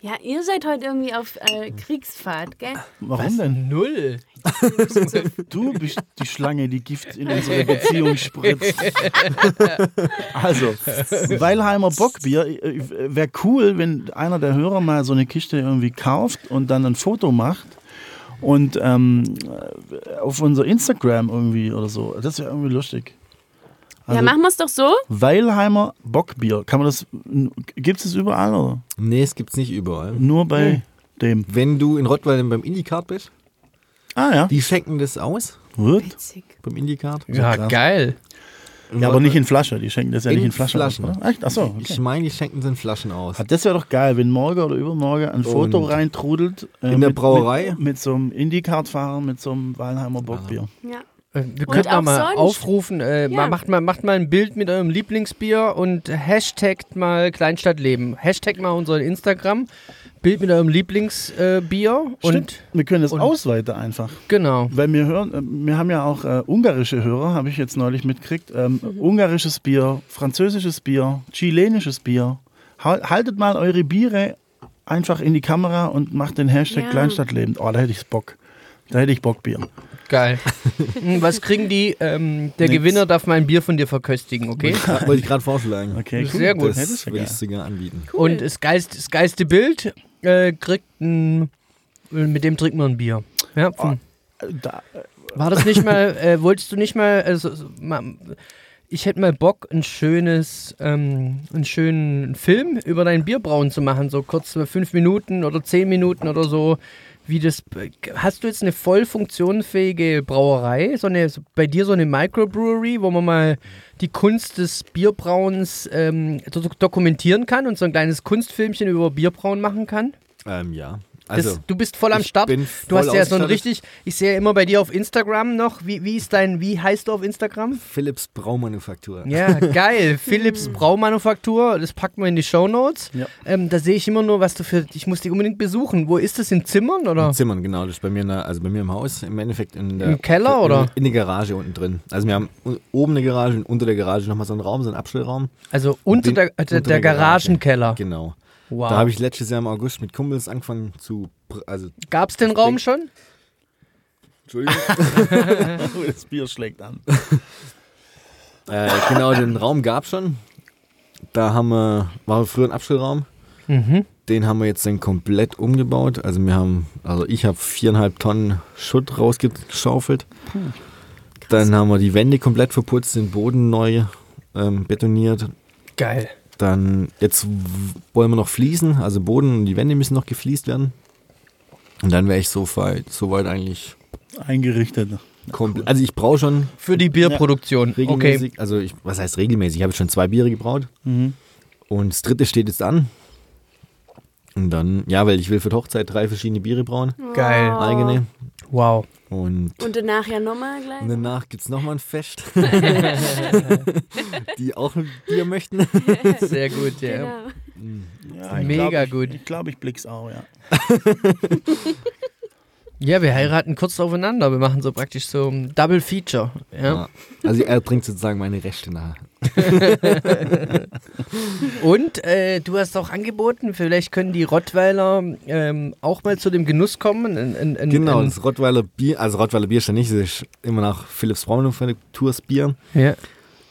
Ja, ihr seid heute irgendwie auf äh, Kriegsfahrt, gell? Warum denn? Null. [LAUGHS] Du bist die Schlange, die Gift in unsere Beziehung spritzt. [LAUGHS] also, Weilheimer Bockbier, wäre cool, wenn einer der Hörer mal so eine Kiste irgendwie kauft und dann ein Foto macht und ähm, auf unser Instagram irgendwie oder so. Das wäre irgendwie lustig. Also, ja, machen wir es doch so. Weilheimer Bockbier. Kann man das, gibt es das überall oder? Nee, es gibt's nicht überall. Nur bei dem. Wenn du in Rottweil beim Indicard bist, Ah ja, die schenken das aus wird. Witzig. beim Indicard. Ja, krass. geil. Ja, aber nicht in Flasche. Die schenken das ja In nicht in Flaschen. Flaschen. Aus, oder? Echt? Achso, okay. Ich meine, die schenken sie in Flaschen aus. Ah, Das wäre doch geil, wenn morgen oder übermorgen ein Foto Und reintrudelt. äh, in der mit- Brauerei? Mit, mit so einem Indy-Card-Fahrer, mit so einem Walheimer Bockbier. Ja. Äh, Wir könnten auch mal sonst. aufrufen, äh, Ja. mal, macht, mal, macht mal ein Bild mit eurem Lieblingsbier und hashtagt mal Kleinstadtleben. Hashtag mal unseren Instagram. Bild mit eurem Lieblingsbier äh, Bier und Stimmt. Wir können das und- ausweiten einfach. genau. Weil wir hören, äh, wir haben ja auch äh, ungarische Hörer, habe ich jetzt neulich mitgekriegt. Ähm, Mhm. Ungarisches Bier, französisches Bier, chilenisches Bier. Hal- Haltet mal eure Biere einfach in die Kamera und macht den Hashtag Ja. Kleinstadtleben. Oh, da hätte ich Bock. Da hätte ich Bockbier. Geil. Hm, Was kriegen die? Ähm, der Nix. Gewinner darf mein Bier von dir verköstigen, okay? Wollte ich gerade vorschlagen. Okay, Sehr gut. Das würde ich sogar anbieten. Cool. Und das, Geist, das geilste Bild äh, kriegt ein, mit dem trinkt man ein Bier. Ja, vom, Da, War das nicht mal, [LAUGHS] äh, wolltest du nicht mal, also, so, mal, ich hätte mal Bock, ein schönes, ähm, einen schönen Film über dein Bierbrauen zu machen, so kurz fünf Minuten oder zehn Minuten oder so, wie das. Hast du jetzt eine voll funktionsfähige Brauerei? So eine, bei dir so eine Microbrewery, wo man mal die Kunst des Bierbrauens ähm, do dokumentieren kann und so ein kleines Kunstfilmchen über Bierbrauen machen kann? Ähm, ja. Das, Also, du bist voll am ich Start. bin Du hast voll ja so ein richtig, ich sehe ja immer bei dir auf Instagram noch, wie, wie ist dein, wie heißt du auf Instagram? Philips Braumanufaktur. Ja, [LAUGHS] geil. Philips Braumanufaktur, das packen wir in die Shownotes. Ja. Ähm, da sehe ich immer nur, was du für, ich muss die unbedingt besuchen. Wo ist das, in Zimmern oder? In Zimmern, genau. Das ist bei mir, in der, also bei mir im Haus, im Endeffekt in der. Im Keller, in, oder? In der Garage unten drin. Also wir haben oben eine Garage und unter der Garage nochmal so einen Raum, so einen Abstellraum. Also unter Den- der, unter der, der Garage. Garagenkeller. Genau. Wow. Da habe ich letztes Jahr im August mit Kumpels angefangen zu. Also, Gab's den Raum schon? Entschuldigung. [LAUGHS] das Bier schlägt an. [LAUGHS] äh, genau, den Raum gab schon. Da haben wir, war früher ein Abstellraum. Mhm. Den haben wir jetzt dann komplett umgebaut. Also wir haben, also ich habe viereinhalb Tonnen Schutt rausgeschaufelt. Dann haben wir die Wände komplett verputzt, den Boden neu ähm, betoniert. Geil. Dann jetzt wollen wir noch fließen, also Boden und die Wände müssen noch gefliest werden. Und dann wäre ich so weit, so weit eigentlich Eingerichtet. komplett. Also ich brauche schon Für die Bierproduktion. Okay. regelmäßig, also ich, was heißt regelmäßig? Ich habe schon zwei Biere gebraut Mhm. und das dritte steht jetzt an. Und dann, ja, weil ich will für die Hochzeit drei verschiedene Biere brauen, Geil. Oh. eigene. Wow. Und Und danach ja nochmal gleich. Und danach gibt es nochmal ein Fest, [LAUGHS] die auch ein Bier möchten. Sehr gut, ja. Genau. Ja, ich Mega glaub, ich, gut. Ich glaube, ich blick's auch, ja. [LAUGHS] Ja, wir heiraten kurz aufeinander. Wir machen so praktisch so ein Double Feature. Ja. Ja. Also er trinkt sozusagen meine Rechte nach. [LAUGHS] Und äh, du hast auch angeboten, vielleicht können die Rottweiler ähm, auch mal zu dem Genuss kommen. Ein, ein, ein, Genau, das Rottweiler Bier, also Rottweiler Bier ist ja nicht, ist immer nach Philips Braunmanufaktur's Bier. ja.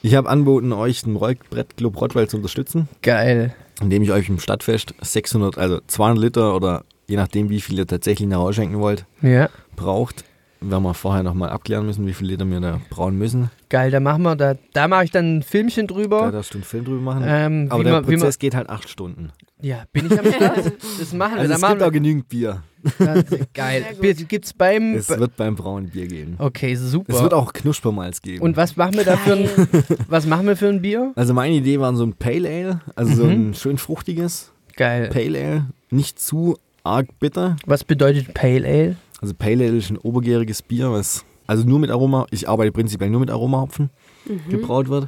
Ich habe anboten, euch den Rollbrettclub Rottweil zu unterstützen, Geil. indem ich euch im Stadtfest 600, also 200 Liter oder je nachdem, wie viel ihr tatsächlich nach Hause schenken wollt, Ja. braucht. Werden wir vorher nochmal abklären müssen, wie viel Liter wir da brauen müssen. Geil, da machen wir, da, da mache ich dann ein Filmchen Da drüber. darfst du einen Film drüber machen. Ähm, Aber wie der man, wie man, Prozess geht halt acht Stunden. ja, bin ich am [LAUGHS] Start? Das machen wir. Also da es machen gibt auch wir genügend Bier. das, geil. Bier Gibt's beim. Es wird beim Brauen Bier geben. okay, super. Es wird auch Knuspermalz geben. Und was machen wir da für ein, [LAUGHS] was machen wir für ein Bier? also meine Idee war so ein Pale Ale, also so Mhm. ein schön fruchtiges Geil. Pale Ale, nicht zu arg bitter. Was bedeutet Pale Ale? Also Pale Ale ist ein obergäriges Bier, was also nur mit Aroma, ich arbeite prinzipiell nur mit Aromahopfen, gebraut wird.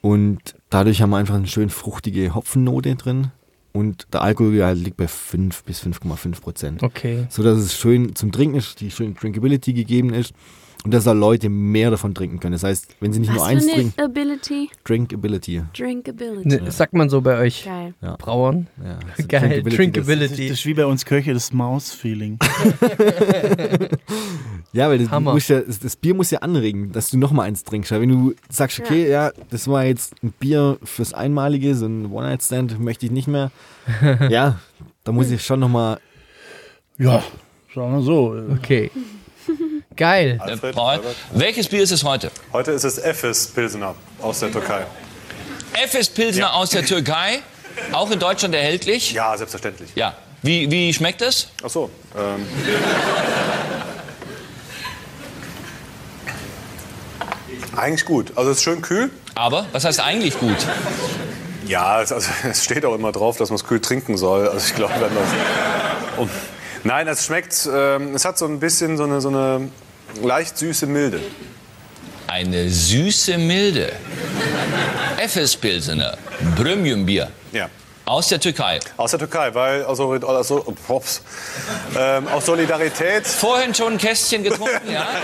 Und dadurch haben wir einfach eine schön fruchtige Hopfennote drin. Und der Alkoholgehalt liegt bei 5 bis 5,5 Prozent. Okay. So dass es schön zum Trinken ist, die schöne Drinkability gegeben ist. Und dass da Leute mehr davon trinken können. Das heißt, wenn sie nicht nur Was eins für eine trinken, Ability? Drinkability. Drinkability. Ne, Sagt man so bei euch Geil. Brauern? Ja, also [LAUGHS] Geil. Das, Drinkability. das ist wie bei uns Köche, das Maus-Feeling. [LAUGHS] Ja, weil das, ja, das, das Bier muss ja anregen, dass du noch mal eins trinkst. Weil wenn du sagst, okay, ja. das war jetzt ein Bier fürs Einmalige, so ein One-Night-Stand möchte ich nicht mehr. [LAUGHS] ja, da muss ich schon noch mal Ja, sagen wir so. Okay. Geil. Alfred, Paul, Albert. welches Bier ist es heute? Heute ist es Efes Pilsener aus der Türkei. Efes Pilsner Ja. aus der Türkei, auch in Deutschland erhältlich. Ja, selbstverständlich. Ja. Wie, wie schmeckt es? Ach so. Ähm. Eigentlich gut. Also es ist schön kühl. Aber, was heißt eigentlich gut? Ja, es, also, [LAUGHS] es steht auch immer drauf, dass man es kühl trinken soll. Also ich glaube, wenn das. Und, nein, es schmeckt. Ähm, es hat so ein bisschen so eine, so eine leicht süße Milde. Eine süße Milde. Efes Pilsener, Premium-Bier Ja. aus der Türkei. Aus der Türkei, weil also, also, ups, ähm, aus Solidarität. Vorhin schon ein Kästchen getrunken, ja? [LAUGHS]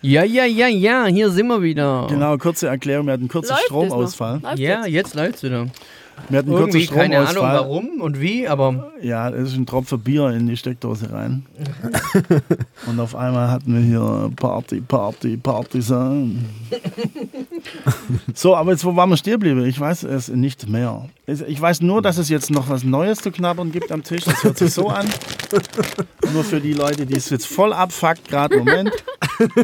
Ja, ja, ja, ja, hier sind wir wieder. Genau, kurze Erklärung. Wir hatten einen kurzen Läuft es noch? Stromausfall. Läuft Ja, jetzt? jetzt läuft's wieder. Wir hatten Irgendwie, keine Ahnung warum und wie, aber Ja, es ist ein Tropfen Bier in die Steckdose rein. [LAUGHS] Und auf einmal hatten wir hier Party, Party, Partisan. [LAUGHS] So, aber jetzt, wo waren wir stehen geblieben? Ich weiß es nicht mehr. Ich weiß nur, dass es jetzt noch was Neues zu knabbern gibt am Tisch. Das hört sich so an. Nur für die Leute, die es jetzt voll abfuckt, gerade Moment. [LAUGHS]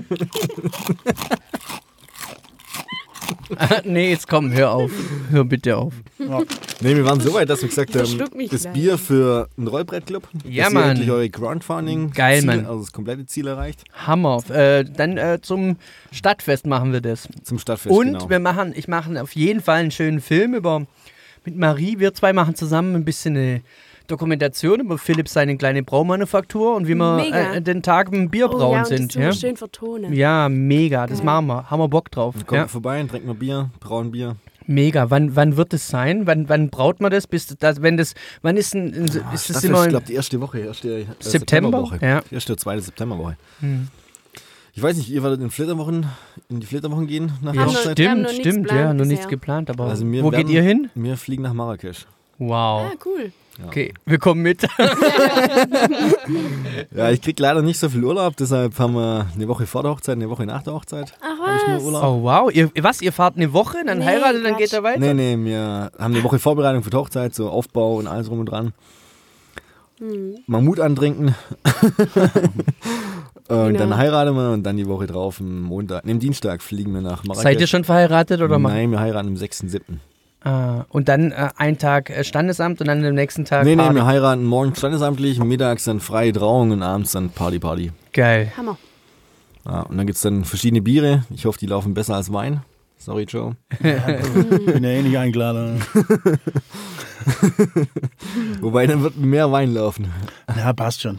[LAUGHS] nee, jetzt komm, hör auf. Hör bitte auf. Nee, wir waren so weit, dass wir gesagt haben, mich das gleich. Bier für einen Rollbrettclub. Ja, dass ihr Mann. endlich eure Crowdfunding Geil, Ziel, Mann. also das komplette Ziel erreicht. Hammer. Äh, dann äh, zum Stadtfest machen wir das. Zum Stadtfest, Und genau. wir machen, ich mache auf jeden Fall einen schönen Film über mit Marie. Wir zwei machen zusammen ein bisschen eine Dokumentation über Philipp seine kleine Braumanufaktur und wie wir äh, den Tag im Bierbrauen oh, ja, sind. Das wir Ja? schön vertonen. ja, mega. Das Geil. machen wir. Haben wir Bock drauf. Kommt Ja. vorbei, trinkt mal Bier, brauen Bier. Mega. Wann, wann wird es sein? Wann, wann braut man das? Bis das wenn das, wann ist, ein, ein, ist das Ah, immer ich glaube, die erste Woche, erste äh, September? Septemberwoche. Ja. Die erste oder zweite Septemberwoche. Hm. Ich weiß nicht, ihr werdet in Flitterwochen, in die Flitterwochen gehen nach wir- Hochzeit? wir haben Stimmt, stimmt, ja, noch nichts geplant. Aber Also wir wo geht werden- ihr hin? Wir fliegen nach Marrakesch. Wow. Ah, cool. Okay, wir kommen mit. [LAUGHS] Ja, ich krieg leider nicht so viel Urlaub, deshalb haben wir eine Woche vor der Hochzeit, eine Woche nach der Hochzeit. Ach was. Oh wow, ihr, was, ihr fahrt eine Woche, dann Nee, heiratet, dann geht er weiter? Nee, nee, wir haben eine Woche Vorbereitung für die Hochzeit, so Aufbau und alles rum und dran. Hm. Mammut antrinken. [LAUGHS] und Genau. dann heiraten wir und dann die Woche drauf, am Montag, nee, am Dienstag fliegen wir nach Marrakesch. Seid ihr schon verheiratet oder mal? Nein, wir heiraten am 6.7. Ah, und dann äh, ein Tag äh, Standesamt und dann am nächsten Tag Nee, nee, Party. wir heiraten morgens standesamtlich, mittags dann freie Trauung und abends dann Party, Party. Geil. Hammer. Ja, und dann gibt es dann verschiedene Biere. Ich hoffe, die laufen besser als Wein. Sorry, Joe. Bin ja eh nicht eingeladen. [LAUGHS] Wobei, dann wird mehr Wein laufen. Ja, passt schon.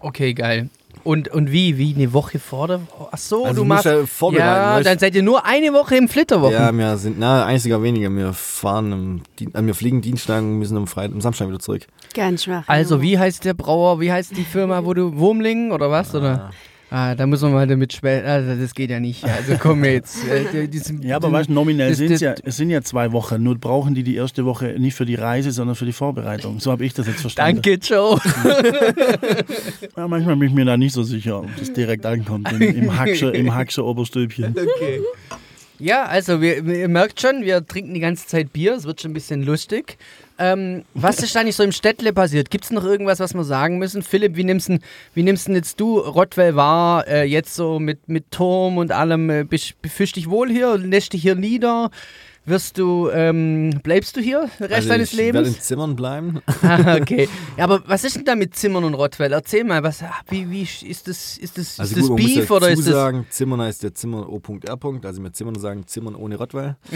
Okay, geil. Und, und wie? Wie eine Woche vor der. Ach so, Also du machst. ja vorbereiten, ja, dann seid ihr nur eine Woche im Flitterwochen. Ja, wir sind, na, eigentlich sogar weniger. Wir fahren, am, äh, wir fliegen Dienstag und müssen am Freitag, am Samstag wieder zurück. Ganz schwach. Also, wie heißt der Brauer? Wie heißt die Firma, wo du. Wurmling oder was? Oder? Ah, da muss man mal damit später. Also, das geht ja nicht. Also, komm jetzt. [LAUGHS] Äh, die- diesen- Ja, aber weißt du, nominell sind es ja, es sind ja zwei Wochen. Nur brauchen die die erste Woche nicht für die Reise, sondern für die Vorbereitung. So habe ich das jetzt verstanden. Danke, Joe. [LAUGHS] Ja, manchmal bin ich mir da nicht so sicher, ob das direkt ankommt im, im Hackscher, im Hackscher Oberstülpchen. Okay. Ja, also wir, ihr merkt schon, wir trinken die ganze Zeit Bier, es wird schon ein bisschen lustig. Ähm, was ist eigentlich so im Städtle passiert? Gibt es noch irgendwas, was wir sagen müssen? Philipp, wie nimmst denn, wie nimmst jetzt du Rottweil wahr, äh, jetzt so mit, mit Turm und allem? Äh, bist- fühlst dich wohl hier? Lässt dich hier nieder? Wirst du, ähm, bleibst du hier den Rest Also deines ich werde in Lebens? Zimmern bleiben. [LAUGHS] Ah, okay. Ja, aber was ist denn da mit Zimmern und Rottweil? Erzähl mal, was, ah, wie, wie ist das, ist das, Also ist das gut, muss Beef dazu oder ist das... sagen, Zimmern heißt der Zimmer O.R. Also mit Zimmern sagen Zimmern ohne Rottweil. [LAUGHS]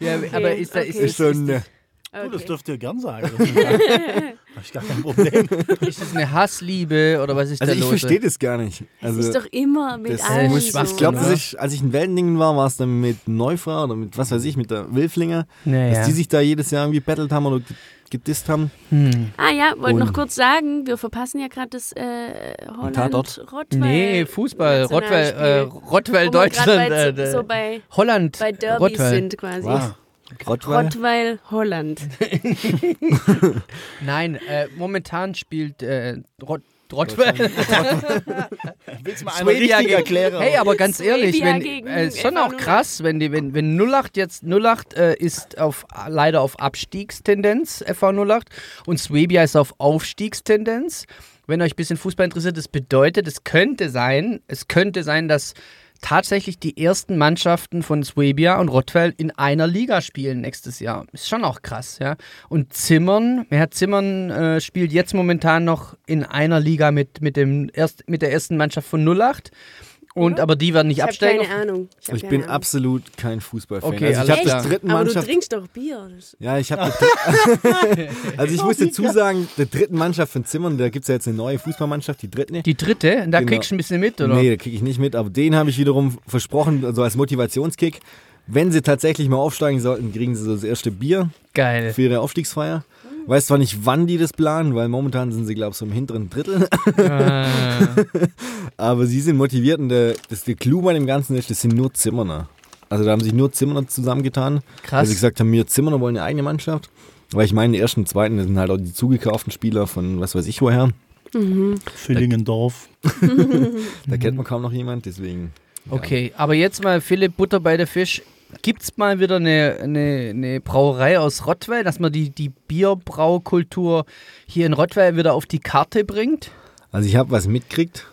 Ja, aber ist da, ist, okay. ist, Ist schon, äh, Oh, das dürft ihr gern sagen. Das ist gar- [LAUGHS] hab ich gar kein Problem. Ist das eine Hassliebe oder was ist also da ich los? verstehe das gar nicht. Es Also, ist doch immer mit das allen muss so. ich glaube, ich, als ich in Weltendingen war, war es dann mit Neufrau oder mit, was weiß ich, mit der Wilflinger, Naja. dass die sich da jedes Jahr irgendwie battelt haben oder gedisst haben. Hm. Ah ja, wollte noch kurz sagen, wir verpassen ja gerade das äh, Holland Tatort? Rottweil. Nee, Fußball, Rottweil, äh. Rottweil, Deutschland, bei, äh, so bei, Holland, bei Derbys Rottweil. sind quasi. Wow. Rottweil? Rottweil, Holland. [LAUGHS] Nein, äh, momentan spielt äh, Rott, Rottweil. [LAUGHS] Willst du mal Swabia gegen- Hey, aber ganz ehrlich, Swabia wenn, äh, ist schon auch krass, wenn die, wenn, wenn 08 jetzt 08 äh, ist auf leider auf Abstiegstendenz, FV 08 und Swabia ist auf Aufstiegstendenz. Wenn euch ein bisschen Fußball interessiert, das bedeutet, es könnte sein, es könnte sein, dass tatsächlich die ersten Mannschaften von Swabia und Rottweil in einer Liga spielen nächstes Jahr. Ist schon auch krass, ja. Und Zimmern, Herr Zimmern äh, spielt jetzt momentan noch in einer Liga mit, mit, dem erst, mit der ersten Mannschaft von 08. Und aber die werden nicht Ich habe absteigen. keine Ahnung. Ich, hab Ich keine bin Ahnung. absolut kein Fußballfan. Okay, also ich habe das dritten Aber du Mannschaft. trinkst doch Bier. Ja, ich habe. [LAUGHS] [LAUGHS] also ich muss dazu sagen, der dritten Mannschaft von Zimmern, da gibt es ja jetzt eine neue Fußballmannschaft, die dritte. Die dritte, da Genau. kriegst du ein bisschen mit, oder? Nee, da kriege ich nicht mit, aber den habe ich wiederum versprochen, also als Motivationskick. Wenn sie tatsächlich mal aufsteigen sollten, kriegen sie so das erste Bier Geil. für ihre Aufstiegsfeier. Weiß zwar nicht, wann die das planen, weil momentan sind sie, glaube ich, so im hinteren Drittel. Ah. [LAUGHS] Aber sie sind motiviert und der, das, der Clou bei dem Ganzen ist, das sind nur Zimmerner. Also da haben sich nur Zimmerner zusammengetan. Krass. Weil sie gesagt haben, wir Zimmerner wollen eine eigene Mannschaft. Weil ich meine, die ersten und zweiten das sind halt auch die zugekauften Spieler von was weiß ich woher. Villingendorf. [LAUGHS] Da kennt man kaum noch jemand, deswegen. Okay, aber jetzt mal Philipp Butter bei der Fisch. Gibt's mal wieder eine, eine, eine Brauerei aus Rottweil, dass man die, die Bierbraukultur hier in Rottweil wieder auf die Karte bringt? Also ich habe was mitgekriegt.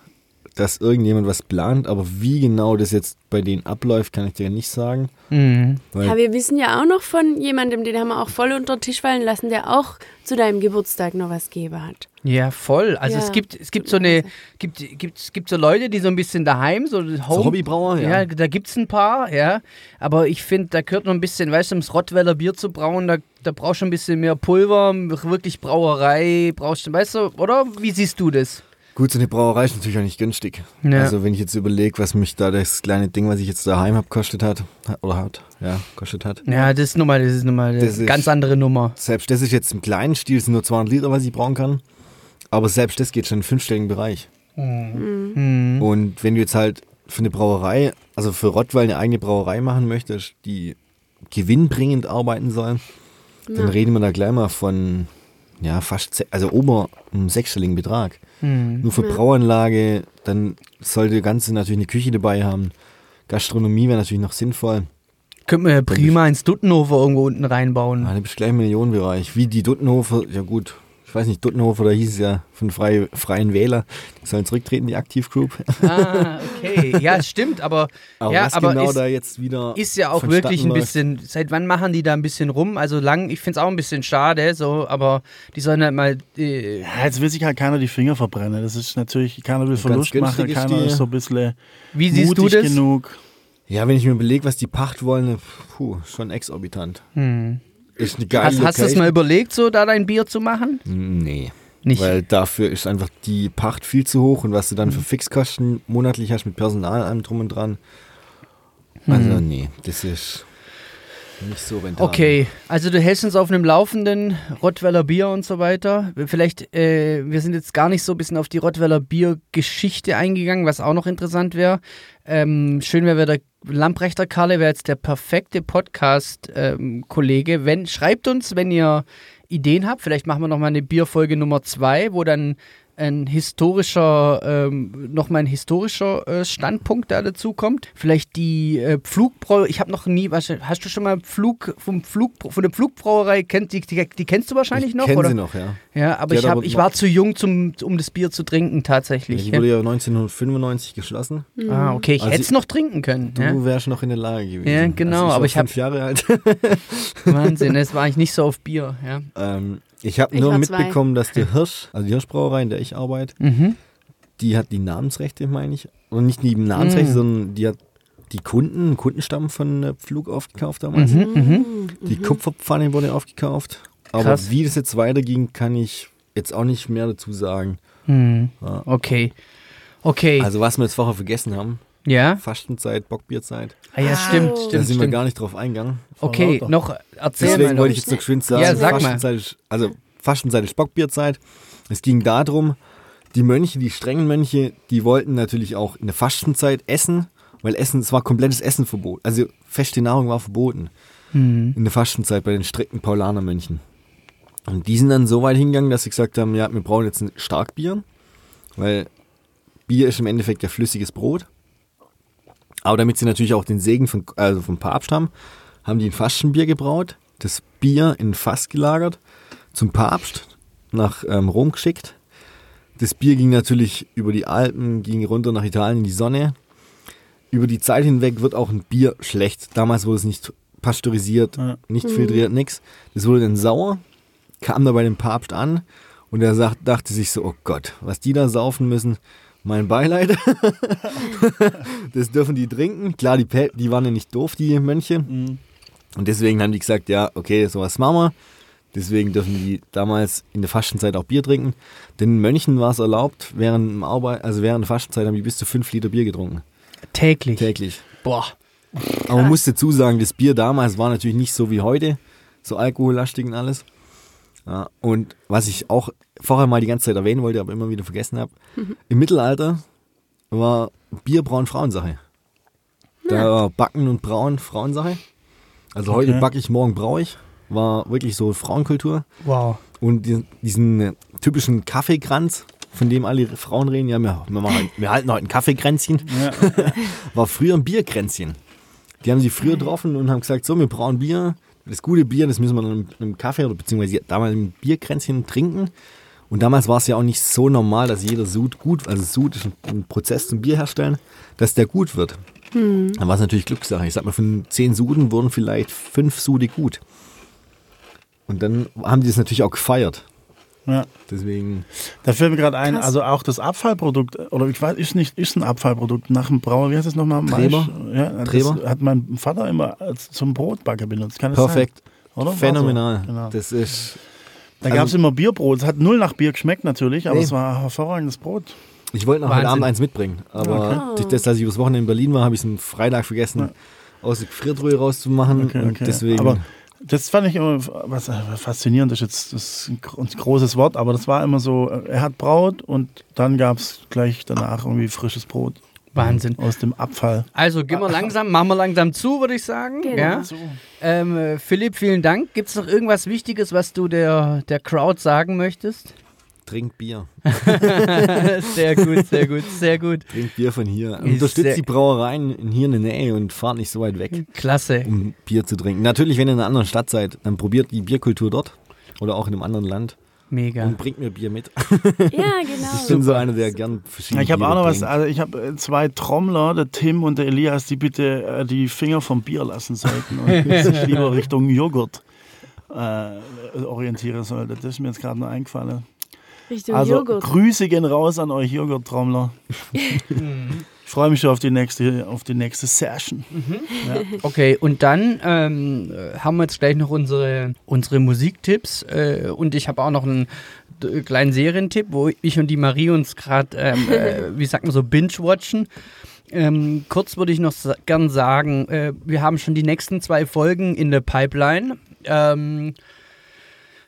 Dass irgendjemand was plant, aber wie genau das jetzt bei denen abläuft, kann ich dir nicht sagen. Mhm. Ja, wir wissen ja auch noch von jemandem, den haben wir auch voll unter den Tisch fallen lassen, der auch zu deinem Geburtstag noch was gegeben hat. Ja, voll. Also Ja. es gibt es gibt so eine gibt gibt es gibt so Leute, die so ein bisschen daheim so Home, Hobbybrauer, ja. ja. da gibt's ein paar, ja. Aber ich finde, da gehört noch ein bisschen, weißt du, ums Rottweiler Bier zu brauen, da, da brauchst du ein bisschen mehr Pulver, wirklich Brauerei, brauchst du, weißt du, oder? Wie siehst du das? Gut, so eine Brauerei ist natürlich auch nicht günstig. Ja. Also wenn ich jetzt überlege, was mich da das kleine Ding, was ich jetzt daheim habe, kostet hat, oder hat, ja, kostet hat. Ja, das ist nochmal, das ist nochmal eine Das ist- ganz andere Nummer. Selbst das ist jetzt im kleinen Stil, es sind nur 200 Liter, was ich brauchen kann. Aber selbst das geht schon in den fünfstelligen Bereich. Mhm. Und wenn du jetzt halt für eine Brauerei, also für Rottweil eine eigene Brauerei machen möchtest, die gewinnbringend arbeiten soll, dann reden wir da gleich mal von, ja, fast, also ober einem sechsstelligen Betrag. Mhm. Nur für Brauanlage, dann sollte das Ganze natürlich eine Küche dabei haben. Gastronomie wäre natürlich noch sinnvoll. Könnte man ja prima ins Duttenhofer irgendwo unten reinbauen. Ah, da bist du gleich im Millionenbereich. Wie die Duttenhofer, ja gut, ich weiß nicht, Duttenhofer, da hieß es ja von Freie, Freien Wähler, die sollen zurücktreten, die Aktivgroup. Ah, okay. Ja, stimmt, aber, [LAUGHS] Aber ja, was aber genau ist, da jetzt wieder ist ja auch wirklich ein bisschen. Seit wann machen die da ein bisschen rum? Also lang, ich finde es auch ein bisschen schade, so, aber die sollen halt mal. Äh, Ja, jetzt will sich halt keiner die Finger verbrennen. Das ist natürlich, keiner will Verlust machen, ist keiner die- ist so ein bisschen wie siehst du mutig das? genug. Ja, wenn ich mir überlege, was die Pacht wollen, puh, schon exorbitant. Hm. Ist eine geile Hast, hast du es mal überlegt, so da dein Bier zu machen? Nee. Nicht. Weil dafür ist einfach die Pacht viel zu hoch und was du dann Mhm. für Fixkosten monatlich hast mit Personal allem drum und dran. Also Mhm. nee, das ist nicht so rentabel. Okay, also du hältst uns auf einem laufenden Rottweiler Bier und so weiter. Vielleicht, äh, wir sind jetzt gar nicht so ein bisschen auf die Rottweiler Biergeschichte eingegangen, was auch noch interessant wäre. Ähm, schön wäre, der Lamprechter Karle wäre jetzt der perfekte Podcast-Kollege. wenn schreibt uns, wenn ihr Ideen habt. Vielleicht machen wir noch mal eine Bierfolge Nummer zwei, wo dann ein historischer, ähm, nochmal ein historischer äh, Standpunkt da dazu kommt. Vielleicht die äh, Pflugbräu, ich habe noch nie, was, hast du schon mal Pflug, vom Pflug, von der Pflugbrauerei, kennt, die, die, die kennst du wahrscheinlich Ich noch, oder? sie noch, ja. Ja, aber ich, hab, aber ich war zu jung, zum, um das Bier zu trinken, ja tatsächlich. die Ja. wurde ja 1995 geschlossen. Ah, okay, ich Also hätte es noch trinken können. Du Ja. wärst noch in der Lage gewesen. Ja, genau, also aber ich ich war hab- fünf Jahre alt. Wahnsinn, das war ich nicht so auf Bier. Ja. ähm, ich habe nur mitbekommen, dass die [LAUGHS] Hirsch, also die Hirschbrauerei, in der ich arbeite, Mhm. die hat die Namensrechte, meine ich. Und nicht die Namensrechte, Mm. sondern die hat die Kunden, einen Kundenstamm von Pflug aufgekauft damals. Mhm, mhm. Die Kupferpfanne wurde aufgekauft. Aber Krass. wie das jetzt weiterging, kann ich jetzt auch nicht mehr dazu sagen. Mhm. Ja. Okay. Okay. Also was wir jetzt vorher vergessen haben, ja? Fastenzeit, Bockbierzeit, Ah, ja, stimmt, da stimmt, sind wir stimmt. gar nicht drauf eingegangen. Okay, lauter. noch erzähl Deswegen mal. wollte ich jetzt noch geschwind sagen, Ja, sag mal. Fastenzeit ist, also Fastenzeit ist Bockbierzeit. Es ging darum, die Mönche, die strengen Mönche, die wollten natürlich auch in der Fastenzeit essen, weil Essen, es war komplettes Essenverbot. Also feste Nahrung war verboten Mhm. in der Fastenzeit bei den strikten Paulanermönchen. Und die sind dann so weit hingegangen, dass sie gesagt haben, ja, wir brauchen jetzt ein Starkbier, weil Bier ist im Endeffekt ja flüssiges Brot. Aber damit sie natürlich auch den Segen von, also vom Papst haben, haben die ein Fastenbier gebraut, das Bier in ein Fass gelagert, zum Papst nach ähm, Rom geschickt. Das Bier ging natürlich über die Alpen, ging runter nach Italien in die Sonne. Über die Zeit hinweg wird auch ein Bier schlecht. Damals wurde es nicht pasteurisiert, Ja. nicht filtriert, nix. Das wurde dann sauer, kam da bei dem Papst an und er sagt, dachte sich so, oh Gott, was die da saufen müssen, mein Beileid. [LAUGHS] das dürfen die trinken. Klar, die, Pel- die waren ja nicht doof, die Mönche. Mhm. Und deswegen haben die gesagt, ja, okay, sowas machen wir. Deswegen dürfen die damals in der Fastenzeit auch Bier trinken. Den Mönchen war es erlaubt, während, Arbeit, also während der Fastenzeit haben die bis zu fünf Liter Bier getrunken. Täglich. Täglich. Boah. Aber man muss dazu sagen, das Bier damals war natürlich nicht so wie heute, so alkohollastig und alles. Ja, und was ich auch vorher mal die ganze Zeit erwähnen wollte, aber immer wieder vergessen habe, [LAUGHS] im Mittelalter war Bier braun Frauensache. Da war Backen und Brauen Frauensache. Also heute Okay. backe ich, morgen braue ich. War wirklich so Frauenkultur. Wow. Und die, diesen äh, typischen Kaffeekranz, von dem alle Frauen reden, ja, wir, wir, machen, wir halten heute ein Kaffeekränzchen Ja. [LAUGHS] war früher ein Bierkränzchen. Die haben sie früher getroffen und haben gesagt, so, wir brauchen Bier. Das gute Bier, das müssen wir dann einem Kaffee oder beziehungsweise damals ein Bierkränzchen trinken. Und damals war es ja auch nicht so normal, dass jeder Sud gut, also Sud ist ein, Prozess zum Bier herstellen, dass der gut wird. Dann war es natürlich Glückssache. Ich sag mal, von zehn Suden wurden vielleicht fünf Sude gut. Und dann haben die es natürlich auch gefeiert. Ja. Deswegen, Da fällt mir gerade ein, Krass. also auch das Abfallprodukt, oder ich weiß, ist nicht, ist ein Abfallprodukt nach dem Brauer, wie heißt das nochmal? Treber. Ja, das Treber. hat mein Vater immer zum Brotbacken benutzt. Kann das perfekt. sein? Oder? War so. Phänomenal. Genau. Das ist, Da also- gab es immer Bierbrot. Es hat null nach Bier geschmeckt natürlich, aber Nee. es war hervorragendes Brot. ich wollte noch heute. Abend eins mitbringen. Aber Okay. durch das, dass ich übers Wochenende in Berlin war, habe ich es am Freitag vergessen, aus der Gefriertruhe rauszumachen. Okay, Und okay. deswegen, Aber das fand ich immer was äh, faszinierend, ist jetzt das ist ein gro- ein großes Wort, aber das war immer so, äh, er hat Braut und dann gab es gleich danach irgendwie frisches Brot Wahnsinn. aus dem Abfall. Also gehen wir langsam, machen wir langsam zu, würde ich sagen. Genau. Ja? Ähm, äh, Philipp, vielen Dank. Gibt es noch irgendwas Wichtiges, was du der, der Crowd sagen möchtest? Trinkt Bier. [LAUGHS] sehr gut, sehr gut, sehr gut. Trinkt Bier von hier. Unterstützt die Brauereien in- hier in der Nähe und fahrt nicht so weit weg, Klasse. um Bier zu trinken. Natürlich, wenn ihr in einer anderen Stadt seid, dann probiert die Bierkultur dort oder auch in einem anderen Land Mega. und bringt mir Bier mit. [LAUGHS] Ja, [LAUGHS] genau. Ich bin so einer, der gern verschiedene Ich habe auch noch was, also ich habe äh, zwei Trommler, der Tim und der Elias, die bitte äh, die Finger vom Bier lassen sollten und sich lieber Richtung Joghurt äh, orientieren sollten. Das ist mir jetzt gerade noch eingefallen. Richtung Also Joghurt. Grüße gehen raus an euch Joghurt-Trommler. [LAUGHS] ich freue mich schon auf die nächste, auf die nächste Session. [LAUGHS] Okay, und dann ähm, äh, haben wir jetzt gleich noch unsere, unsere Musiktipps äh, und ich habe auch noch einen kleinen Serientipp, wo ich und die Marie uns gerade, ähm, äh, [LAUGHS] wie sagt man so, binge-watchen. Ähm, kurz würde ich noch sa gern sagen, äh, wir haben schon die nächsten zwei Folgen in der Pipeline. Ähm,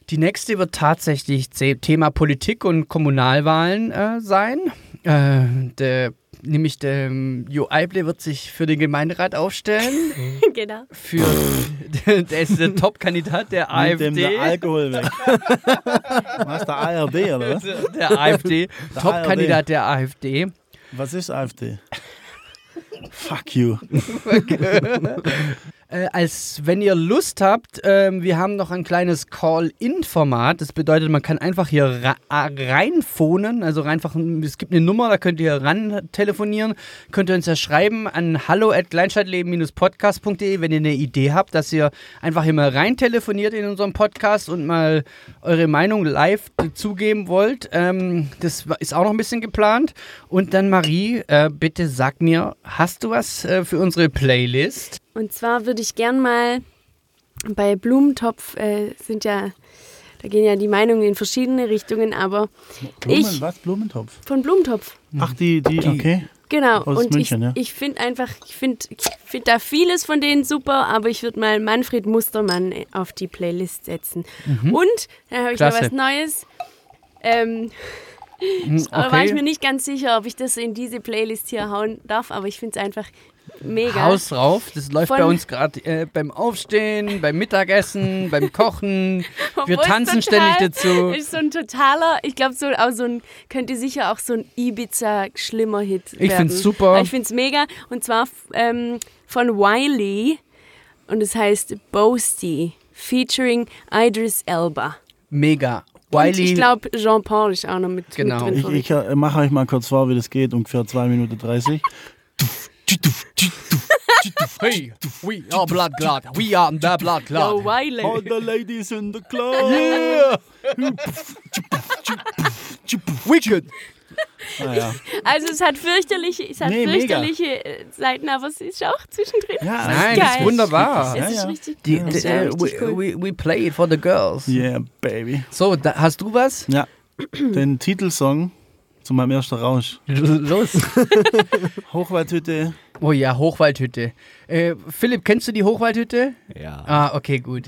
die nächste wird tatsächlich Thema Politik und Kommunalwahlen äh, sein. Äh, der, nämlich der ähm, Jo Eible wird sich für den Gemeinderat aufstellen. [LAUGHS] genau. Für, [LAUGHS] der ist der Top-Kandidat der dem AfD. der Alkohol weg. Was, der ARD oder was? Der AfD. Top-Kandidat der AfD. Was ist AfD? [LAUGHS] Fuck you. Äh, als wenn ihr Lust habt, ähm, wir haben noch ein kleines Call-In-Format. Das bedeutet, man kann einfach hier ra reinphonen, also einfach, es gibt eine Nummer, da könnt ihr ran telefonieren, könnt ihr uns ja schreiben an hallo at kleinstadtleben-podcast.de, wenn ihr eine Idee habt, dass ihr einfach hier mal rein telefoniert in unserem Podcast und mal eure Meinung live zugeben wollt. Ähm, das ist auch noch ein bisschen geplant. Und dann Marie, äh, bitte sag mir, hast du was äh, für unsere Playlist? Und zwar würde ich gern mal bei Blumentopf äh, sind ja, da gehen ja die Meinungen in verschiedene Richtungen, aber Blumen, ich was? Blumentopf? von Blumentopf. Ach, die, die, okay. Genau, Aus und München, ich, ja. ich finde einfach, ich finde ich find da vieles von denen super, aber ich würde mal Manfred Mustermann auf die Playlist setzen. Und dann habe ich noch Klasse. was Neues. Ähm, Hm, [LAUGHS] aber war ich Okay. mir nicht ganz sicher, ob ich das in diese Playlist hier hauen darf, aber ich finde es einfach mega. Haus drauf. Das läuft Von- bei uns gerade äh, beim Aufstehen, beim Mittagessen, [LAUGHS] beim Kochen. Wir es tanzen total- ständig dazu. Ist so ein totaler, ich glaube, so, auch so ein, könnte sicher auch so ein Ibiza-schlimmer Hit werden. Ich find's super. Ich finde es mega. Und zwar ähm, von Wiley. Und es heißt Boasty, featuring Idris Elba. Mega. Und Wiley. ich glaube, Jean-Paul ist auch noch mit, Genau. mit drin. Ich, ich äh, mache euch mal kurz vor, wie das geht, ungefähr 2 Minuten 30. hey, we are blood clot. We are the blood Yo, clot. Wiley. All the ladies in the club. Yeah. Wicked. Ah, [LAUGHS] ja. Also es hat fürchterliche, es hat Nee, fürchterliche äh, Seiten, aber es ist auch zwischendrin. Ja, Nein, das ist wunderbar. Es ist richtig, Die, ist ja äh, we, we play it for the girls. Yeah, baby. So, da, hast du was? Ja, den Titelsong zu meinem ersten Rausch. [LAUGHS] Los. [LAUGHS] Hochwaldhütte. Oh ja, Hochwaldhütte. Äh, Philipp, kennst du die Hochwaldhütte? Ja. Ah, okay, gut.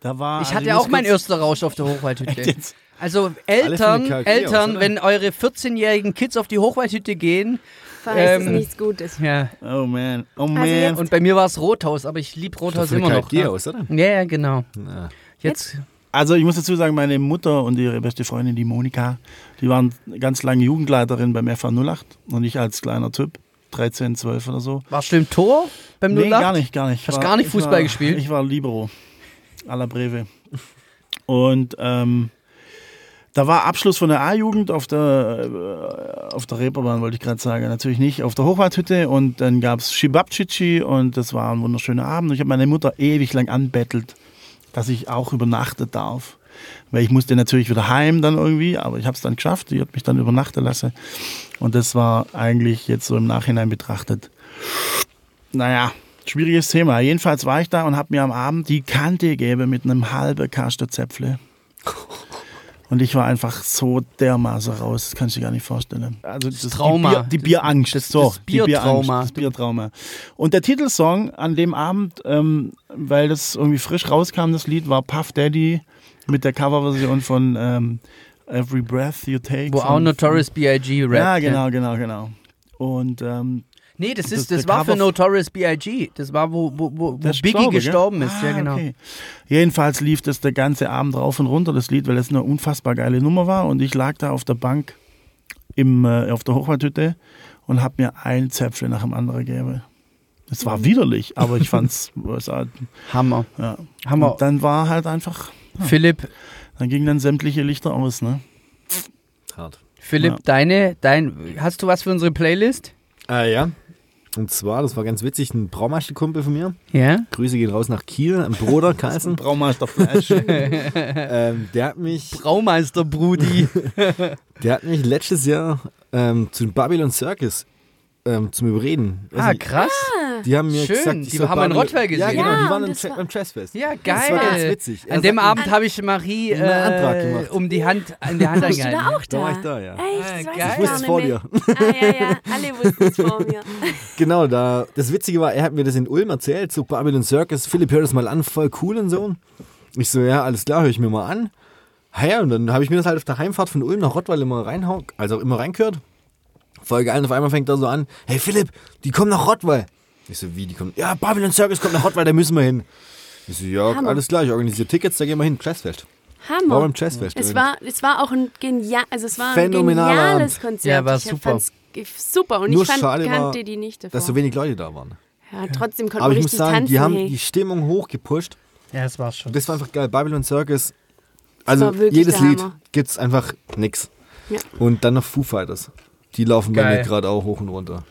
Da war, Ich also hatte muss auch meinen erster Rausch auf der Hochwaldhütte. [LAUGHS] Jetzt. Also Eltern, Eltern, aus, wenn eure 14-jährigen Kids auf die Hochwaldhütte gehen, es ähm, nichts Gutes. ja. Oh man, oh man. Also jetzt- Und bei mir war es Rothaus, aber ich liebe Rothaus immer noch. KfG Ja, aus, oder? ja, ja, genau. Ja. Jetzt, Also ich muss dazu sagen, meine Mutter und ihre beste Freundin, die Monika, die waren ganz lange Jugendleiterin beim FA 08 und ich als kleiner Typ, 13, 12 oder so. warst du im Tor beim Nee, 08? gar nicht, gar nicht. Ich Hast war- gar nicht ich Fußball war, gespielt? Ich war Libero, à la Breve. Und ähm, Da war Abschluss von der A-Jugend auf der, äh, auf der Reeperbahn, wollte ich gerade sagen. Natürlich nicht, auf der Hochwaldhütte. Und dann gab es Shibabchichi und das war ein wunderschöner Abend. Ich habe meine Mutter ewig lang anbettelt, dass ich auch übernachten darf. Weil ich musste natürlich wieder heim dann irgendwie, aber ich habe es dann geschafft. Die hat mich dann übernachten lassen. Und das war eigentlich jetzt so im Nachhinein betrachtet. Naja, schwieriges Thema. Jedenfalls war ich da und habe mir am Abend die Kante gegeben mit einem halben Kasten Zäpfle. [LAUGHS] Und ich war einfach so dermaßen raus, das kannst du dir gar nicht vorstellen. Also das Trauma. Die, Bier, die Das- Bierangst. das- so, das Biertrauma. Das Biertrauma. Und der Titelsong an dem Abend, ähm, weil das irgendwie frisch rauskam, das Lied, war Puff Daddy mit der Coverversion von ähm, Every Breath You Take. Wo auch Notorious B.I.G. rappt. Ja, genau, genau, genau. Und ähm, Nee, das, Das- ist, das der war für Notorious B.I.G. Das war, wo, wo, wo, wo Biggie gestorben, gell? ist. ja, Ah, genau. okay. Jedenfalls lief das der ganze Abend rauf und runter, das Lied, weil es eine unfassbar geile Nummer war. Und ich lag da auf der Bank im, äh, auf der Hochwaldhütte und habe mir ein Zäpfchen nach dem anderen gegeben. Es war widerlich, aber ich fand's [LAUGHS] es halt, Hammer. ja. Hammer. Und dann war halt einfach, Philipp, dann gingen dann sämtliche Lichter aus, ne? Hart. Philipp, Ja. deine, dein, hast du was für unsere Playlist? Äh, ja. Und zwar, das war ganz witzig, ein Braumeisterkumpel von mir. Ja. Grüße gehen raus nach Kiel, ein Bruder [LAUGHS] Carlsen. Braumeister [LAUGHS] Flash. ähm, der hat mich, Braumeister Brudi. [LAUGHS] der hat mich letztes Jahr ähm, zu Babylon Circus ähm, zum Überreden. ah, Also, krass. die haben mir schön. gesagt, Die haben Babylon- Rottweil gesehen. Ja, genau, Ja, die waren und im war- beim Jazzfest. Ja, Das war ganz geil. witzig. Er An dem sagt, Abend habe ich Marie einen Antrag äh, gemacht. um die Hand an die Hand Warst du da auch Da da? war ich da, ja. Echt? Ah, geil. ich wusste es vor dir. Ah, ja, ja, alle wussten es vor mir. [LAUGHS] Genau, da, das Witzige war, er hat mir das in Ulm erzählt, so Babylon Circus, Philipp, hör das mal an, voll cool und so. Ich so, ja, alles klar, höre ich mir mal an. Ah Ja, und dann habe ich mir das halt auf der Heimfahrt von Ulm nach Rottweil immer reinhau, also immer reingehört. Geil, und auf einmal fängt er so an, hey Philipp, die kommen nach Rottweil. Ich so, wie, die kommen, ja, Babylon Circus kommt nach Rottweil, da müssen wir hin. Ich so, ja, Hammer. alles klar, ich organisiere Tickets, da gehen wir hin. War Hammer. beim Jazzfest. Es war, es war auch ein genial, also es war ein geniales Abend. Konzert. Ja, war ich super. super und Nur ich fand, schade war, kannte die nicht davor. dass so wenig Leute da waren. ja, trotzdem konnte Aber man ich muss richtig sagen, tanzen. die haben hey. die Stimmung hochgepusht. Ja, das war's schon. Das war einfach geil. Babylon Circus. Also war jedes Lied Hammer. gibt's einfach nix. Ja. Und dann noch Foo Fighters. Die laufen bei Geil. mir gerade auch hoch und runter.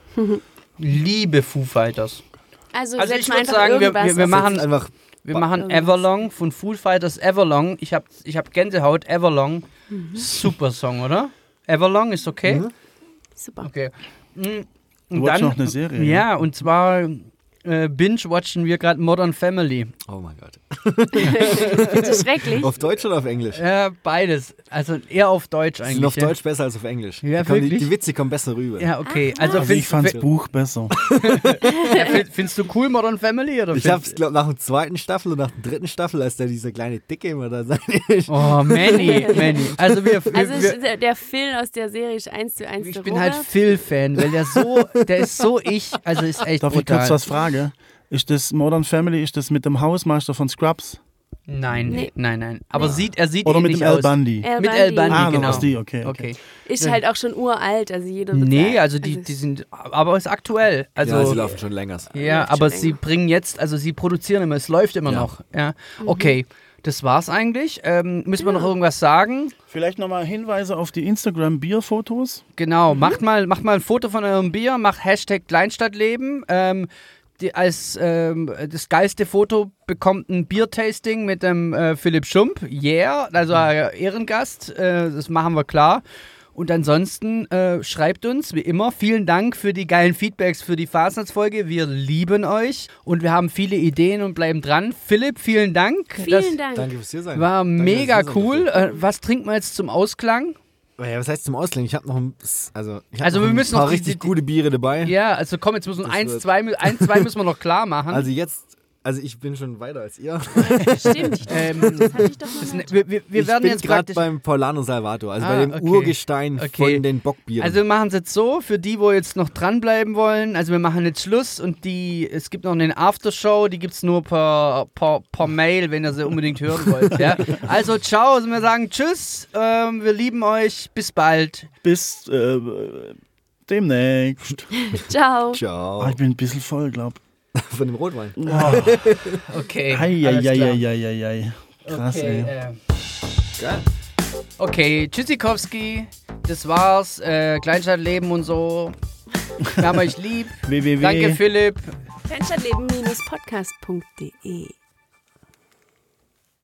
Liebe Foo Fighters. also, Also ich mal würd einfach sagen, wir- wir- wir machen- einfach Wir machen. Everlong von Foo Fighters Everlong. Ich habe ich hab Gänsehaut. Everlong. Mhm. Super Song, oder? Everlong ist okay? Mhm. Super. Okay. Mm, Du Und wolltest dann, noch eine Serie. ne? ja, und zwar äh, binge-watchen wir gerade Modern Family. Oh mein Gott. [LAUGHS] Bitte schrecklich. Auf Deutsch oder auf Englisch? Ja, beides. Also eher auf Deutsch eigentlich. sind auf ja. Deutsch besser als auf Englisch. Ja, die, kommen, die, wirklich? die Witze kommen besser rüber. Ja, okay. Also, Also ich fand's fi- Buch besser. [LAUGHS] ja, find- findest du cool Modern Family? Oder Ich hab's, glaub, nach der zweiten Staffel und nach der dritten Staffel, als da dieser kleine Dicke immer da sein Oh, Manny, Manny. Also wir, wir, Also wir ist der, Phil aus der Serie ist eins zu eins ich bin halt Robert. Phil-Fan, weil der so, der ist so ich, also ist echt Darf ich brutal. kurz was fragen? Ist das Modern Family, ist das mit dem Hausmeister von Scrubs? Nein, Nee. nein, nein. Aber sieht, er sieht Oder mit ähnlich dem Al aus. Bundy? El Mit El Bundy. Ah, genau. die, okay, okay. Okay. Ist halt auch schon uralt, also jeder Nee, also die, die sind, aber ist aktuell. Also, ja, sie laufen schon länger. Ja, läuft aber sie länger. bringen jetzt, also sie produzieren immer, es läuft immer Ja. noch. Ja. Mhm. Okay, das war's eigentlich. Ähm, müssen wir noch irgendwas sagen? Vielleicht nochmal Hinweise auf die Instagram-Bierfotos. Genau, Mhm. macht, mal, macht mal ein Foto von eurem Bier, macht Hashtag Kleinstadtleben. Ähm, die, als ähm, das geilste Foto bekommt ein Biertasting mit dem äh, Philipp Schump. Yeah, also äh, Ehrengast, äh, das machen wir klar. Und ansonsten äh, schreibt uns, wie immer, vielen Dank für die geilen Feedbacks für die Fastnachtsfolge. Wir lieben euch und wir haben viele Ideen und bleiben dran. Philipp, vielen Dank. Vielen Dank. Danke fürs hier sein. War Danke, mega cool. Äh, was trinken wir jetzt zum Ausklang? Ja, was heißt zum Ausklingen? Ich habe noch ein, also, ich hab Also noch wir ein müssen paar noch die- richtig die- gute Biere dabei. Ja, also komm, jetzt müssen wir wird- zwei, eins, zwei müssen wir noch klar machen. [LAUGHS] Also jetzt, also ich bin schon weiter als ihr. [LAUGHS] Stimmt, ich Ähm, das hatte ich doch das mal ne- wir, wir, wir ich werden bin jetzt gerade beim Paulano Salvato, also Ah, bei dem okay. Urgestein Okay. von den Bockbieren. Also wir machen es jetzt so, für die, wo jetzt noch dranbleiben wollen, also wir machen jetzt Schluss und die, es gibt noch eine Aftershow, die gibt es nur per, per, per Mail, wenn ihr sie unbedingt hören wollt. Ja? [LAUGHS] Also ciao, also wir sagen Tschüss, ähm, wir lieben euch, bis bald. Bis äh, demnächst. Ciao. Ciao. Ah, ich bin ein bisschen voll, glaub. [LAUGHS] Von dem Rotwein. [LAUGHS] Okay, Ei, ei, alles ei, klar. ei, ei, ei, ei. Krass, okay, ey. äh, Geil. Okay, Tschüssikowski. Das war's. Äh, Kleinstadtleben und so. Wir haben euch lieb. [LAUGHS] www. Danke, Philipp. Kleinstadtleben-podcast.de